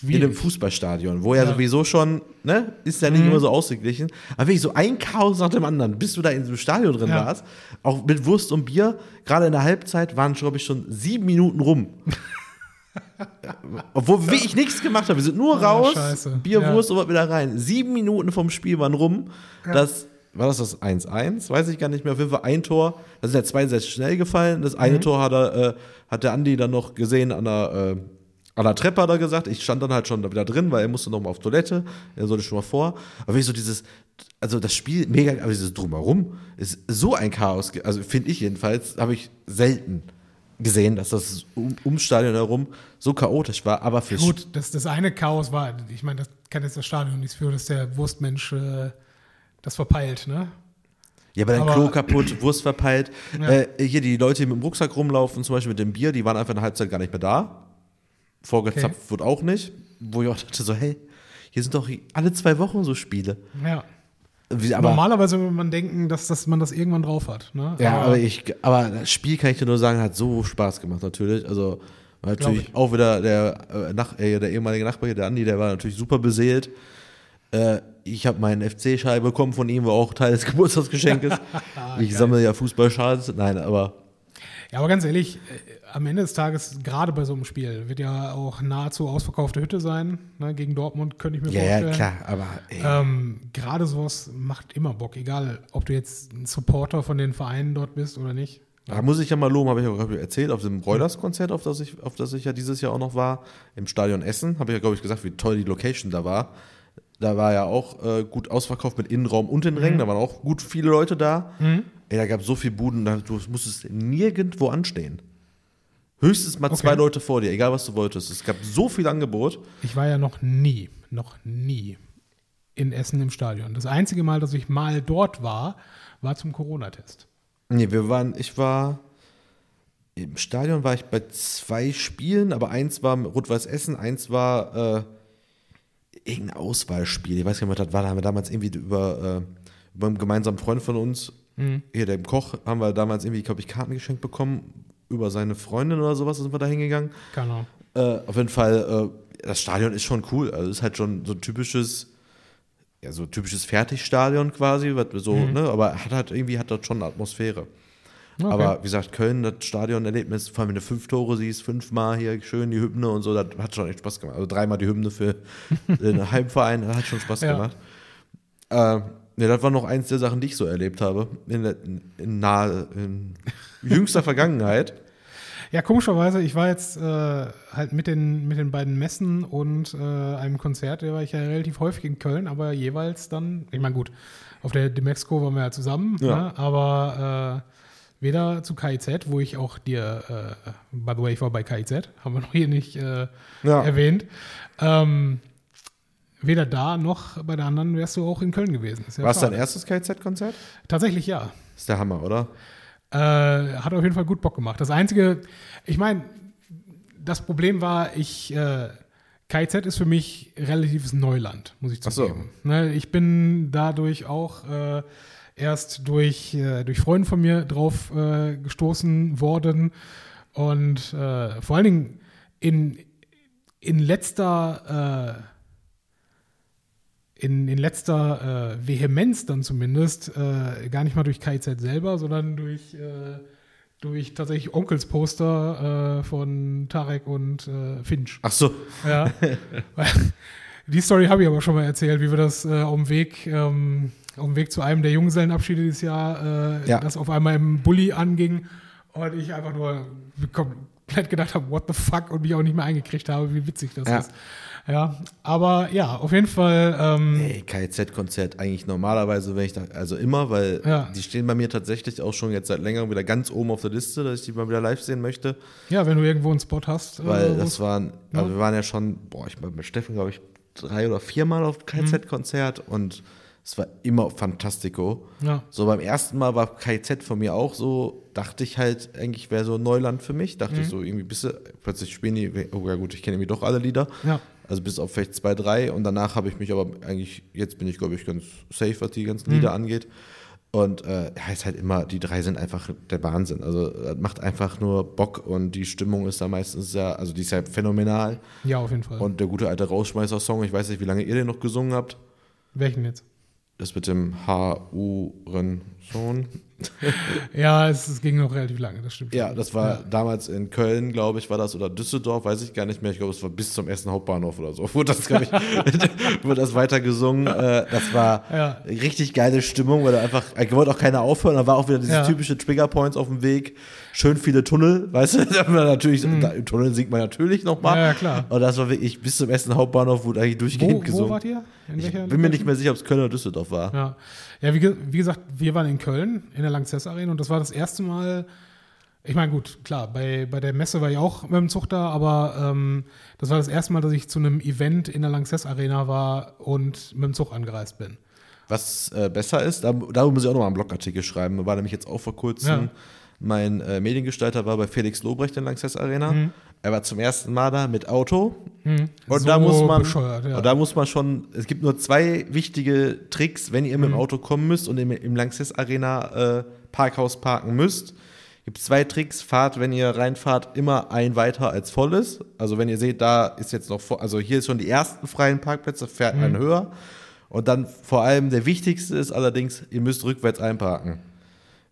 In dem Schwierig. Fußballstadion, wo ja, Ja. sowieso schon, ne, ist ja nicht immer so ausgeglichen. Aber wirklich so ein Chaos nach dem anderen, bis du da in diesem Stadion drin Ja. warst, auch mit Wurst und Bier, gerade in der Halbzeit waren, glaube ich, schon sieben Minuten rum. Obwohl wirklich nichts gemacht haben. Wir sind nur Ah, raus, scheiße. Bier, Ja. Wurst und was wieder rein. Sieben Minuten vom Spiel waren rum. Das, war das das 1-1? Weiß ich gar nicht mehr. Auf jeden Fall ein Tor. Da sind ja zwei sehr schnell gefallen. Das Mhm. eine Tor hat, er, äh, hat der Andi dann noch gesehen an der, äh, an der Treppe, hat er gesagt. Ich stand dann halt schon wieder drin, weil er musste noch mal auf Toilette. Er sollte schon mal vor. Aber wenn ich so dieses, also das Spiel, mega, aber dieses Drumherum ist so ein Chaos. Also finde ich jedenfalls, habe ich selten gesehen, dass das um, ums Stadion herum so chaotisch war. Aber für Gut, das, das eine Chaos war, ich meine, das kann jetzt das Stadion nichts für, dass der Wurstmensch äh, das verpeilt, ne? Ja, aber dann Aber- Klo kaputt, Wurst verpeilt. Ja. Äh, hier die Leute, die mit dem Rucksack rumlaufen, zum Beispiel mit dem Bier, die waren einfach in der Halbzeit gar nicht mehr da. Vorgezapft wird auch nicht. Wo ich auch dachte so, hey, hier sind doch alle zwei Wochen so Spiele. Ja. Wie, aber, Normalerweise würde man denken, dass, dass man das irgendwann drauf hat. Ne? ja, aber ich, aber das Spiel kann ich dir nur sagen, hat so Spaß gemacht natürlich. Also natürlich auch wieder der, äh, Nach äh, der ehemalige Nachbar hier, der Andi, der war natürlich super beseelt. Äh, ich habe meinen FC-Schal bekommen von ihm, war auch Teil des Geburtstagsgeschenkes. ich sammle ja Fußballschals. Nein, aber Ja, aber ganz ehrlich, äh, am Ende des Tages, gerade bei so einem Spiel, wird ja auch nahezu ausverkaufte Hütte sein. Ne? Gegen Dortmund könnte ich mir ja, vorstellen. ja, klar, aber Ähm, gerade sowas macht immer Bock, egal ob du jetzt ein Supporter von den Vereinen dort bist oder nicht. Da muss ich ja mal loben, habe ich ja glaub ich, erzählt, auf dem Reuters-Konzert, auf, das ich, auf das ich ja dieses Jahr auch noch war, im Stadion Essen, habe ich ja, glaube ich, gesagt, wie toll die Location da war. Da war ja auch äh, gut ausverkauft mit Innenraum und den Rängen, da waren auch gut viele Leute da. Ey, da gab es so viele Buden, da, du musstest nirgendwo anstehen. Höchstens mal Okay. zwei Leute vor dir, egal was du wolltest. Es gab so viel Angebot. Ich war ja noch nie, noch nie in Essen im Stadion. Das einzige Mal, dass ich mal dort war, war zum Corona-Test. Nee, wir waren, ich war im Stadion war ich bei zwei Spielen, aber eins war Rot-Weiß Essen, eins war äh, irgendein Auswahlspiel. Ich weiß gar nicht, was das war. Da haben wir damals irgendwie über, äh, über einen gemeinsamen Freund von uns, Mhm. hier dem Koch, haben wir damals irgendwie, glaube ich, Karten geschenkt bekommen über seine Freundin oder sowas, sind wir da hingegangen. Genau. Äh, auf jeden Fall, äh, das Stadion ist schon cool. Also ist halt schon so ein typisches, ja, so typisches Fertigstadion quasi, so, Mhm. ne, aber hat halt irgendwie hat das schon eine Atmosphäre. Okay. Aber wie gesagt, Köln, das Stadionerlebnis, vor allem wenn du fünf Tore siehst, fünfmal hier schön die Hymne und so, das hat schon echt Spaß gemacht. Also dreimal die Hymne für den Heimverein, das hat schon Spaß Ja. gemacht. Äh, ja, das war noch eins der Sachen, die ich so erlebt habe, in, der, in, nahe, in jüngster Vergangenheit. Ja, komischerweise, ich war jetzt äh, halt mit den, mit den beiden Messen und äh, einem Konzert, da war ich ja relativ häufig in Köln, aber jeweils dann, ich meine, gut, auf der Demexco waren wir ja zusammen, Ja. Ne, aber äh, weder zu KIZ, wo ich auch dir, äh, by the way, ich war bei KIZ, haben wir noch hier nicht äh, Ja. erwähnt, ähm, weder da noch bei der anderen wärst du auch in Köln gewesen. Ja War es dein erstes KZ-Konzert? Tatsächlich ja. Ist der Hammer, oder? Äh, hat auf jeden Fall gut Bock gemacht. Das Einzige, ich meine, das Problem war, ich, äh, KZ ist für mich relatives Neuland, muss ich Ach so. zugeben. Ne, ich bin dadurch auch äh, erst durch, äh, durch Freunde von mir drauf äh, gestoßen worden und äh, vor allen Dingen in, in letzter äh, in, in letzter äh, Vehemenz dann zumindest, äh, gar nicht mal durch KIZ selber, sondern durch, äh, durch tatsächlich Onkelsposter äh, von Tarek und äh, Finch. Ach so. Ja. Die Story habe ich aber schon mal erzählt, wie wir das äh, auf dem Weg, ähm, auf dem Weg zu einem der Junggesellenabschiede dieses Jahr, äh, Ja. das auf einmal im Bulli anging und ich einfach nur komplett gedacht habe, what the fuck und mich auch nicht mehr eingekriegt habe, wie witzig das Ja. ist. Ja, aber ja, auf jeden Fall. Ähm, Ey, KZ-Konzert eigentlich normalerweise, wenn ich da, also immer, weil Ja. die stehen bei mir tatsächlich auch schon jetzt seit längerem wieder ganz oben auf der Liste, dass ich die mal wieder live sehen möchte. Ja, wenn du irgendwo einen Spot hast. äh, Weil wo das waren, Ja. also wir waren ja schon, boah, ich war mit Steffen, glaube ich, drei oder viermal auf KZ-Konzert und es war immer Fantastico. Ja. So beim ersten Mal war KZ von mir auch so, dachte ich halt, eigentlich wäre so Neuland für mich. Dachte ich so irgendwie, bist du, plötzlich spielen die, oh ja gut, ich kenne irgendwie doch alle Lieder. Ja. Also bis auf vielleicht zwei, drei. Und danach habe ich mich aber eigentlich, jetzt bin ich, glaube ich, ganz safe, was die ganzen Lieder angeht. Und äh, heißt halt immer, die drei sind einfach der Wahnsinn. Also das macht einfach nur Bock und die Stimmung ist da meistens ja, also die ist ja phänomenal. ja, auf jeden Fall. Und der gute alte Rausschmeißer-Song, ich weiß nicht, wie lange ihr den noch gesungen habt. Welchen jetzt? Das mit dem H-U-Ren-Sohn. Ja, es, es ging noch relativ lange, das stimmt. Ja, schon. das war damals in Köln, glaube ich, war das, oder Düsseldorf, weiß ich gar nicht mehr. Ich glaube, es war bis zum Essen Hauptbahnhof oder so. Wurde das, glaube ich, wurde das weiter gesungen. Äh, das war Ja. richtig geile Stimmung, weil da einfach, ich wollte auch keiner aufhören. Da war auch wieder diese Ja. typische Trigger Points auf dem Weg. Schön viele Tunnel, weißt du? Da haben wir natürlich, da, Im Tunnel singt man natürlich nochmal. Mhm. Ja, ja, klar. Und das war wirklich bis zum Essen Hauptbahnhof, wurde eigentlich durchgehend Wo, gesungen. wo wart ihr? In ich bin mir nicht mehr sicher, ob es Köln oder Düsseldorf war. Ja, ja wie, wie gesagt, wir waren in Köln in der Lanxess Arena und das war das erste Mal. Ich meine, gut, klar, bei, bei der Messe war ich auch mit dem Zug da, aber ähm, das war das erste Mal, dass ich zu einem Event in der Lanxess Arena war und mit dem Zug angereist bin. Was äh, besser ist, da, darüber muss ich auch noch mal einen Blogartikel schreiben. War nämlich jetzt auch vor kurzem. Ja. Mein äh, Mediengestalter war bei Felix Lobrecht in Lanxess Arena. Mhm. Er war zum ersten Mal da mit Auto. Hm. Und So da muss man, ja. und da muss man schon, es gibt nur zwei wichtige Tricks, wenn ihr mit Mhm. dem Auto kommen müsst und im, im Lanxess Arena äh, Parkhaus parken müsst. Gibt zwei Tricks. Fahrt, wenn ihr reinfahrt, immer ein weiter als voll ist. Also wenn ihr seht, da ist jetzt noch, vor, also hier ist schon die ersten freien Parkplätze, fährt Mhm. einen höher. Und dann vor allem der wichtigste ist allerdings, ihr müsst rückwärts einparken.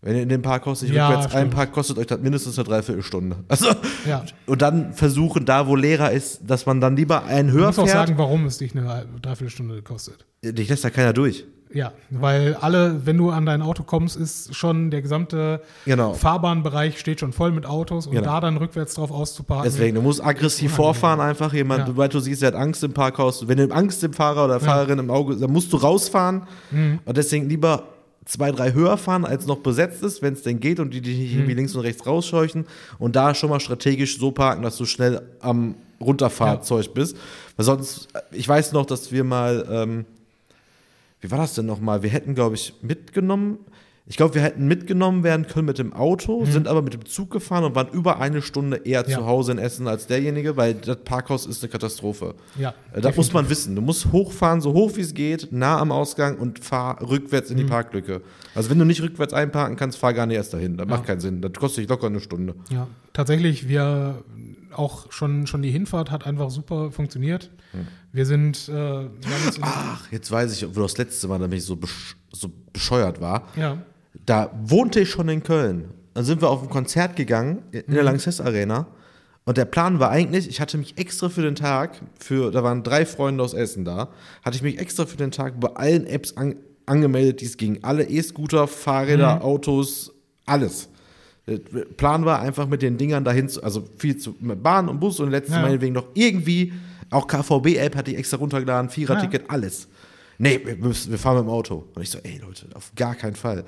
Wenn ihr in dem Parkhaus nicht Ja, rückwärts stimmt. einparkt, kostet euch das mindestens eine Dreiviertelstunde. Also, Ja. und dann versuchen, da wo leerer ist, dass man dann lieber einen höher Ich muss auch fährt. sagen, warum es dich eine Dreiviertelstunde kostet. Dich lässt da keiner durch. Ja, weil alle, wenn du an dein Auto kommst, ist schon der gesamte Genau. Fahrbahnbereich steht schon voll mit Autos und Genau. da dann rückwärts drauf auszuparken. Deswegen, du musst aggressiv vorfahren, einfach jemand, Ja. weil du siehst, er hat Angst im Parkhaus. Wenn du Angst im Fahrer oder Fahrerin im Auge, dann musst du rausfahren. Mhm. Und deswegen lieber zwei, drei höher fahren, als noch besetzt ist, wenn es denn geht und die dich nicht Mhm. irgendwie links und rechts rausscheuchen. Und da schon mal strategisch so parken, dass du schnell am Runterfahrzeug bist. Weil sonst, ich weiß noch, dass wir mal ähm, wie war das denn nochmal? Wir hätten, glaube ich, mitgenommen, ich glaube, wir hätten mitgenommen werden können mit dem Auto, sind aber mit dem Zug gefahren und waren über eine Stunde eher Mhm. Ja. zu Hause in Essen als derjenige, weil das Parkhaus ist eine Katastrophe. Ja, Äh, Das muss man wissen. Du musst hochfahren, so hoch wie es geht, nah am Ausgang und fahr rückwärts Mhm. in die Parklücke. Also wenn du nicht rückwärts einparken kannst, fahr gar nicht erst dahin. Das macht keinen Sinn. Das kostet dich locker eine Stunde. Ja, tatsächlich, wir auch schon, schon die Hinfahrt hat einfach super funktioniert. Hm. Wir sind, äh, Ach, jetzt weiß ich, wo das letzte Mal nämlich so, besch so bescheuert war. ja, Da wohnte ich schon in Köln. Dann sind wir auf ein Konzert gegangen in der Lanxess Arena. Und der Plan war eigentlich, ich hatte mich extra für den Tag, für, da waren drei Freunde aus Essen da, hatte ich mich extra für den Tag bei allen Apps an, angemeldet, die es ging. Alle E-Scooter, Fahrräder, Autos, alles. Der Plan war einfach mit den Dingern dahin, zu, also viel zu mit Bahn und Bus und letztes Ja. meinetwegen noch irgendwie, auch KVB-App hatte ich extra runtergeladen, Vierer-Ticket, alles. Nee, wir, wir fahren mit dem Auto. Und ich so, ey Leute, auf gar keinen Fall.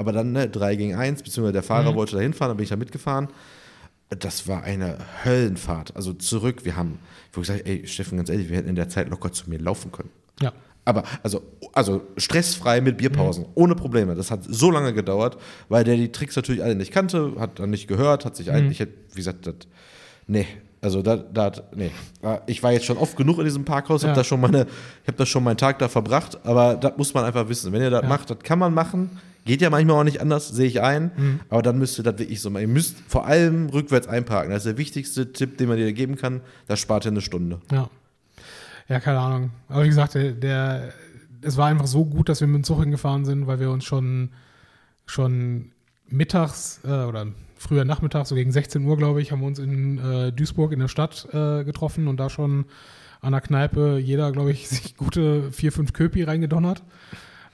Aber dann, ne, 3 gegen 1, beziehungsweise der Fahrer wollte da hinfahren, dann bin ich da mitgefahren. Das war eine Höllenfahrt. Also zurück, wir haben, ich habe gesagt, ey Steffen, ganz ehrlich, wir hätten in der Zeit locker zu mir laufen können. ja, Aber also, also stressfrei mit Bierpausen, ohne Probleme. Das hat so lange gedauert, weil der die Tricks natürlich alle nicht kannte, hat dann nicht gehört, hat sich eigentlich, wie gesagt, das, nee, also da, da, nee. Ich war jetzt schon oft genug in diesem Parkhaus, Ja. habe da schon meine, ich habe da schon meinen Tag da verbracht, aber das muss man einfach wissen. Wenn ihr das Ja. macht, das kann man machen. Geht ja manchmal auch nicht anders, sehe ich ein. Mhm. Aber dann müsst ihr das wirklich so machen. Ihr müsst vor allem rückwärts einparken. Das ist der wichtigste Tipp, den man dir geben kann. Das spart ihr eine Stunde. ja. Ja, keine Ahnung. Aber wie gesagt, der, der, es war einfach so gut, dass wir mit dem Zug hingefahren sind, weil wir uns schon, schon mittags äh, oder früher nachmittags, so gegen 16 Uhr, glaube ich, haben wir uns in äh, Duisburg in der Stadt äh, getroffen und da schon an der Kneipe jeder, glaube ich, sich gute vier, fünf Köpi reingedonnert.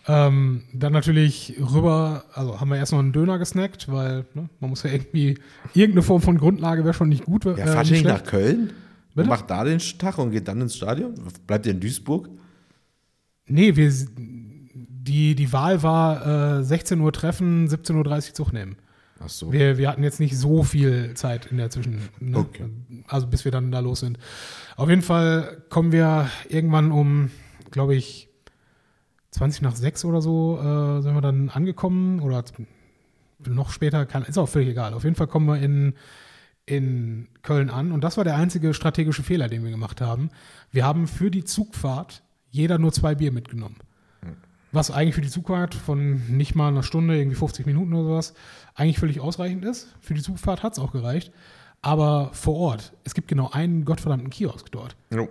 Ähm, dann natürlich rüber, also haben wir erst noch einen Döner gesnackt, weil ne, man muss ja irgendwie, irgendeine Form von Grundlage wäre schon nicht gut. Ja, äh, fahrt ihr nicht nach. Köln? Bitte? Und macht da den Tag und geht dann ins Stadion? Bleibt ihr in Duisburg? Nee, wir, die, die Wahl war äh, 16 Uhr treffen, 17.30 Uhr Zug nehmen. Ach so. Wir, wir hatten jetzt nicht so viel Zeit in der Zwischen, ne? Okay. also bis wir dann da los sind. Auf jeden Fall kommen wir irgendwann um, glaube ich, 20 nach 6 oder so äh, sind wir dann angekommen oder noch später, kann, ist auch völlig egal. Auf jeden Fall kommen wir in, in Köln an und das war der einzige strategische Fehler, den wir gemacht haben. Wir haben für die Zugfahrt jeder nur zwei Bier mitgenommen. Was eigentlich für die Zugfahrt von nicht mal einer Stunde, irgendwie 50 Minuten oder sowas, eigentlich völlig ausreichend ist. Für die Zugfahrt hat es auch gereicht. Aber vor Ort, es gibt genau einen gottverdammten Kiosk dort, Jo.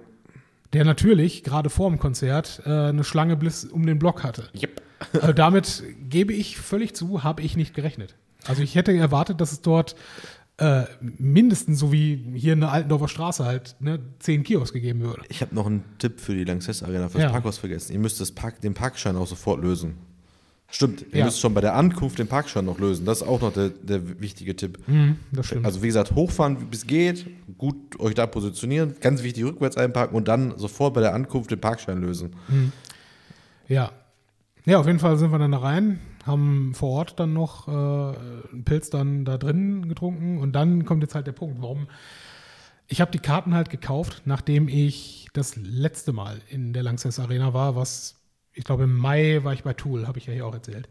Der natürlich gerade vor dem Konzert äh, eine Schlange bis um den Block hatte. Yep. Also damit gebe ich völlig zu, habe ich nicht gerechnet. Also ich hätte erwartet, dass es dort äh, mindestens so wie hier in der Altendorfer Straße halt ne, zehn Kiosks gegeben würde. Ich habe noch einen Tipp für die Lanxess Arena fürs Ja. Parkhaus vergessen. Ihr müsst das Park, den Parkschein auch sofort lösen. Stimmt, ihr Ja. müsst schon bei der Ankunft den Parkschein noch lösen. Das ist auch noch der, der wichtige Tipp. Mhm, das stimmt. Also wie gesagt, hochfahren bis geht, gut euch da positionieren, ganz wichtig rückwärts einparken und dann sofort bei der Ankunft den Parkschein lösen. Ja. Ja, auf jeden Fall sind wir dann da rein, haben vor Ort dann noch äh, einen Pilz dann da drin getrunken und dann kommt jetzt halt der Punkt, warum. Ich habe die Karten halt gekauft, nachdem ich das letzte Mal in der Lanxess Arena war, was ich glaube im Mai war ich bei Tool, habe ich ja hier auch erzählt.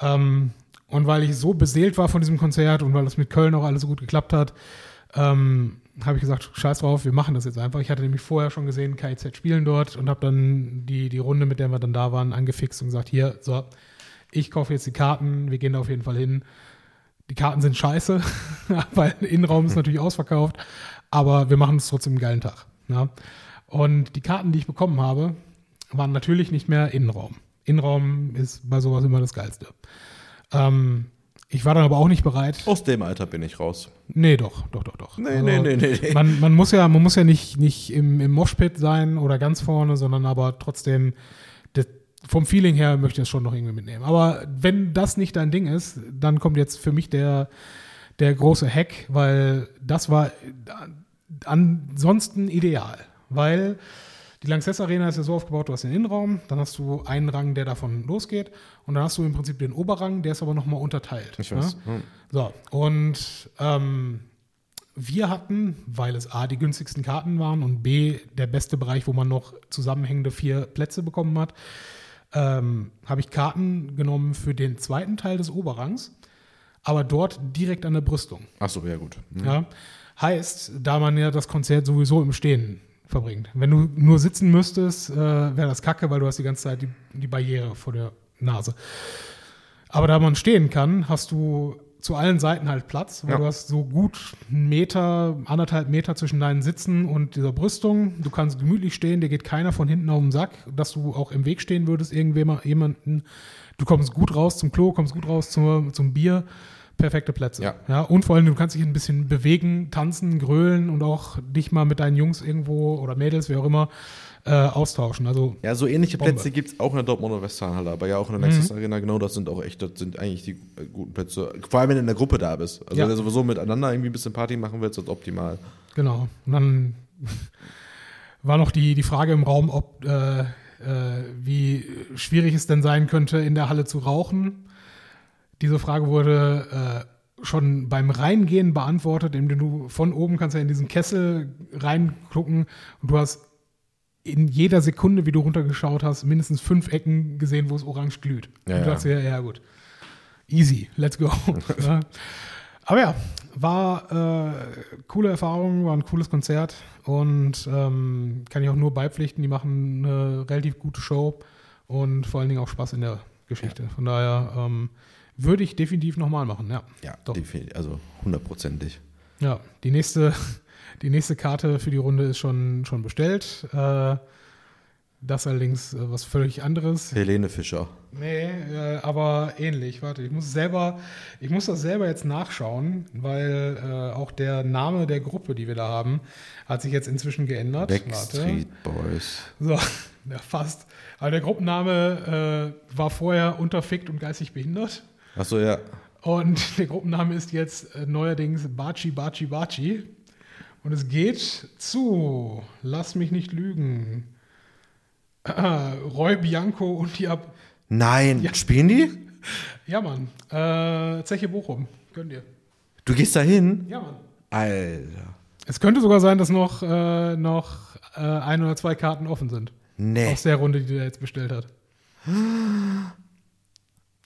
Ähm, und weil ich so beseelt war von diesem Konzert und weil das mit Köln auch alles so gut geklappt hat, ähm, habe ich gesagt, scheiß drauf, wir machen das jetzt einfach. Ich hatte nämlich vorher schon gesehen, KIZ spielen dort und habe dann die, die Runde, mit der wir dann da waren, angefixt und gesagt, hier, so, ich kaufe jetzt die Karten, wir gehen da auf jeden Fall hin. Die Karten sind scheiße, weil Innenraum ist natürlich ausverkauft, aber wir machen es trotzdem einen geilen Tag. Ja? Und die Karten, die ich bekommen habe, waren natürlich nicht mehr Innenraum. Innenraum ist bei sowas immer das Geilste. Ähm, ich war dann aber auch nicht bereit. Aus dem Alter bin ich raus. Nee, doch, doch, doch, doch. Nee, nee, nee, nee, nee. Man, man muss ja, man muss ja nicht, nicht im, im Moshpit sein oder ganz vorne, sondern aber trotzdem das, vom Feeling her möchte ich es schon noch irgendwie mitnehmen. Aber wenn das nicht dein Ding ist, dann kommt jetzt für mich der, der große Hack, weil das war ansonsten ideal. Weil die Lanxess Arena ist ja so aufgebaut, du hast den Innenraum, dann hast du einen Rang, der davon losgeht und dann hast du im Prinzip den Oberrang, der ist aber nochmal unterteilt. Ich weiß. Ne? Hm. So, und ähm, wir hatten, weil es A, die günstigsten Karten waren und B, der beste Bereich, wo man noch zusammenhängende vier Plätze bekommen hat, ähm, habe ich Karten genommen für den zweiten Teil des Oberrangs, aber dort direkt an der Brüstung. Ach so, ja gut. Hm. Ja? Heißt, da man ja das Konzert sowieso im Stehen verbringt. Wenn du nur sitzen müsstest, äh, wäre das kacke, weil du hast die ganze Zeit die, die Barriere vor der Nase. Aber da man stehen kann, hast du zu allen Seiten halt Platz, weil Ja. du hast so gut einen Meter, anderthalb Meter zwischen deinen Sitzen und dieser Brüstung. Du kannst gemütlich stehen, dir geht keiner von hinten auf den Sack, dass du auch im Weg stehen würdest, irgendwem jemanden. Du kommst gut raus zum Klo, kommst gut raus zum, zum Bier. Perfekte Plätze. Ja. ja. Und vor allem, du kannst dich ein bisschen bewegen, tanzen, grölen und auch dich mal mit deinen Jungs irgendwo oder Mädels, wie auch immer, äh, austauschen. Also Ja, so ähnliche Bombe. Plätze gibt es auch in der Dortmunder Westfalenhalle, aber ja auch in der Nexus Arena, genau, das sind auch echt, das sind eigentlich die äh, guten Plätze. Vor allem, wenn du in der Gruppe da bist. Also Ja. wenn du sowieso miteinander irgendwie ein bisschen Party machen willst, ist das optimal. Genau. Und dann war noch die, die Frage im Raum, ob äh, äh, wie schwierig es denn sein könnte, in der Halle zu rauchen. Diese Frage wurde äh, schon beim Reingehen beantwortet, indem du von oben kannst ja in diesen Kessel reingucken und du hast in jeder Sekunde, wie du runtergeschaut hast, mindestens fünf Ecken gesehen, wo es orange glüht. Ja, und du ja. dachtest dir, ja gut, easy, let's go. ja. Aber ja, war äh, coole Erfahrung, war ein cooles Konzert und ähm, kann ich auch nur beipflichten. Die machen eine relativ gute Show und vor allen Dingen auch Spaß in der Geschichte. Von daher ähm, würde ich definitiv nochmal machen. Ja, Ja, Doch. definitiv, also hundertprozentig. ja die, nächste, die nächste Karte für die Runde ist schon, schon bestellt. Äh, das allerdings äh, was völlig anderes. Helene Fischer. Nee, äh, aber ähnlich. Warte, ich muss selber, ich muss das selber jetzt nachschauen, weil äh, auch der Name der Gruppe, die wir da haben, hat sich jetzt inzwischen geändert. Backstreet Boys. So, ja, fast. Aber der Gruppenname äh, war vorher unterfickt und geistig behindert. Achso, ja. Und der Gruppenname ist jetzt äh, neuerdings Bachi Bachi Bachi. Und es geht zu, lass mich nicht lügen, Roy Bianco und die Ab Nein, Ja. spielen die? Ja, Mann. Äh, Zeche Bochum. Gönn dir. Du gehst da hin? Ja, Mann. Alter. Es könnte sogar sein, dass noch, äh, noch äh, ein oder zwei Karten offen sind. Nee. Aus der Runde, die der jetzt bestellt hat.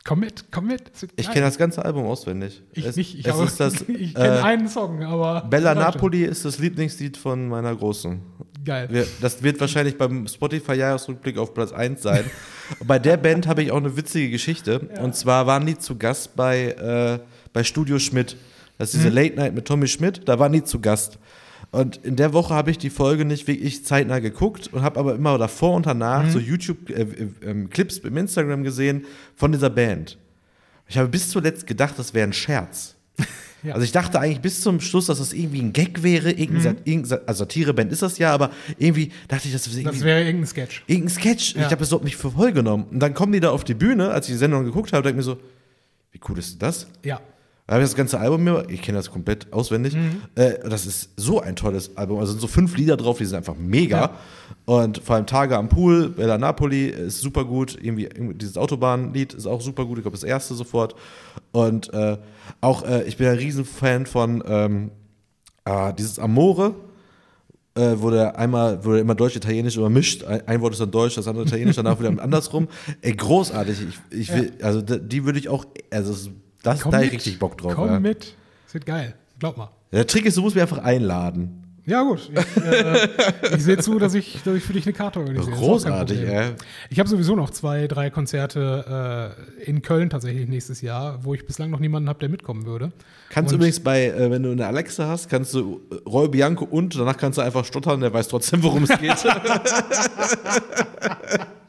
Komm mit, komm mit. Ich kenne das ganze Album auswendig. Ich es, nicht. Ich, ich kenne äh, einen Song, aber. Bella. Napoli ist das Lieblingslied von meiner Großen. Geil. Wir, das wird wahrscheinlich beim Spotify-Jahresrückblick auf Platz 1 sein. Bei der Band habe ich auch eine witzige Geschichte. Und zwar waren die zu Gast bei, äh, bei Studio Schmidt. Das ist diese Late Night mit Tommy Schmidt. Da waren die zu Gast. Und in der Woche habe ich die Folge nicht wirklich zeitnah geguckt und habe aber immer davor und danach so YouTube-Clips im Instagram gesehen von dieser Band. Ich habe bis zuletzt gedacht, das wäre ein Scherz. Ja. Also ich dachte eigentlich bis zum Schluss, dass das irgendwie ein Gag wäre. Irgendein, Sat- irgendein, also Satireband ist das ja, aber irgendwie dachte ich, das irgendwie Das wäre irgendein Sketch. irgendein Sketch. Ja. Ich habe das überhaupt nicht für voll genommen. Und dann kommen die da auf die Bühne, als ich die Sendung geguckt habe, denke ich mir so, wie cool ist denn das? Ja. Da habe ich das ganze Album mir, ich kenne das komplett auswendig. Mhm. Äh, das ist so ein tolles Album. Also sind so fünf Lieder drauf, die sind einfach mega. Ja. Und vor allem Tage am Pool, Bella Napoli ist super gut. Irgendwie, dieses Autobahnlied ist auch super gut. Ich glaube, das erste sofort. Und äh, auch, äh, ich bin ein Riesenfan von ähm, äh, dieses Amore. Äh, wo der einmal, der immer Deutsch-Italienisch übermischt. Ein, ein Wort ist dann Deutsch, das andere Italienisch, danach wieder andersrum. Ey, großartig. Ich, ich will, also d- die würde ich auch, also das Komm da ich richtig Bock drauf. Komm ja. mit. Es wird geil. Glaub mal. Der Trick ist, du musst mich einfach einladen. Ja, gut. Ich, äh, ich sehe zu, dass ich, dass ich für dich eine Karte organisiere. Das Großartig, ey. Ich habe sowieso noch zwei, drei Konzerte äh, in Köln tatsächlich nächstes Jahr, wo ich bislang noch niemanden habe, der mitkommen würde. Kannst Und- übrigens bei, äh, wenn du eine Alexa hast, kannst du äh, Roy Bianco und danach kannst du einfach stottern, der weiß trotzdem, worum es geht.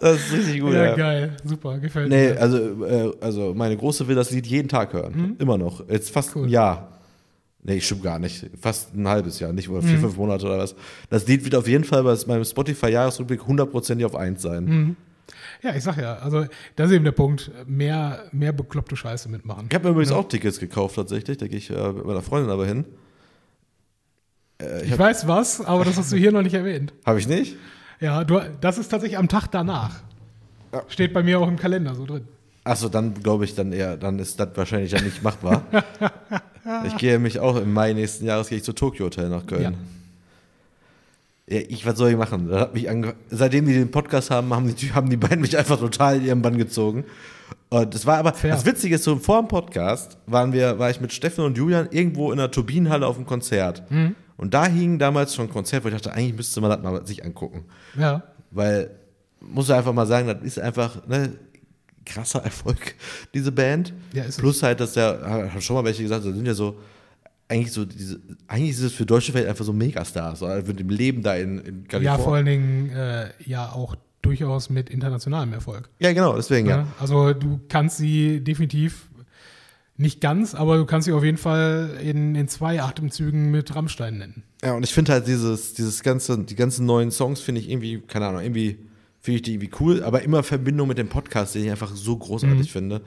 das ist richtig gut, Ja, ja. geil. Super. Gefällt Nee, mir. also, äh, also meine Große will das Lied jeden Tag hören. Immer noch. Jetzt fast Cool. ein Jahr. Nee, stimmt gar nicht. Fast ein halbes Jahr, nicht oder vier, fünf Monate oder was. Das Lied wird auf jeden Fall bei meinem Spotify-Jahresrückblick hundertprozentig auf eins sein. Ja, ich sag ja, also das ist eben der Punkt. Mehr, mehr bekloppte Scheiße mitmachen. Ich habe mir übrigens auch Tickets gekauft tatsächlich. Da gehe ich äh, mit meiner Freundin aber hin. Äh, Ich weiß was, aber das hast du hier noch nicht erwähnt. Habe ich nicht? Ja, du, das ist tatsächlich am Tag danach. Ja. Steht bei mir auch im Kalender so drin. Achso, dann glaube ich dann eher, dann ist das wahrscheinlich ja nicht machbar. ich gehe mich auch im Mai nächsten Jahres gehe ich zu Tokyo Hotel nach Köln. Ja, ich, was soll ich machen? Seitdem die den Podcast haben, haben die, haben die beiden mich einfach total in ihren Bann gezogen. Und das war aber, Fair. das Witzige ist, so vor dem Podcast waren wir, war ich mit Steffen und Julian irgendwo in der Turbinenhalle auf einem Konzert. Und da hing damals schon ein Konzert, wo ich dachte, eigentlich müsste man das mal sich angucken. Ja. Weil, muss ich einfach mal sagen, das ist einfach, ne, krasser Erfolg, diese Band. Ja, ist es. Plus halt, dass der, haben schon mal welche gesagt, das sind ja so, eigentlich so diese, eigentlich ist es für deutsche Welt einfach so Megastars, so, also mit dem Leben da in, in Ja, Kalifornien. vor allen Dingen äh, ja auch durchaus mit internationalem Erfolg. Ja, genau, deswegen, ja. Ja. Also du kannst sie definitiv nicht ganz, aber du kannst sie auf jeden Fall in, in zwei Atemzügen mit Rammstein nennen. Ja, und ich finde halt dieses, dieses ganze, die ganzen neuen Songs finde ich irgendwie, keine Ahnung, irgendwie finde ich die irgendwie cool, aber immer in Verbindung mit dem Podcast, den ich einfach so großartig finde.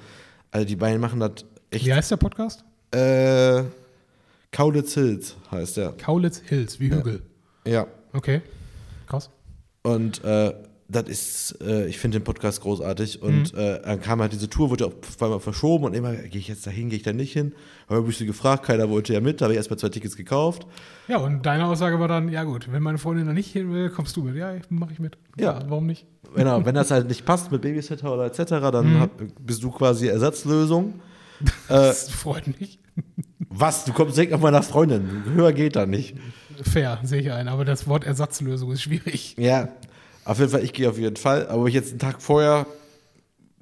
Also die beiden machen das echt. Wie heißt der Podcast? Äh, Kaulitz Hills heißt der. Kaulitz Hills, wie Hügel. Ja. Okay. Krass. Und äh, das ist, äh, ich finde den Podcast großartig. Und äh, dann kam halt diese Tour, wurde ja auch zweimal verschoben und immer, gehe ich jetzt dahin, gehe ich da nicht hin? Habe ein bisschen gefragt, keiner wollte ja mit, da habe ich erstmal zwei Tickets gekauft. Ja, und deine Aussage war dann, ja gut, wenn meine Freundin da nicht hin will, kommst du mit. Ja, mache ich mit. Ja. Warum nicht? Genau, wenn das halt nicht passt mit Babysitter oder etc., dann hab, bist du quasi Ersatzlösung. äh, Das freut mich. was? Du kommst direkt auf meiner Freundin. Höher geht da nicht. Fair, sehe ich ein. Aber das Wort Ersatzlösung ist schwierig. Ja, auf jeden Fall, ich gehe auf jeden Fall. Aber ich jetzt einen Tag vorher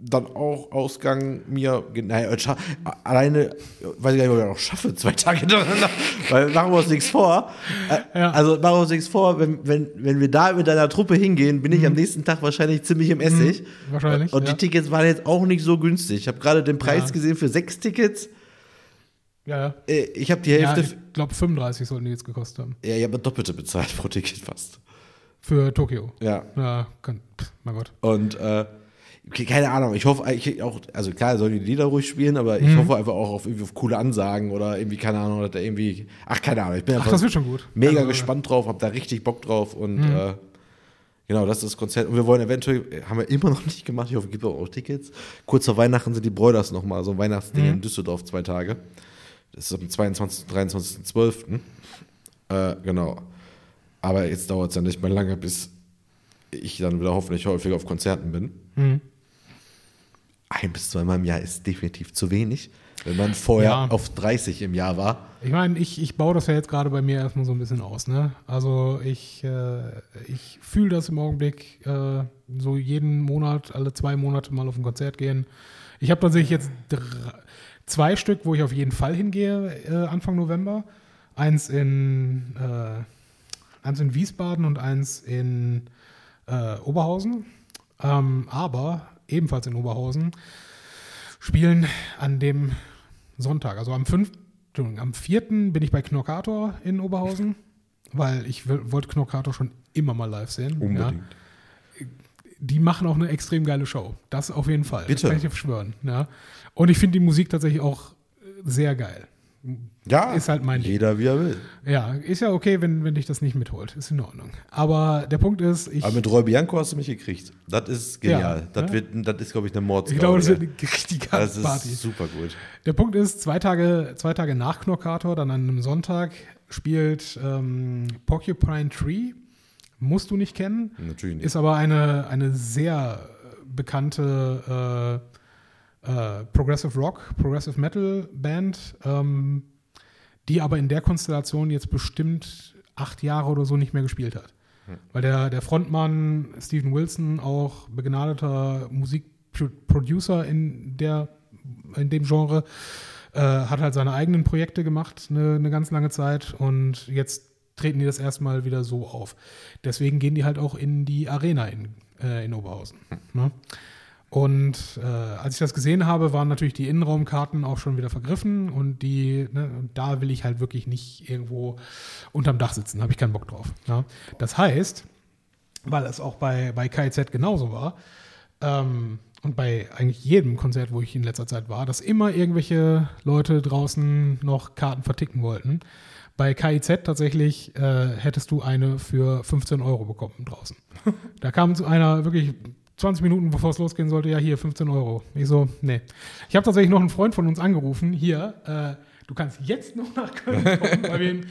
dann auch Ausgang mir, naja, scha- alleine, weiß ich gar nicht, ob ich das noch schaffe, zwei Tage hintereinander, weil machen wir uns nichts vor. Äh, Ja. Also machen wir uns nichts vor, wenn, wenn, wenn wir da mit deiner Truppe hingehen, bin ich am nächsten Tag wahrscheinlich ziemlich im Essig. Mhm. wahrscheinlich, Und ja. die Tickets waren jetzt auch nicht so günstig. Ich habe gerade den Preis Ja. gesehen für sechs Tickets. Ja, ja. Äh, Ich habe die Hälfte, ich glaube 35 sollten die jetzt gekostet haben. ja, ich habe doppelte bezahlt pro Ticket fast. Für Tokio. Ja. Ja, kann, pff, mein Gott. Und äh, keine Ahnung, ich hoffe eigentlich auch, also klar, sollen die Lieder ruhig spielen, aber Mhm. ich hoffe einfach auch auf, irgendwie auf coole Ansagen oder irgendwie, keine Ahnung, dass da irgendwie, ach, keine Ahnung, ich bin Ach, einfach das wird schon gut. mega Also, gespannt drauf, hab da richtig Bock drauf und Mhm. äh, genau, das ist das Konzert. Und wir wollen eventuell, haben wir immer noch nicht gemacht, ich hoffe, es gibt auch Tickets. Kurz vor Weihnachten sind die Broilers nochmal, so ein Weihnachtsding Mhm. in Düsseldorf, zwei Tage. Das ist am 22., 23.12. Äh, genau. Aber jetzt dauert es ja nicht mehr lange, bis ich dann wieder hoffentlich häufiger auf Konzerten bin. Mhm. Ein bis zweimal im Jahr ist definitiv zu wenig, wenn man vorher Ja. auf 30 im Jahr war. Ich meine, ich, ich baue das ja jetzt gerade bei mir erstmal so ein bisschen aus. Ne? Also ich, äh, ich fühle das im Augenblick, äh, so jeden Monat, alle zwei Monate mal auf ein Konzert gehen. Ich habe tatsächlich jetzt drei, zwei Stück, wo ich auf jeden Fall hingehe, äh, Anfang November. Eins in, äh, eins in Wiesbaden und eins in äh, Oberhausen. Ähm, aber ebenfalls in Oberhausen spielen an dem Sonntag, also am 5. Entschuldigung, am 4. bin ich bei Knorkator in Oberhausen, weil ich wollte Knorkator schon immer mal live sehen. Ja. Die machen auch eine extrem geile Show. Das auf jeden Fall. Bitte. Das kann ich schwören. Ja. Und ich finde die Musik tatsächlich auch sehr geil. Ja, Ist halt mein Ding. jeder wie er will. Ja, ist ja okay, wenn, wenn dich das nicht mitholt. Ist in Ordnung. Aber der Punkt ist, ich, Aber mit Roy Bianco hast du mich gekriegt. Das ist genial. Ja, das, ja. wird, das ist, glaube ich, eine Mordsgabe. ich glaube, das wird eine richtige Das Party. ist super gut. Der Punkt ist, zwei Tage, zwei Tage nach Knorkator, dann an einem Sonntag, spielt ähm, Porcupine Tree. Musst du nicht kennen. Natürlich nicht. Ist aber eine, eine sehr bekannte äh, äh, Progressive Rock, Progressive Metal Band, ähm, die aber in der Konstellation jetzt bestimmt acht Jahre oder so nicht mehr gespielt hat. Weil der, der Frontmann Steven Wilson auch begnadeter Musikproducer in, der, in dem Genre äh, hat halt seine eigenen Projekte gemacht eine, eine ganz lange Zeit und jetzt treten die das erstmal wieder so auf. Deswegen gehen die halt auch in die Arena in, äh, in Oberhausen. Ne? Und äh, als ich das gesehen habe, waren natürlich die Innenraumkarten auch schon wieder vergriffen und die, ne, und da will ich halt wirklich nicht irgendwo unterm Dach sitzen, habe ich keinen Bock drauf. Ja? Das heißt, weil es auch bei, bei KIZ genauso war, ähm, und bei eigentlich jedem Konzert, wo ich in letzter Zeit war, dass immer irgendwelche Leute draußen noch Karten verticken wollten. Bei KIZ tatsächlich äh, hättest du eine für 15 Euro bekommen draußen. Da kam zu einer wirklich 20 Minuten, bevor es losgehen sollte, ja, hier 15 Euro. Ich so, nee. Ich habe tatsächlich noch einen Freund von uns angerufen, hier, äh, du kannst jetzt noch nach Köln kommen. wir,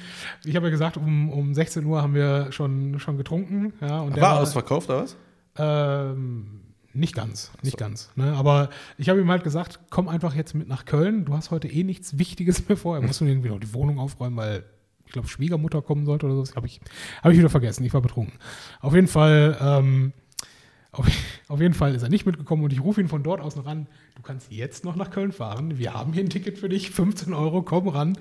ich habe ja gesagt, um, um 16 Uhr haben wir schon, schon getrunken. Ja, und der War ausverkauft oder was? Ähm, nicht ganz, nicht ganz. Ne? Aber ich habe ihm halt gesagt, komm einfach jetzt mit nach Köln. Du hast heute eh nichts Wichtiges mehr vor. Er muss nur irgendwie noch die Wohnung aufräumen, weil ich glaube, Schwiegermutter kommen sollte oder so. Habe ich, hab ich wieder vergessen. Ich war betrunken. Auf jeden Fall, ähm, auf, auf jeden Fall ist er nicht mitgekommen und ich rufe ihn von dort aus noch an. Du kannst jetzt noch nach Köln fahren. Wir haben hier ein Ticket für dich, 15 Euro, komm ran.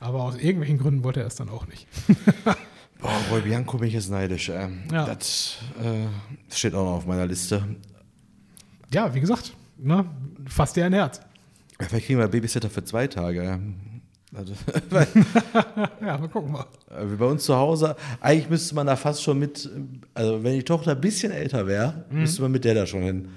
Aber aus irgendwelchen Gründen wollte er es dann auch nicht. Boah, Roy Bianco bin ich jetzt neidisch. Ähm, Ja. Das äh, steht auch noch auf meiner Liste. ja, wie gesagt, ne? fasst dir ein Herz. Ja, Vielleicht kriegen wir Babysitter für zwei Tage. Also, Ja, mal gucken mal. Wie bei uns zu Hause, eigentlich müsste man da fast schon mit, also wenn die Tochter ein bisschen älter wäre, müsste man mit der da schon hin.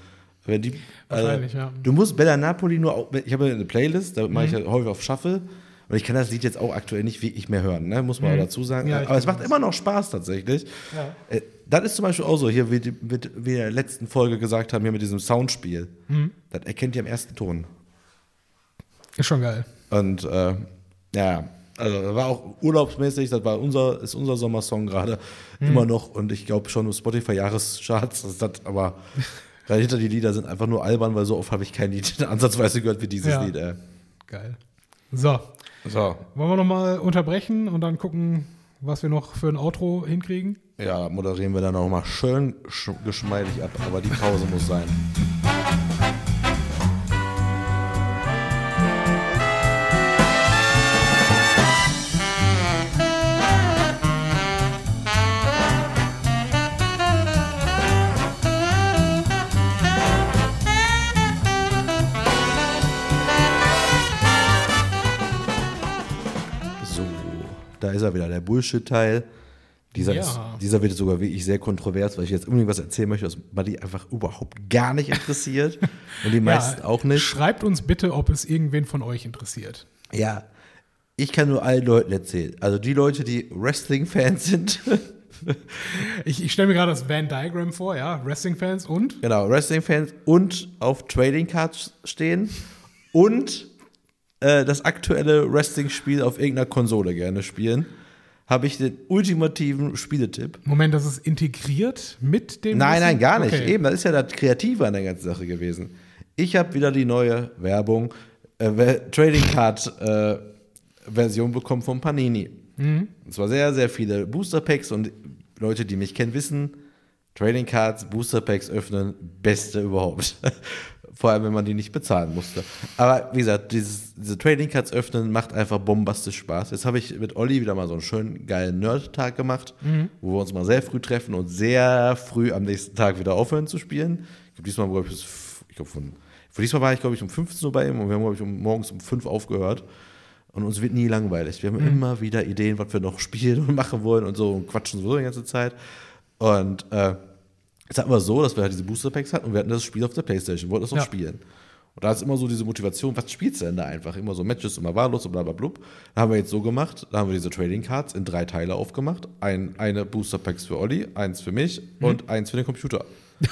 Wenn die, Mhm. Wahrscheinlich, also, ja. Du musst Bella Napoli nur, ich habe eine Playlist, da Mhm. mache ich ja häufig auf Shuffle. Und ich kann das Lied jetzt auch aktuell nicht wirklich mehr hören, ne? muss man auch dazu sagen. Mhm. Ja, Aber es macht immer noch Spaß tatsächlich. Ja. Äh, Das ist zum Beispiel auch so, hier, wie, die- mit, wie wir in der letzten Folge gesagt haben, hier mit diesem Soundspiel. Mhm. Das erkennt ihr am ersten Ton. Ist schon geil. Und äh, ja, also das war auch urlaubsmäßig, das war unser, ist unser Sommersong gerade immer noch und ich glaube schon im Spotify Jahrescharts, das ist das, aber dahinter die Lieder sind einfach nur albern, weil so oft habe ich kein Lied ansatzweise gehört wie dieses Ja. Lied. Ey. Geil. So, So, wollen wir nochmal unterbrechen und dann gucken, was wir noch für ein Outro hinkriegen? ja, moderieren wir dann auch mal schön sch geschmeidig ab, aber die Pause muss sein. Da ist er wieder, der Bullshit-Teil. Dieser, Ja. ist, dieser wird sogar wirklich sehr kontrovers, weil ich jetzt unbedingt was erzählen möchte, was Buddy einfach überhaupt gar nicht interessiert. und die meisten auch nicht. Schreibt uns bitte, ob es irgendwen von euch interessiert. Ja, ich kann nur allen Leuten erzählen. Also die Leute, die Wrestling-Fans sind, Ich, ich stelle mir gerade das Venn Diagram vor, ja, Wrestling-Fans und genau, Wrestling-Fans und auf Trading Cards stehen und äh, das aktuelle Wrestling-Spiel auf irgendeiner Konsole gerne spielen, habe ich den ultimativen Spieletipp. Moment, das ist integriert mit dem. Nein, nein, gar nicht. Okay. Eben, das ist ja das Kreative an der ganzen Sache gewesen. Ich habe wieder die neue Werbung, äh, Trading Card äh, Version bekommen von Panini. Mhm. Und zwar sehr, sehr viele Booster Packs und Leute, die mich kennen, wissen, Trading Cards, Booster Packs öffnen, beste überhaupt. Vor allem, wenn man die nicht bezahlen musste. Aber wie gesagt, dieses, diese Trading Cards öffnen macht einfach bombastisch Spaß. Jetzt habe ich mit Olli wieder mal so einen schönen geilen Nerd-Tag gemacht, wo wir uns mal sehr früh treffen und sehr früh am nächsten Tag wieder aufhören zu spielen. Ich glaube, diesmal, glaube ich, ich glaube, von, von diesmal war ich, glaube ich, um 15 Uhr bei ihm und wir haben, glaube ich, um, morgens um 5 aufgehört. Und uns wird nie langweilig. Wir haben immer wieder Ideen, was wir noch spielen und machen wollen und so und quatschen sowieso die ganze Zeit. Und äh, es hatten wir so, dass wir halt diese Booster Packs hatten und wir hatten das Spiel auf der Playstation, wollten das noch Ja. spielen. Und da ist immer so diese Motivation, was spielst du denn da einfach? Immer so Matches, immer wahllos und bla bla blub. Da haben wir jetzt so gemacht, da haben wir diese Trading Cards in drei Teile aufgemacht. Ein, eine Booster Packs für Olli, eins für mich und eins für den Computer.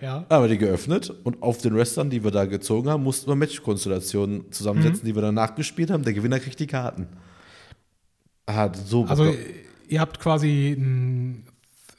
Ja. Da haben wir die geöffnet und auf den Wrestlern, die wir da gezogen haben, mussten wir Matchkonstellationen zusammensetzen, die wir dann nachgespielt haben. Der Gewinner kriegt die Karten. Hat so Also, ihr habt quasi ein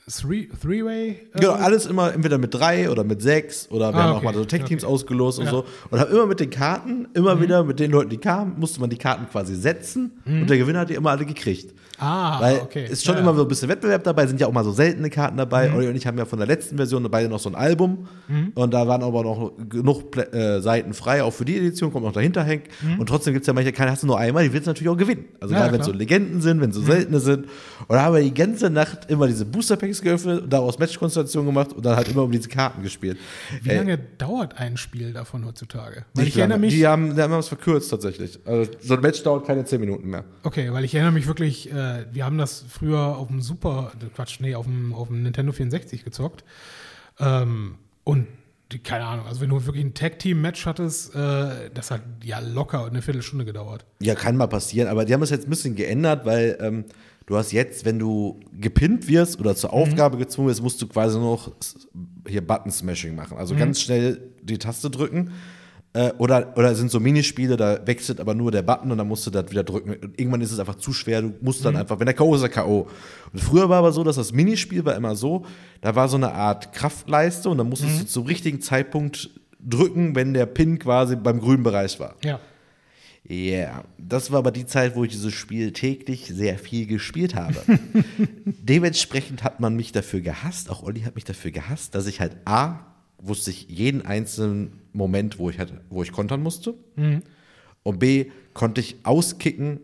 Three-Way. äh, Genau, alles immer entweder mit drei oder mit sechs oder wir Ah, haben auch okay. mal so Tech-Teams Okay. ausgelost und Ja. so. Und haben immer mit den Karten, immer wieder mit den Leuten, die kamen, musste man die Karten quasi setzen und der Gewinner hat die immer alle gekriegt. Ah, Weil okay. ist schon Ja, immer so ein bisschen Wettbewerb dabei, sind ja auch mal so seltene Karten dabei. Olli und ich haben ja von der letzten Version beide noch so ein Album. Und da waren aber noch genug äh, Seiten frei, auch für die Edition, kommt noch dahinter hängt. Und trotzdem gibt es ja manche keine, hast du nur einmal, die willst du natürlich auch gewinnen. Also Ja, gerade wenn es so. Legenden sind, wenn es so seltene sind. Und da haben wir die ganze Nacht immer diese Booster-Packs geöffnet und daraus Matchkonstellationen gemacht und dann halt immer um diese Karten gespielt. Wie Ey, lange dauert ein Spiel davon heutzutage? Weil nicht ich erinnere mich. Die haben, die haben es verkürzt tatsächlich. Also so ein Match dauert keine 10 Minuten mehr. Okay, weil ich erinnere mich wirklich, äh, wir haben das früher auf dem Super, äh, Quatsch, nee, auf dem, auf dem Nintendo 64 gezockt. Ähm, und die, keine Ahnung, also wenn du wirklich ein Tag-Team-Match hattest, äh, das hat ja locker eine Viertelstunde gedauert. Ja, kann mal passieren, aber die haben es jetzt ein bisschen geändert, weil ähm, du hast jetzt, wenn du gepinnt wirst oder zur Aufgabe gezwungen wirst, musst du quasi noch hier Button-Smashing machen. Also ganz schnell die Taste drücken Äh, oder, oder sind so Minispiele, da wechselt aber nur der Button und dann musst du das wieder drücken. Und irgendwann ist es einfach zu schwer, du musst dann einfach, wenn der K.O. ist, der K.O. Und früher war aber so, dass das Minispiel war immer so, da war so eine Art Kraftleiste und dann musstest du zum richtigen Zeitpunkt drücken, wenn der Pin quasi beim grünen Bereich war. Ja. Ja, yeah. das war aber die Zeit, wo ich dieses Spiel täglich sehr viel gespielt habe. Dementsprechend hat man mich dafür gehasst, auch Olli hat mich dafür gehasst, dass ich halt A, wusste ich jeden einzelnen Moment, wo ich, hatte, wo ich kontern musste. Und B, konnte ich auskicken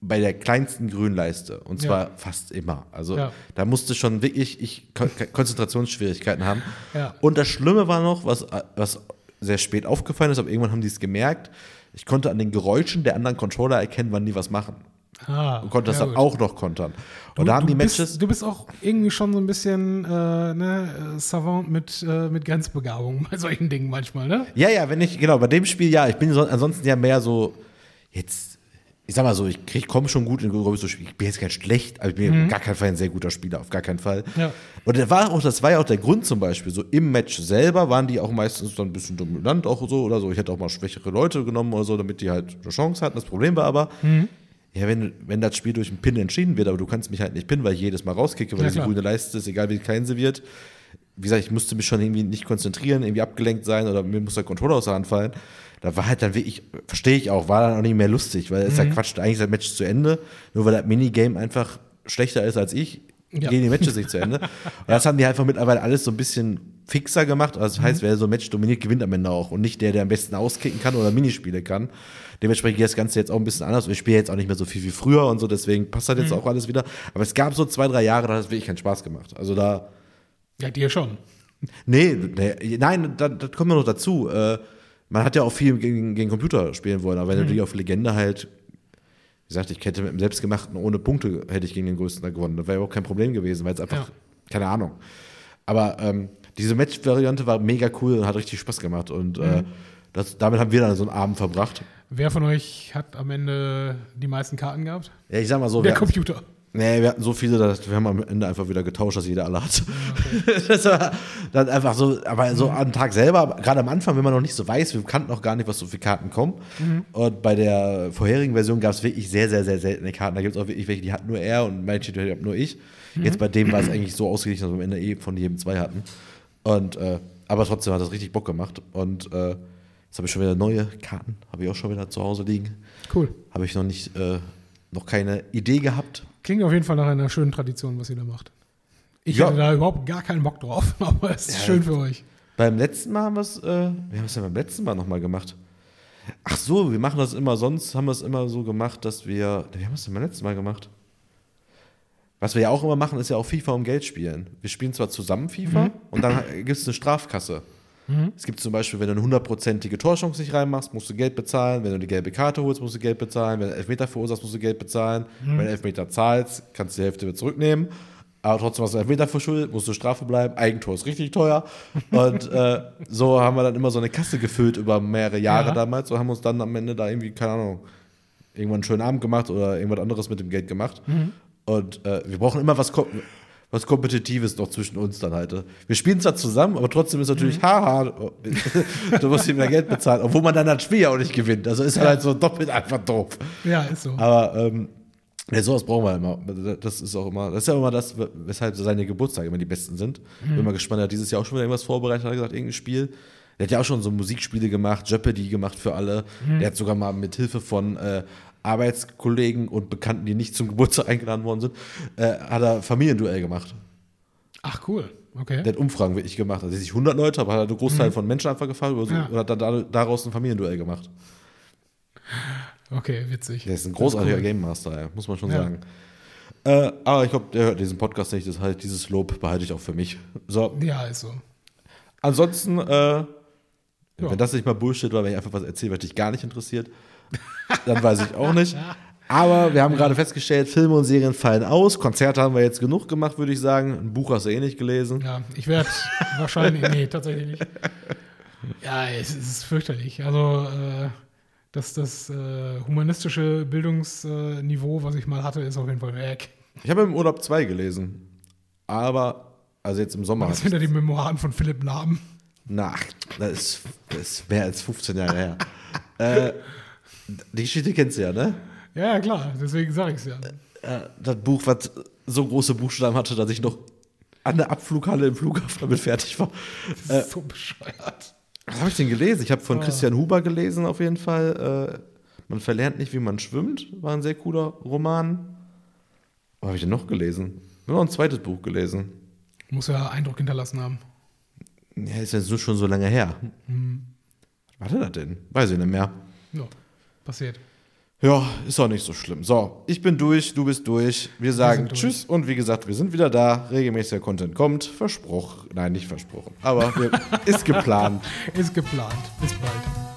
bei der kleinsten Grünleiste. Und zwar Ja. fast immer. Also Ja. da musste schon wirklich ich Kon Konzentrationsschwierigkeiten haben. Ja. Und das Schlimme war noch, was, was sehr spät aufgefallen ist, aber irgendwann haben die es gemerkt, ich konnte an den Geräuschen der anderen Controller erkennen, wann die was machen. Ah, Und konnte das ja, dann gut. auch noch kontern. Und Du, da haben die Matches. Bist, du bist auch irgendwie schon so ein bisschen äh, ne, äh, savant mit, äh, mit Grenzbegabung bei solchen Dingen manchmal, ne? Ja, ja, wenn ich, genau, bei dem Spiel ja. Ich bin so, ansonsten ja mehr so, jetzt, ich sag mal so, ich, ich komme schon gut in größere Spiele. Ich bin jetzt kein schlecht, aber ich bin gar kein Fall ein sehr guter Spieler, auf gar keinen Fall. Ja. Und das war, auch, das war ja auch der Grund zum Beispiel. So im Match selber waren die auch meistens dann ein bisschen dominant auch so oder so. Ich hätte auch mal schwächere Leute genommen oder so, damit die halt eine Chance hatten. Das Problem war aber, ja, wenn, wenn das Spiel durch einen Pin entschieden wird, aber du kannst mich halt nicht pinnen, weil ich jedes Mal rauskicke, weil Ja, klar. grüne Leiste ist, egal wie klein sie wird. Wie gesagt, ich musste mich schon irgendwie nicht konzentrieren, irgendwie abgelenkt sein oder mir muss der Controller aus der Hand fallen. Da war halt dann wirklich, verstehe ich auch, war dann auch nicht mehr lustig, weil es ist ja Quatsch, eigentlich ist das Match zu Ende, nur weil das Minigame einfach schlechter ist als ich, Ja. gehen die Matches nicht zu Ende. Und das haben die einfach mittlerweile alles so ein bisschen fixer gemacht. Also das heißt, wer so ein Match dominiert, gewinnt am Ende auch und nicht der, der am besten auskicken kann oder Minispiele kann. Dementsprechend geht das Ganze jetzt auch ein bisschen anders. Ich spiele jetzt auch nicht mehr so viel wie früher und so, deswegen passt das jetzt auch alles wieder. Aber es gab so zwei, drei Jahre, da hat es wirklich keinen Spaß gemacht. Also da, Ja, dir schon. nee, nee nein, das, das kommt ja noch dazu. Äh, man hat ja auch viel gegen, gegen Computer spielen wollen, aber wenn du die auf Legende halt, wie gesagt, ich hätte mit dem Selbstgemachten ohne Punkte, hätte ich gegen den Größten da gewonnen. Das wäre überhaupt kein Problem gewesen, weil es einfach, Ja. keine Ahnung. Aber ähm, diese Match-Variante war mega cool und hat richtig Spaß gemacht. Und äh, das, damit haben wir dann so einen Abend verbracht. Wer von euch hat am Ende die meisten Karten gehabt? Ja, ich sag mal so, Der Computer. Nee, wir hatten so viele, dass wir haben am Ende einfach wieder getauscht, dass jeder alle hat. das war dann einfach so, aber so am Tag selber, gerade am Anfang, wenn man noch nicht so weiß, wir kannten noch gar nicht, was so für Karten kommen. Und bei der vorherigen Version gab es wirklich sehr, sehr, sehr seltene Karten. Da gibt es auch wirklich welche, die hat nur er und manche, die hat nur ich. Jetzt bei dem war es eigentlich so ausgeglichen, dass wir am Ende eh von jedem zwei hatten. Und äh, aber trotzdem hat das richtig Bock gemacht. Und äh, jetzt habe ich schon wieder neue Karten, habe ich auch schon wieder zu Hause liegen. Cool. Habe ich noch nicht, äh, noch keine Idee gehabt. Klingt auf jeden Fall nach einer schönen Tradition, was ihr da macht. Ich Ja. hätte da überhaupt gar keinen Bock drauf, aber es ist Ja. schön für euch. Beim letzten Mal haben wir es, äh, wir haben es ja beim letzten Mal nochmal gemacht. Ach so, wir machen das immer, sonst haben wir es immer so gemacht, dass wir, wie haben wir es denn beim letzten Mal gemacht? Was wir ja auch immer machen, ist ja auch FIFA um Geld spielen. Wir spielen zwar zusammen FIFA und dann gibt es eine Strafkasse. Es gibt zum Beispiel, wenn du eine hundertprozentige Torchance nicht reinmachst, musst du Geld bezahlen. Wenn du die gelbe Karte holst, musst du Geld bezahlen. Wenn du Elfmeter verursachst, musst du Geld bezahlen. Wenn du Elfmeter zahlst, kannst du die Hälfte wieder zurücknehmen. Aber trotzdem hast du Elfmeter verschuldet, musst du Strafe bleiben. Eigentor ist richtig teuer. Und äh, so haben wir dann immer so eine Kasse gefüllt über mehrere Jahre Ja. damals. So haben wir uns dann am Ende da irgendwie, keine Ahnung, irgendwann einen schönen Abend gemacht oder irgendwas anderes mit dem Geld gemacht. Und äh, wir brauchen immer was, was Kompetitives noch zwischen uns dann halt. Wir spielen zwar zusammen, aber trotzdem ist natürlich, haha, du musst ihm mehr Geld bezahlen, obwohl man dann das Spiel ja auch nicht gewinnt. Also ist halt so doppelt einfach doof. Ja, ist so. Aber ähm, ja, sowas brauchen wir immer. Das ist auch immer, das ist ja immer das, weshalb seine Geburtstage immer die besten sind. Bin mal gespannt, er hat dieses Jahr auch schon wieder irgendwas vorbereitet, hat er gesagt, irgendein Spiel. Der hat ja auch schon so Musikspiele gemacht, Jeopardy gemacht für alle. Der hat sogar mal mit Hilfe von äh, Arbeitskollegen und Bekannten, die nicht zum Geburtstag eingeladen worden sind, äh, hat er Familienduell gemacht. Ach, cool. Okay. Der hat Umfragen wirklich gemacht. Also nicht 100 Leute, aber hat er einen Großteil von Menschen einfach gefragt oder so, Ja. und hat dann da- daraus ein Familienduell gemacht. Okay, witzig. Der ist ein großartiger cool. Game Master, ey, muss man schon Ja. sagen. Äh, aber ich glaube, der hört diesen Podcast nicht. Das heißt, dieses Lob behalte ich auch für mich. So, Ja, ist so. ansonsten, äh, wenn das nicht mal Bullshit war, wenn ich einfach was erzähle, was dich gar nicht interessiert, dann weiß ich auch nicht. Aber wir haben gerade festgestellt, Filme und Serien fallen aus. Konzerte haben wir jetzt genug gemacht, würde ich sagen. Ein Buch hast du eh nicht gelesen. Ja, ich werde wahrscheinlich, nee, tatsächlich nicht. Ja, es ist fürchterlich. Also, äh, das, das äh, humanistische Bildungsniveau, was ich mal hatte, ist auf jeden Fall weg. Ich habe im Urlaub zwei gelesen. Aber, also jetzt im Sommer. Das sind ja die Memoiren von Philipp Lahm. Na, das ist Das ist mehr als 15 Jahre her. äh, die Geschichte kennst du ja, ne? Ja, ja, klar, deswegen sage ich es ja. Äh, das Buch, was so große Buchstaben hatte, dass ich noch an der Abflughalle im Flughafen damit fertig war. Das ist so bescheuert. Was habe ich denn gelesen? Ich habe von Christian Huber gelesen, auf jeden Fall. Äh, man verlernt nicht, wie man schwimmt. War ein sehr cooler Roman. Was habe ich denn noch gelesen? Ich habe noch ein zweites Buch gelesen. Muss ja Eindruck hinterlassen haben. Ja, ist jetzt nur schon so lange her. Was war das denn? Weiß ich nicht mehr. Ja, passiert. Ja, ist auch nicht so schlimm. So, ich bin durch, du bist durch. Wir sagen durch. Tschüss und wie gesagt, wir sind wieder da. Regelmäßiger Content kommt. Versprochen. Nein, nicht versprochen. Aber wir, ist geplant. Ist geplant. Bis bald.